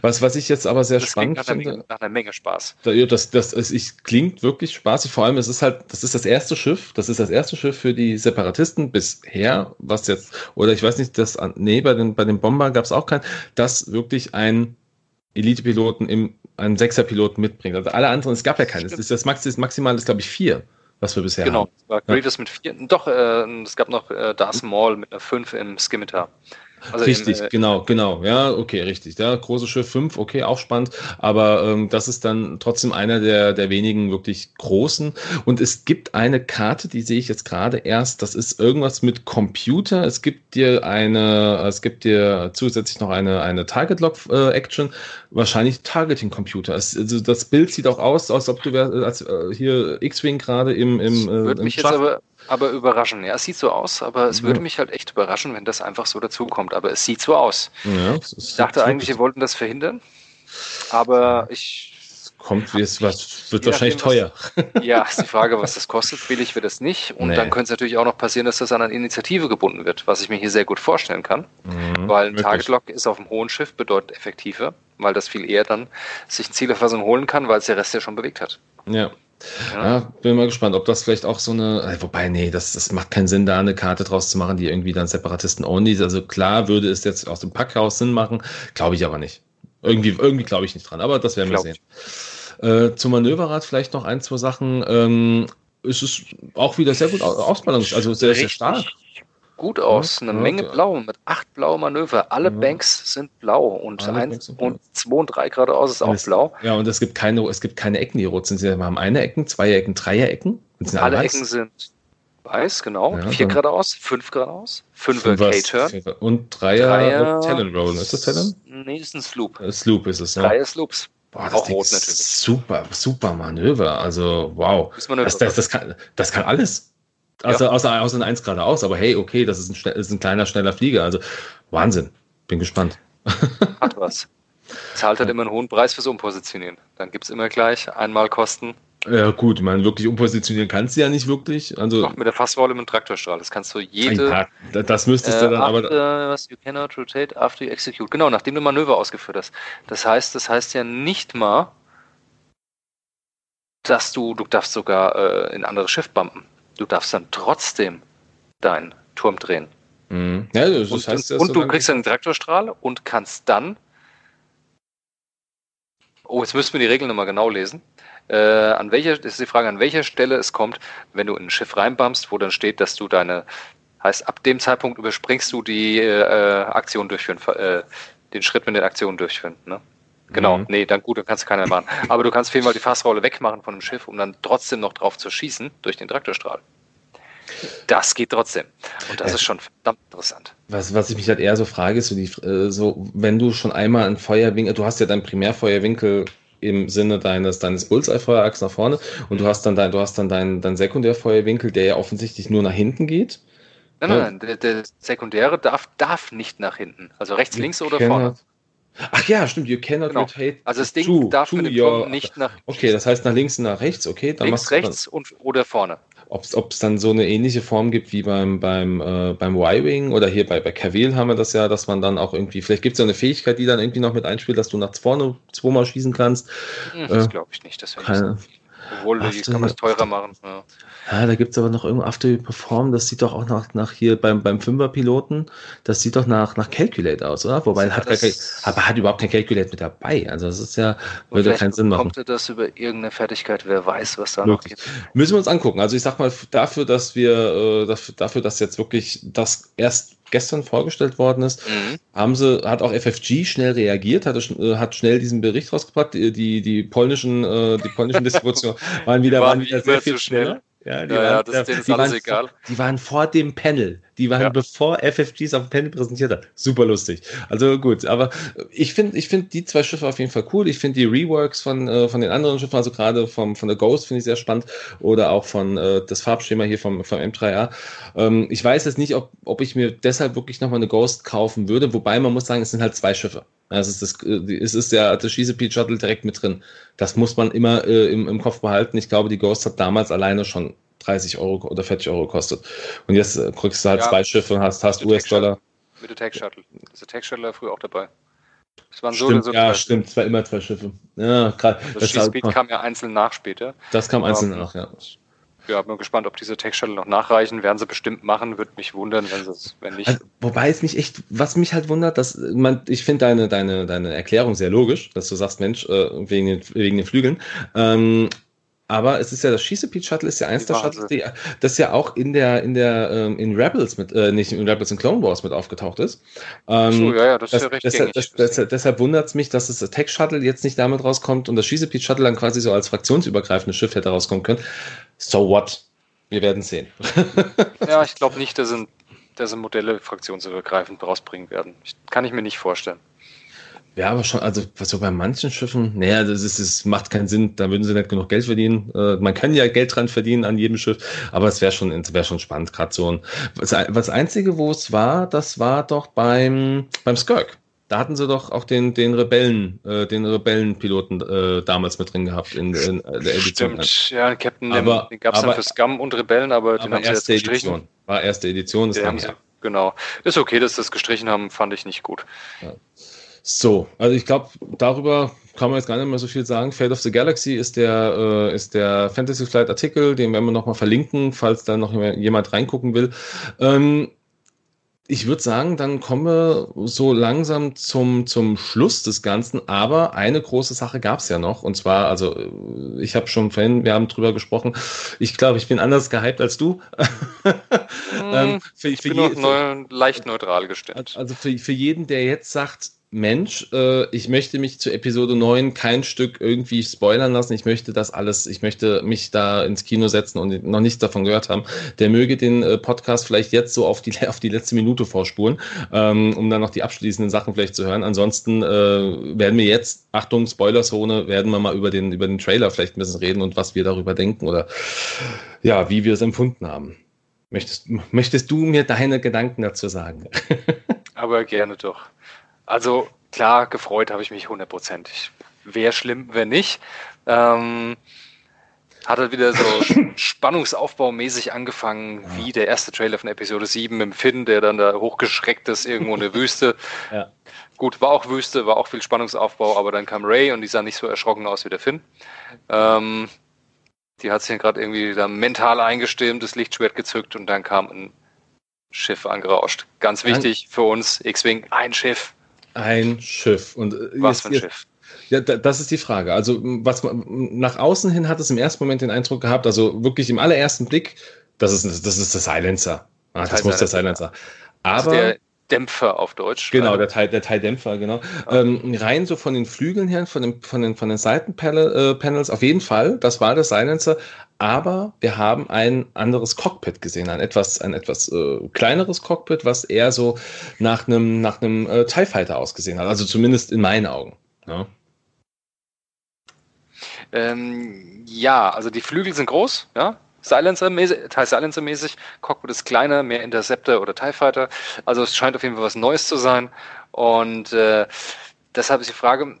Was, was ich jetzt aber sehr spannend finde. Nach einer Menge Spaß. Das, das, das ist, klingt wirklich spaßig. Vor allem, es ist halt, das ist das erste Schiff, das ist das erste Schiff für die Separatisten bisher, was jetzt, oder ich weiß nicht, das, nee, bei den, bei den Bomber gab es auch kein, das wirklich ein Elite-Piloten im einen Sechser-Piloten mitbringt. Also alle anderen, es gab ja keinen. Das, das, Max, das Maximal ist, glaube ich, vier, was wir bisher genau, haben. Genau, Grievous ja. mit vier. Doch, äh, es gab noch äh, Darth Maul mit einer fünf im Scimitar. Also richtig, im, äh, genau, genau. Ja, okay, richtig. Ja, große Schiff 5, okay, auch spannend. Aber ähm, das ist dann trotzdem einer der, der wenigen wirklich großen. Und es gibt eine Karte, die sehe ich jetzt gerade erst. Das ist irgendwas mit Computer. Es gibt dir eine, es gibt dir zusätzlich noch eine, eine Target-Lock-Action. Äh, Wahrscheinlich Targeting-Computer. Also das Bild sieht auch aus, als ob du wär, als, äh, hier X-Wing gerade im, im, äh, mich jetzt aber überraschen. Ja, es sieht so aus, aber es würde mich halt echt überraschen, wenn das einfach so dazukommt. Aber es sieht so aus. Ja, ich dachte eigentlich, wir wollten das verhindern, aber ich. Kommt, wie es was, wird wahrscheinlich teuer. Was, ja, ist die Frage, was das kostet. Billig wird es nicht. Und nee. dann könnte es natürlich auch noch passieren, dass das an eine Initiative gebunden wird, was ich mir hier sehr gut vorstellen kann. Mhm, weil ein Target Lock ist auf dem hohen Schiff, bedeutet effektiver, weil das viel eher dann sich eine Zielerfassung holen kann, weil es der Rest ja schon bewegt hat. Ja. Ja. ja. bin mal gespannt, ob das vielleicht auch so eine, äh, wobei, nee, das, das macht keinen Sinn, da eine Karte draus zu machen, die irgendwie dann Separatisten only ist. Also klar würde es jetzt aus dem Packhaus Sinn machen, glaube ich aber nicht. Irgendwie, irgendwie glaube ich nicht dran, aber das werden wir sehen. Äh, zum Manöverrad vielleicht noch ein, zwei Sachen. Ähm, es ist auch wieder sehr gut ausbalanciert, also sehr, sehr stark gut aus. Eine ja, Menge blau mit acht blaue Manöver. Alle. Banks sind blau und eins und zwei und drei geradeaus ist auch es, blau. Ja, und es gibt keine, es gibt keine Ecken, die rot sind. Sie haben eine Ecken, zwei Ecken, drei Ecken. alle, alle Ecken sind weiß, genau. Vier geradeaus, fünf geradeaus, fünf K-Turn. Und Dreier, Dreier Talon Roll. Ist das Talon? Nee, ist ein Sloop. Äh, Sloop ist es, ja. Dreier Sloops. Boah, das auch Ding rot natürlich. Super, super Manöver. Also, wow. Das, das, das, kann, das kann alles. Also, ja. außer, außer ein 1 geradeaus, aber hey, okay, das ist ein, ist ein kleiner, schneller Flieger. Also Wahnsinn. Bin gespannt. Hat was. Zahlt halt immer einen hohen Preis fürs Umpositionieren. Dann gibt es immer gleich einmal Kosten. Ja, gut, ich meine, wirklich umpositionieren kannst du ja nicht wirklich. Also, Doch, mit der Fassrolle mit dem Traktorstrahl. Das kannst du jede. Ja, das müsstest du dann äh, after, aber. Was you cannot rotate after you execute. Genau, nachdem du Manöver ausgeführt hast. Das heißt, das heißt ja nicht mal, dass du, du darfst sogar äh, in ein anderes Schiff bumpen du darfst dann trotzdem deinen Turm drehen. Mhm. Ja, das und, heißt, und, und du kriegst einen Traktorstrahl und kannst dann. Oh, jetzt müssten wir die Regeln nochmal genau lesen. Äh, an welcher, das ist die Frage, an welcher Stelle es kommt, wenn du in ein Schiff reinbammst, wo dann steht, dass du deine, heißt, ab dem Zeitpunkt überspringst du die äh, Aktion durchführen, äh, den Schritt mit den Aktionen durchführen. Ne? Genau, mhm. nee, dann gut, dann kannst du keiner machen. Aber du kannst auf jeden Fall die Fassrolle wegmachen von dem Schiff, um dann trotzdem noch drauf zu schießen durch den Traktorstrahl. Das geht trotzdem. Und das ja. ist schon verdammt interessant. Was, was ich mich halt eher so frage, ist so, die, äh, so wenn du schon einmal einen Feuerwinkel, du hast ja deinen Primärfeuerwinkel im Sinne deines, deines Bullseye-Feuerachs nach vorne und du hast dann, dein, du hast dann deinen, deinen Sekundärfeuerwinkel, der ja offensichtlich nur nach hinten geht. Nein, nein, nein, der, der Sekundäre darf, darf nicht nach hinten. Also rechts, links oder vorne. Ach ja, stimmt, you cannot genau. rotate. Also das Ding to, darf to mit dem your, nicht nach Okay, das heißt nach links und nach rechts, okay. Dann links, rechts dann, und, oder vorne. Ob es dann so eine ähnliche Form gibt wie beim, beim, äh, beim Y-Wing oder hier bei, bei Kavil haben wir das ja, dass man dann auch irgendwie, vielleicht gibt es ja eine Fähigkeit, die dann irgendwie noch mit einspielt, dass du nach vorne zweimal schießen kannst. Hm, das äh, glaube ich nicht. Das keine, obwohl, die kann man es teurer machen. Ja. Ja, da gibt es aber noch irgendwo After You Perform, das sieht doch auch nach, nach hier beim, beim Fünfer-Piloten, das sieht doch nach, nach Calculate aus, oder? Wobei ja, hat gar kein, aber hat überhaupt kein Calculate mit dabei. Also das ist ja, würde keinen Sinn machen. Kommt das über irgendeine Fertigkeit, wer weiß, was da wirklich. noch geht. Müssen wir uns angucken. Also ich sag mal, dafür, dass wir, äh, dafür, dass jetzt wirklich das erst gestern vorgestellt worden ist, mhm. haben sie, hat auch FFG schnell reagiert, hat, äh, hat schnell diesen Bericht rausgebracht. Die, die, die polnischen, äh, die polnischen Distributionen waren wieder, waren, waren wieder sehr viel schneller. Ja, die, ja, waren, ja, das, die, waren vor, die waren vor dem Panel. Die waren ja. bevor FFGs auf dem Panel präsentiert hat. Super lustig. Also gut, aber ich finde ich finde die zwei Schiffe auf jeden Fall cool. Ich finde die Reworks von, äh, von den anderen Schiffen, also gerade vom, von der Ghost finde ich sehr spannend oder auch von äh, das Farbschema hier vom, vom M3A. Ähm, ich weiß jetzt nicht, ob, ob ich mir deshalb wirklich nochmal eine Ghost kaufen würde, wobei man muss sagen, es sind halt zwei Schiffe. Also es ist, das, äh, es ist der, der Chesapeake Shuttle direkt mit drin. Das muss man immer äh, im, im Kopf behalten. Ich glaube, die Ghost hat damals alleine schon 30 Euro oder 40 Euro gekostet. Und jetzt äh, kriegst du halt ja, zwei Schiffe und hast, hast US-Dollar. Mit der Tech Shuttle. Ist der Tech Shuttle früher auch dabei. Das waren stimmt, so, so Ja, stimmt, es war immer zwei Schiffe. Ja, gerade. Also das Chesapeake kam ja einzeln nach später. Das kam einzeln nach, ja. Ja, bin gespannt, ob diese Tech-Shuttle noch nachreichen. Werden sie bestimmt machen, würde mich wundern, wenn sie es, wenn nicht. Also, wobei es mich echt, was mich halt wundert, dass man, ich finde deine, deine, deine Erklärung sehr logisch, dass du sagst, Mensch, äh, wegen, den, wegen den Flügeln. Ähm, aber es ist ja das Chesapeake Shuttle ist ja eins der Shuttles, die, das ja auch in der in der ähm, in Rebels mit äh, nicht in Rebels in Clone Wars mit aufgetaucht ist. Ähm, so, ja, ja, das, das ist ja recht deshalb, das, das, deshalb wundert es mich, dass das Tech Shuttle jetzt nicht damit rauskommt und das Chesapeake Shuttle dann quasi so als fraktionsübergreifendes Schiff hätte rauskommen können. So what? Wir werden sehen. ja, ich glaube nicht, dass sie, dass sie Modelle fraktionsübergreifend rausbringen werden. Ich, kann ich mir nicht vorstellen. Ja, aber schon, also so bei manchen Schiffen, naja, das, ist, das macht keinen Sinn, da würden sie nicht genug Geld verdienen. Äh, man kann ja Geld dran verdienen an jedem Schiff, aber es wäre schon, wäre schon spannend, gerade so ein. Was, was Einzige, wo es war, das war doch beim, beim Skirk. Da hatten sie doch auch den, den Rebellen, äh, den Rebellenpiloten äh, damals mit drin gehabt in, in der Edition. Stimmt, ja, Captain, aber, den, gab es dann für Scum und Rebellen, aber, aber den haben sie jetzt gestrichen. Edition. War erste Edition, das haben sie, genau. Ist okay, dass sie das gestrichen haben, fand ich nicht gut. Ja. So, also ich glaube, darüber kann man jetzt gar nicht mehr so viel sagen. Fate of the Galaxy ist der, äh, ist der Fantasy Flight Artikel, den werden wir nochmal verlinken, falls da noch jemand reingucken will. Ähm, ich würde sagen, dann kommen wir so langsam zum, zum Schluss des Ganzen. Aber eine große Sache gab es ja noch. Und zwar, also äh, ich habe schon vorhin, wir haben drüber gesprochen. Ich glaube, ich bin anders gehypt als du. ähm, für, ich für bin je, neu, leicht neutral gestimmt. Also für, für jeden, der jetzt sagt, Mensch, äh, ich möchte mich zu Episode 9 kein Stück irgendwie spoilern lassen. Ich möchte das alles, ich möchte mich da ins Kino setzen und noch nichts davon gehört haben. Der möge den äh, Podcast vielleicht jetzt so auf die, auf die letzte Minute vorspulen, ähm, um dann noch die abschließenden Sachen vielleicht zu hören. Ansonsten äh, werden wir jetzt, Achtung, Spoilerzone, werden wir mal über den, über den Trailer vielleicht ein bisschen reden und was wir darüber denken oder ja, wie wir es empfunden haben. Möchtest, möchtest du mir deine Gedanken dazu sagen? Aber gerne doch. Also klar, gefreut habe ich mich hundertprozentig. Wäre schlimm, wenn nicht. Ähm, hat er wieder so spannungsaufbaumäßig angefangen, ja. wie der erste Trailer von Episode 7 mit Finn, der dann da hochgeschreckt ist, irgendwo in der Wüste. Ja. Gut, war auch Wüste, war auch viel Spannungsaufbau, aber dann kam Ray und die sah nicht so erschrocken aus wie der Finn. Ähm, die hat sich gerade irgendwie da mental eingestimmt, das Lichtschwert gezückt und dann kam ein Schiff angerauscht. Ganz wichtig für uns, X-Wing, ein Schiff. Ein Schiff. Und äh, was für ein Schiff? Ja, das ist die Frage. Also, was man nach außen hin hat es im ersten Moment den Eindruck gehabt, also wirklich im allerersten Blick, das ist, das ist der Silencer. Ah, das muss der Silencer. Aber. Also der Dämpfer auf Deutsch. Genau, der Teil, der Teildämpfer, genau. Ja. Ähm, rein so von den Flügeln her, von, den, von den, von den Seitenpanels, äh, auf jeden Fall, das war der Silencer. Aber wir haben ein anderes Cockpit gesehen, ein etwas, ein etwas äh, kleineres Cockpit, was eher so nach einem, nach einem äh, TIE Fighter ausgesehen hat. Also zumindest in meinen Augen. Ja. Ähm, ja, also die Flügel sind groß, ja, Silencer-mäßig, Silencer-mäßig. Cockpit ist kleiner, mehr Interceptor oder TIE Fighter. Also es scheint auf jeden Fall was Neues zu sein. Und äh, deshalb ist die Frage,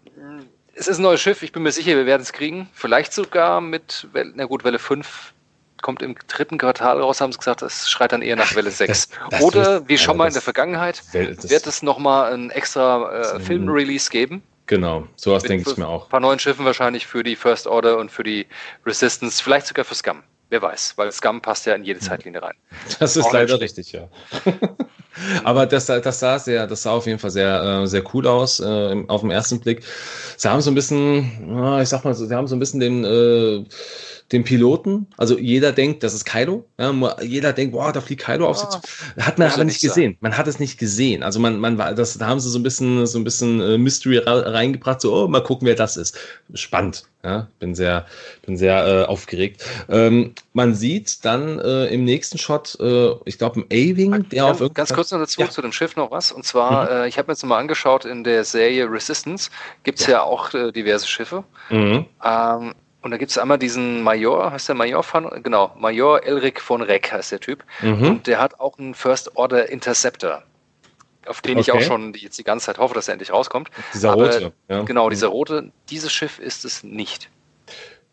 es ist ein neues Schiff, ich bin mir sicher, wir werden es kriegen. Vielleicht sogar mit, na gut, Welle 5 kommt im dritten Quartal raus, haben sie gesagt, es schreit dann eher nach Welle 6. Das, das Oder, ist, wie schon mal in der Vergangenheit, wird es nochmal ein extra äh, Film-Release geben. Genau, sowas denke ich mir auch. Ein paar neuen Schiffen wahrscheinlich für die First Order und für die Resistance, vielleicht sogar für Scum. Wer weiß, weil Scum passt ja in jede Zeitlinie rein. Das ist leider richtig, ja. Aber das, das sah sehr, das sah auf jeden Fall sehr, äh, sehr cool aus äh, auf den ersten Blick. Sie haben so ein bisschen, ich sag mal, sie haben so ein bisschen den, äh, den Piloten. Also jeder denkt, das ist Kylo. Ja, jeder denkt, boah, da fliegt Kylo auf sie zu. Hat man aber nicht gesehen. Sein. Man hat es nicht gesehen. Also man, man war, das, da haben sie so ein bisschen, so ein bisschen äh, Mystery reingebracht. So, oh, mal gucken, wer das ist. Spannend. Ja, bin sehr, bin sehr äh, aufgeregt. Ähm, man sieht dann äh, im nächsten Shot, äh, ich glaube, ein A-Wing, der ganz, auf Ganz kurz noch dazu ja. zu dem Schiff noch was. Und zwar, mhm. Äh, ich habe mir jetzt mal angeschaut, in der Serie Resistance gibt es ja. ja. auch äh, diverse Schiffe. Mhm. Ähm, und da gibt es einmal diesen Major, heißt der Major von, genau, Major Elric von Reck heißt der Typ. Mhm. Und der hat auch einen First Order Interceptor auf den okay. ich auch schon jetzt die ganze Zeit hoffe, dass er endlich rauskommt. Dieser Aber, rote. Ja. Genau, dieser mhm. rote. Dieses Schiff ist es nicht.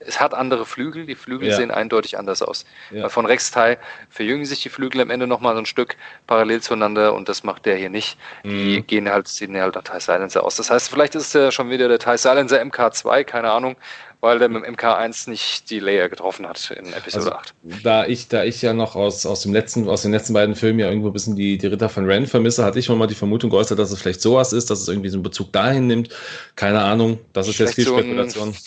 Es hat andere Flügel, die Flügel ja. sehen eindeutig anders aus. Ja. Von Rex Teil verjüngen sich die Flügel am Ende nochmal so ein Stück parallel zueinander und das macht der hier nicht. Die mhm. gehen halt, sehen halt nach TIE Silencer aus. Das heißt, vielleicht ist es ja schon wieder der TIE Silencer MK2, keine Ahnung weil der mit dem MK1 nicht die Layer getroffen hat in Episode also, 8. Da ich, da ich ja noch aus, aus, dem letzten, aus den letzten beiden Filmen ja irgendwo ein bisschen die, die Ritter von Ren vermisse, hatte ich schon mal die Vermutung geäußert, dass es vielleicht sowas ist, dass es irgendwie so einen Bezug dahin nimmt. Keine Ahnung, das ist vielleicht jetzt viel Spekulation. So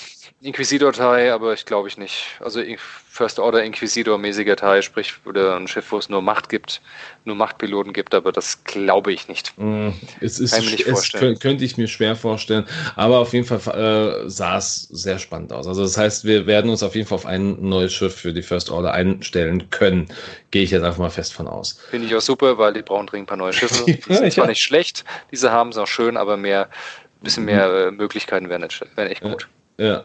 Inquisitor-Teil, aber ich glaube ich nicht. Also First Order Inquisitor-mäßiger Teil, sprich, oder ein Schiff, wo es nur Macht gibt, nur Machtpiloten gibt, aber das glaube ich nicht. Mm, es ist, Kann ich nicht vorstellen. könnte ich mir schwer vorstellen, aber auf jeden Fall äh, sah es sehr spannend aus. Also das heißt, wir werden uns auf jeden Fall auf ein neues Schiff für die First Order einstellen können. Gehe ich jetzt einfach mal fest von aus. Finde ich auch super, weil die brauchen dringend ein paar neue Schiffe. Die sind zwar nicht schlecht, diese haben es auch schön, aber mehr, bisschen mehr äh, Möglichkeiten wären, wären echt gut. Ja.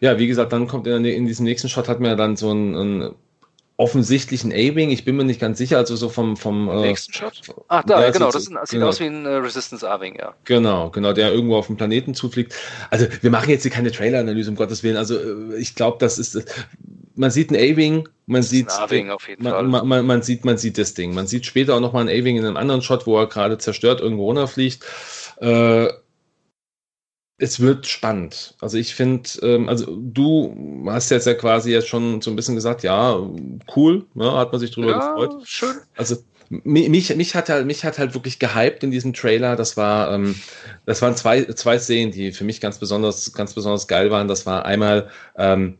Ja. wie gesagt, dann kommt in, in diesem nächsten Shot hat man ja dann so einen, einen offensichtlichen A-Wing. Ich bin mir nicht ganz sicher, also so vom. vom äh, nächsten Shot? Ach, da, ja, genau, das, ist, das sieht genau. aus wie ein äh, Resistance A-Wing, ja. Genau, genau, der irgendwo auf dem Planeten zufliegt. Also, wir machen jetzt hier keine Trailer-Analyse, um Gottes Willen. Also, äh, ich glaube, das ist. Man sieht einen A-Wing, man sieht. Ein auf jeden man, Fall. Man, man, man, sieht, man sieht das Ding. Man sieht später auch nochmal einen A-Wing in einem anderen Shot, wo er gerade zerstört irgendwo runterfliegt. Äh, es wird spannend. Also ich finde, ähm, also du hast jetzt ja quasi jetzt schon so ein bisschen gesagt, ja, cool, ja, hat man sich drüber ja, gefreut. Schön. Also mich, mich, hat halt, mich hat halt wirklich gehypt in diesem Trailer. Das war, ähm, das waren zwei, zwei Szenen, die für mich ganz besonders, ganz besonders geil waren. Das war einmal ähm,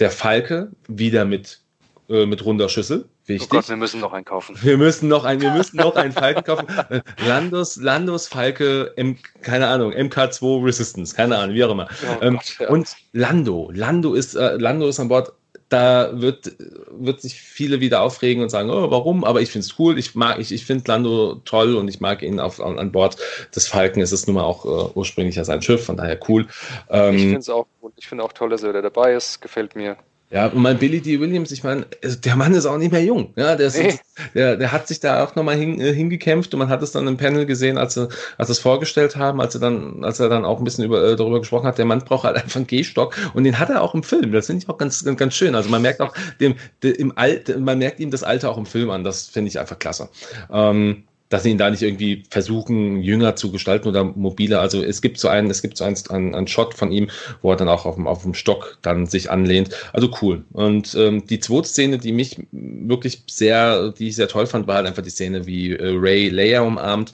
der Falke wieder mit äh, mit runder Schüssel. Wichtig. Oh Gott, wir müssen noch einen kaufen. Wir müssen noch einen, wir müssen noch einen Falken kaufen. Äh, Landos, Landos Falke, M, keine Ahnung, MK2 Resistance, keine Ahnung, wie auch immer. Oh ähm, Gott, ja. Und Lando, Lando ist, äh, Lando ist an Bord. Da wird, wird sich viele wieder aufregen und sagen, oh, warum? Aber ich finde es cool. Ich mag, ich, ich finde Lando toll und ich mag ihn auf, an, an Bord des Falken. Es ist nun mal auch äh, ursprünglich ja sein Schiff, von daher cool. Ähm, ich finde es auch, ich finde auch toll, dass er dabei ist. Gefällt mir. Ja, und mein Billy D. Williams, ich meine, also der Mann ist auch nicht mehr jung. Ja, der, ist, nee. der, der hat sich da auch nochmal hin, äh, hingekämpft und man hat es dann im Panel gesehen, als sie, als sie es vorgestellt haben, als er dann, als er dann auch ein bisschen über, äh, darüber gesprochen hat, der Mann braucht halt einfach einen Gehstock und den hat er auch im Film. Das finde ich auch ganz, ganz, ganz schön. Also man merkt auch dem, dem im Alt, man merkt ihm das Alter auch im Film an. Das finde ich einfach klasse. Ähm, dass sie ihn da nicht irgendwie versuchen, jünger zu gestalten oder mobiler. Also es gibt so einen, es gibt so einen, einen, einen Shot von ihm, wo er dann auch auf dem, auf dem Stock dann sich anlehnt. Also cool. Und ähm, die zweite Szene, die mich wirklich sehr, die ich sehr toll fand, war halt einfach die Szene, wie äh, Ray Leia umarmt,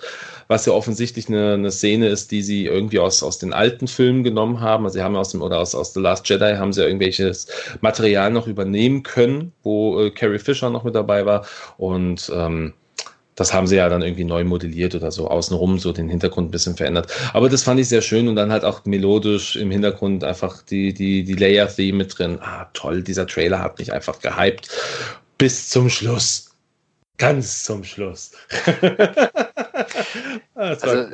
was ja offensichtlich eine, eine Szene ist, die sie irgendwie aus, aus den alten Filmen genommen haben. Also sie haben aus dem, oder aus, aus The Last Jedi haben sie ja irgendwelches Material noch übernehmen können, wo äh, Carrie Fisher noch mit dabei war. Und ähm, das haben sie ja dann irgendwie neu modelliert oder so außenrum, so den Hintergrund ein bisschen verändert. Aber das fand ich sehr schön und dann halt auch melodisch im Hintergrund einfach die, die, die Layer-Theme mit drin. Ah, toll, dieser Trailer hat mich einfach gehypt. Bis zum Schluss. Ganz zum Schluss. also,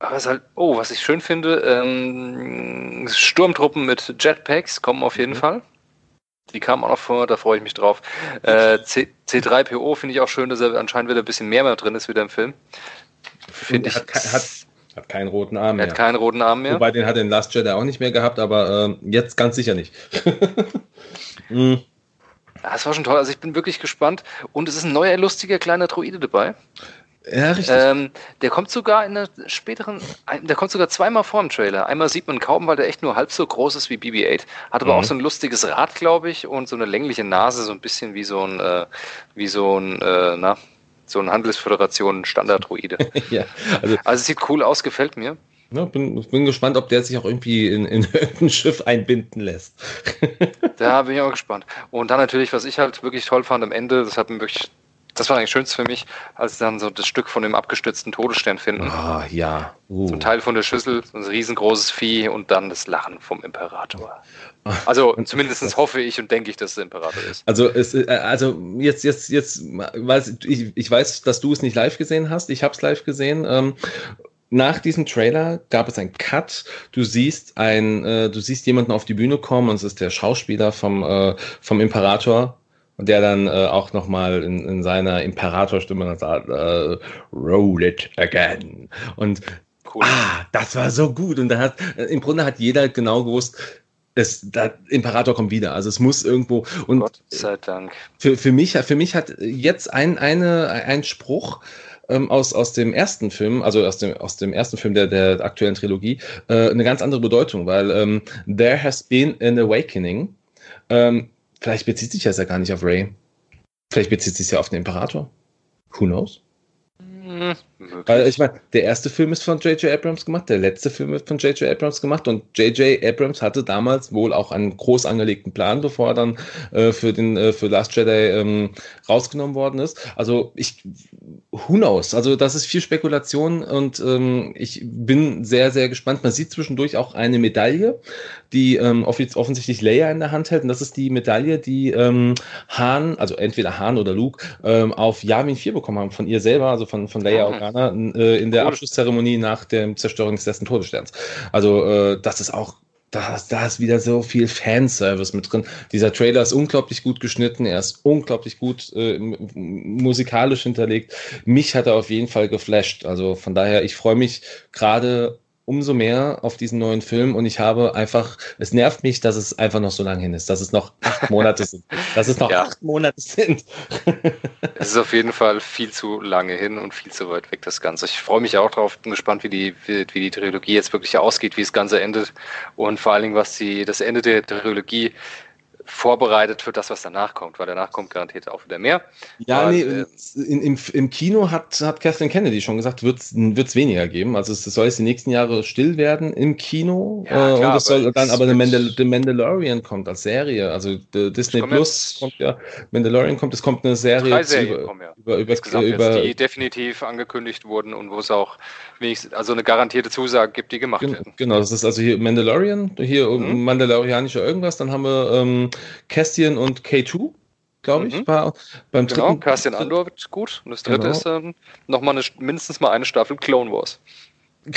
was halt, oh, was ich schön finde, ähm, Sturmtruppen mit Jetpacks kommen auf jeden mhm. Fall. Die kamen auch noch vor, da freue ich mich drauf. Äh, C, C3PO finde ich auch schön, dass er anscheinend wieder ein bisschen mehr, mehr drin ist wieder im Film. Finde ich. Hat, hat, hat, keinen roten Arm mehr. Hat keinen roten Arm mehr. Wobei den hat den Last Jedi auch nicht mehr gehabt, aber äh, jetzt ganz sicher nicht. mhm. Das war schon toll. Also ich bin wirklich gespannt. Und es ist ein neuer, lustiger kleiner Droide dabei. Ja, richtig. Ähm, der kommt sogar in einer späteren, der kommt sogar zweimal vor im Trailer. Einmal sieht man kaum, weil der echt nur halb so groß ist wie BB-8. Hat aber mhm. auch so ein lustiges Rad, glaube ich, und so eine längliche Nase, so ein bisschen wie so ein, äh, wie so ein, äh, na, so ein Handelsföderation Standard-Droide. ja, also, also es sieht cool aus, gefällt mir. Ja, bin, bin gespannt, ob der sich auch irgendwie in, in irgendein Schiff einbinden lässt. da bin ich auch gespannt. Und dann natürlich, was ich halt wirklich toll fand am Ende, das hat mir wirklich das war eigentlich schönst für mich, als sie dann so das Stück von dem abgestützten Todesstern finden. Ah, ja. Uh. Ein Teil von der Schüssel, so ein riesengroßes Vieh und dann das Lachen vom Imperator. Also zumindest hoffe ich und denke ich, dass es der Imperator ist. Also, es, äh, also jetzt, jetzt, jetzt, weiß ich, ich weiß, dass du es nicht live gesehen hast. Ich habe es live gesehen. Ähm, nach diesem Trailer gab es einen Cut. Du siehst ein, äh, du siehst jemanden auf die Bühne kommen und es ist der Schauspieler vom, äh, vom Imperator, und der dann äh, auch nochmal in, in seiner Imperatorstimme sagt, äh, roll it again. Und cool. ah, das war so gut. Und da hat, äh, im Grunde hat jeder genau gewusst, es, der Imperator kommt wieder. Also es muss irgendwo. Und Gott sei Dank. Für, für, mich, für mich hat jetzt ein, eine, ein Spruch ähm, aus, aus dem ersten Film, also aus dem, aus dem ersten Film der, der aktuellen Trilogie, äh, eine ganz andere Bedeutung, weil ähm, There has been an awakening. Ähm, Vielleicht bezieht sich das ja gar nicht auf Ray. Vielleicht bezieht sich ja auf den Imperator. Who knows? Weil ich meine, der erste Film ist von J.J. Abrams gemacht, der letzte Film ist von J.J. Abrams gemacht und J.J. Abrams hatte damals wohl auch einen groß angelegten Plan, bevor er dann äh, für den äh, für Last Jedi ähm, rausgenommen worden ist. Also ich who knows? Also das ist viel Spekulation und ähm, ich bin sehr sehr gespannt. Man sieht zwischendurch auch eine Medaille, die ähm, offensichtlich Leia in der Hand hält und das ist die Medaille, die ähm, Han, also entweder Han oder Luke ähm, auf Yavin 4 bekommen haben von ihr selber, also von von Leia Organa Äh, in der cool. Abschlusszeremonie nach der Zerstörung des letzten Todessterns. Also äh, das ist auch da, da ist wieder so viel Fanservice mit drin. Dieser Trailer ist unglaublich gut geschnitten, er ist unglaublich gut äh, musikalisch hinterlegt. Mich hat er auf jeden Fall geflasht. Also von daher, ich freue mich gerade umso mehr auf diesen neuen Film und ich habe einfach, es nervt mich, dass es einfach noch so lange hin ist, dass es noch acht Monate sind. Dass es noch ja. acht Monate sind. es ist auf jeden Fall viel zu lange hin und viel zu weit weg, das Ganze. Ich freue mich auch drauf, bin gespannt, wie die, wie, wie die Trilogie jetzt wirklich ausgeht, wie das Ganze endet und vor allen Dingen, was die, das Ende der Trilogie vorbereitet für das, was danach kommt, weil danach kommt garantiert auch wieder mehr. Ja, Aber, nee, äh, in, im, im Kino hat, hat Kathleen Kennedy schon gesagt, wird es weniger geben. Also es soll jetzt die nächsten Jahre still werden im Kino. Ja, äh, klar, und es soll dann aber The, Mandal The, Mandalorian kommt als Serie. Also Disney Plus kommt ja, Mandalorian kommt, es kommt eine Serie drei Serien über, kommen, ja. über, über, über jetzt, die definitiv angekündigt wurden und wo es auch wenigstens, also eine garantierte Zusage gibt, die gemacht werden. Genau, das ist also hier Mandalorian, hier mhm. Mandalorianischer irgendwas, dann haben wir ähm, Castian und K2, glaube ich, mhm. war beim genau, dritten. Castian Andor wird gut. Und das dritte genau. ist ähm, nochmal mindestens mal eine Staffel Clone Wars.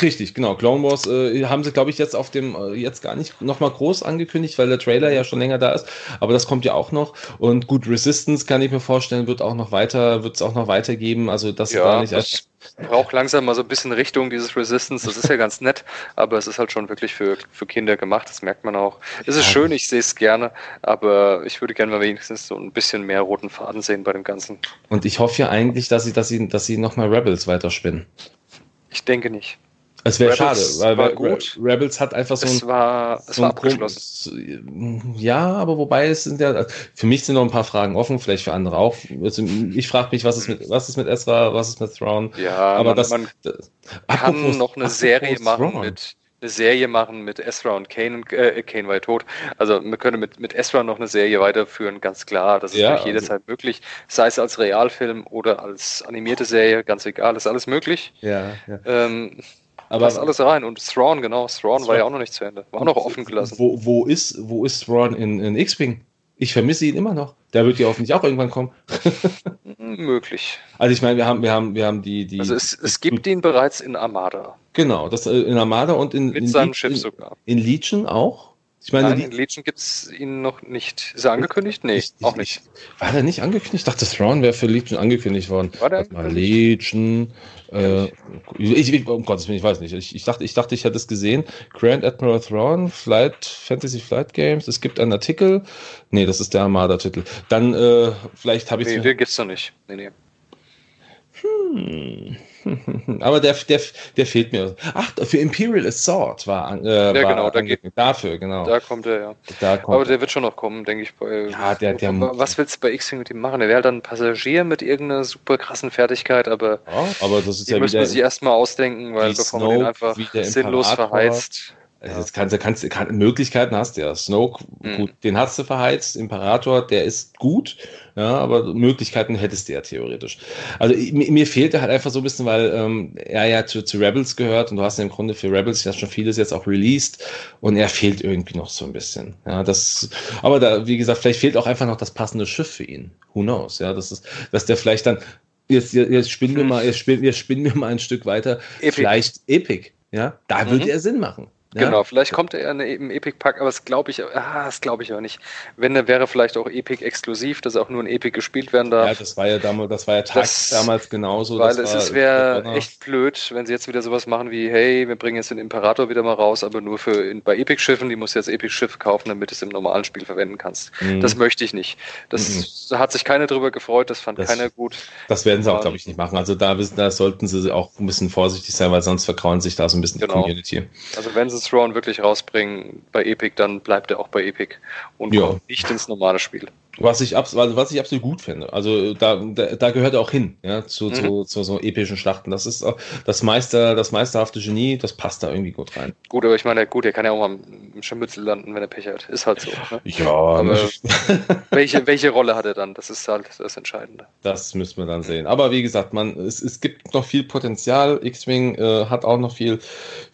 Richtig, genau. Clone Wars äh, haben sie, glaube ich, jetzt auf dem, äh, jetzt gar nicht nochmal groß angekündigt, weil der Trailer ja schon länger da ist. Aber das kommt ja auch noch. Und gut, Resistance kann ich mir vorstellen, wird auch noch weiter, wird es auch noch weitergeben. Also das ja, war nicht als braucht langsam mal so ein bisschen Richtung dieses Resistance. Das ist ja ganz nett, aber es ist halt schon wirklich für, für Kinder gemacht. Das merkt man auch. Es ist schön, ich sehe es gerne, aber ich würde gerne mal wenigstens so ein bisschen mehr roten Faden sehen bei dem Ganzen. Und ich hoffe ja eigentlich, dass sie, dass sie, dass sie nochmal Rebels weiterspinnen. Ich denke nicht. Es wäre schade, weil war gut. Rebels hat einfach so es ein. War, es so war abgeschlossen. Ja, aber wobei es sind ja. Für mich sind noch ein paar Fragen offen, vielleicht für andere auch. Also ich frage mich, was ist mit was ist mit Ezra, was ist mit Thrawn? Ja, aber man, das, man kann noch eine Serie machen Thrawn. mit eine Serie machen mit Ezra und Kane. Äh, Kane war tot. Also man könnte mit, mit Ezra noch eine Serie weiterführen, ganz klar. Das ist ja, durch jederzeit also, möglich. Sei es als Realfilm oder als animierte Serie, ganz egal, ist alles möglich. Ja, ja. Ähm, aber Passt alles rein. Und Thrawn, genau. Thrawn war ja auch noch nicht zu Ende. War auch noch offen gelassen. Wo, wo ist, wo ist Thrawn in, in X-Wing? Ich vermisse ihn immer noch. Der wird ja hoffentlich auch irgendwann kommen. Möglich. Also ich meine, wir haben, wir haben, wir haben die, die. Also es, es gibt ihn bereits in Armada. Genau, das äh, in Armada und in, Mit in seinem Schiff sogar. In Legion auch. Ich meine, Nein, in Legion gibt es ihn noch nicht. Ist er angekündigt? Nee, ich, auch nicht. Ich, war der nicht angekündigt? Ich dachte, Thrawn wäre für Legion angekündigt worden. War der? Mal Legion. Äh, ich, ich, um Gottes Willen, ich weiß nicht. Ich, ich, dachte, ich dachte, ich hätte es gesehen. Grand Admiral Thrawn, Flight, Fantasy Flight Games. Es gibt einen Artikel. Nee, das ist der Armada-Titel. Dann, äh, vielleicht habe ich. Nee, den gibt's noch nicht. Nee, nee. Hm. Aber der, der, der fehlt mir. Ach, für Imperial Assault war. Äh, ja, war genau, da geht, dafür, genau. Da kommt er, ja. Da kommt Aber der wird schon noch kommen, denke ich. Bei, ja, der, der, was willst du bei X-Wing mit ihm machen? Der wäre halt dann ein Passagier mit irgendeiner super krassen Fertigkeit, aber, ja, aber das ist die ja müssen wir sich erstmal ausdenken, weil bevor man den einfach sinnlos verheizt. Also jetzt kannst, kannst, kann, Möglichkeiten hast du ja. Snoke, mhm. gut, den hast du verheizt. Imperator, der ist gut, ja, aber Möglichkeiten hättest du ja theoretisch. Also mir, mir fehlte halt einfach so ein bisschen, weil ähm, er ja zu, zu Rebels gehört und du hast ja im Grunde für Rebels ja schon vieles jetzt auch released und er fehlt irgendwie noch so ein bisschen. Ja, das, aber da, wie gesagt, vielleicht fehlt auch einfach noch das passende Schiff für ihn. Who knows? Ja, das ist, dass der vielleicht dann jetzt, jetzt spinnen wir hm. mal, jetzt spinnen, jetzt spinnen wir mal ein Stück weiter. Epic. Vielleicht Epic. Ja, da mhm. würde er Sinn machen. Ja? Genau, vielleicht kommt er in im Epic-Pack, aber das glaube ich, ah, das glaube ich aber nicht. Wenn, dann wäre vielleicht auch Epic exklusiv, dass auch nur in Epic gespielt werden darf. Ja, das war ja damals, das war ja das, damals genauso. Weil es wäre echt blöd, wenn sie jetzt wieder sowas machen wie, hey, wir bringen jetzt den Imperator wieder mal raus, aber nur für in, bei Epic-Schiffen, die musst du jetzt Epic-Schiff kaufen, damit du es im normalen Spiel verwenden kannst. Mhm. Das möchte ich nicht. Das mhm. hat sich keiner drüber gefreut, das fand das, keiner gut. Das werden sie auch, glaube ich, nicht machen. Also da, da sollten sie auch ein bisschen vorsichtig sein, weil sonst vertrauen sich da so ein bisschen genau. die Community. Also wenn sie Throne wirklich rausbringen bei Epic, dann bleibt er auch bei Epic und ja. kommt nicht ins normale Spiel. Was ich, also was ich absolut gut finde. Also da, da, da gehört er auch hin, ja, zu, mhm. zu, zu, so epischen Schlachten. Das ist das Meister, das meisterhafte Genie, das passt da irgendwie gut rein. Gut, aber ich meine, gut, er kann ja auch mal im Scharmützel landen, wenn er Pech hat. Ist halt so. Ne? Ja, aber welche, welche Rolle hat er dann? Das ist halt das Entscheidende. Das müssen wir dann sehen. Aber wie gesagt, man, es, es gibt noch viel Potenzial. X-Wing äh, hat auch noch viel,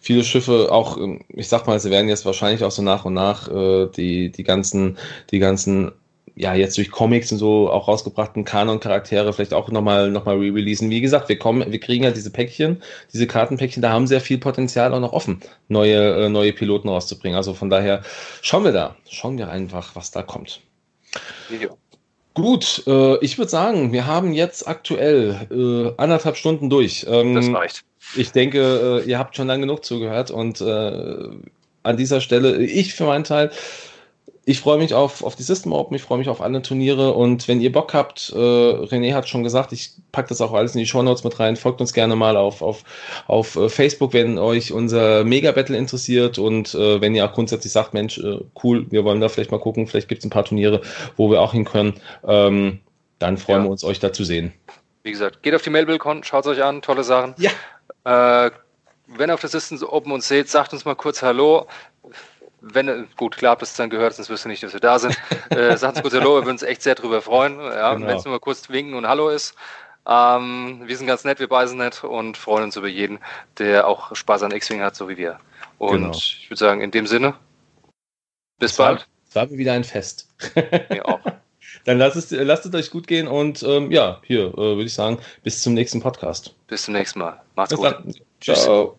viele Schiffe, auch, ähm, ich sag mal, sie werden jetzt wahrscheinlich auch so nach und nach äh, die, die ganzen, die ganzen ja, jetzt durch Comics und so auch rausgebrachten Kanon-Charaktere vielleicht auch nochmal noch mal re-releasen. Wie gesagt, wir kommen, wir kriegen ja diese Päckchen, diese Kartenpäckchen, da haben sehr viel Potenzial auch noch offen, neue, äh, neue Piloten rauszubringen. Also von daher schauen wir da, schauen wir einfach, was da kommt. Ja. Gut, äh, ich würde sagen, wir haben jetzt aktuell äh, anderthalb Stunden durch. Ähm, das reicht. Ich denke, äh, ihr habt schon lange genug zugehört und äh, an dieser Stelle, ich für meinen Teil, ich freue mich auf, auf die System Open, ich freue mich auf alle Turniere und wenn ihr Bock habt, äh, René hat schon gesagt, ich packe das auch alles in die Show Notes mit rein, folgt uns gerne mal auf, auf, auf äh, Facebook, wenn euch unser Mega Battle interessiert und äh, wenn ihr auch grundsätzlich sagt, Mensch, äh, cool, wir wollen da vielleicht mal gucken, vielleicht gibt es ein paar Turniere, wo wir auch hin können, ähm, dann freuen ja. wir uns, euch da zu sehen. Wie gesagt, geht auf die Mailbill-Con, schaut es euch an, tolle Sachen. Ja. Äh, wenn ihr auf der System Open uns seht, sagt uns mal kurz Hallo wenn, gut, klar, habt es dann gehört, sonst wirst du nicht, dass wir da sind. äh, sagt uns kurz Hallo, wir würden uns echt sehr drüber freuen. Ja, genau. Wenn es nur mal kurz winken und Hallo ist. Ähm, wir sind ganz nett, wir beide sind nett und freuen uns über jeden, der auch Spaß an X-Wing hat, so wie wir. Und genau. ich würde sagen, in dem Sinne, bis das bald. Es war wieder ein Fest. Mir auch. Dann lasst es, lasst es euch gut gehen und ähm, ja, hier äh, würde ich sagen, bis zum nächsten Podcast. Bis zum nächsten Mal. Macht's bis gut. Dann. Tschüss. Ciao.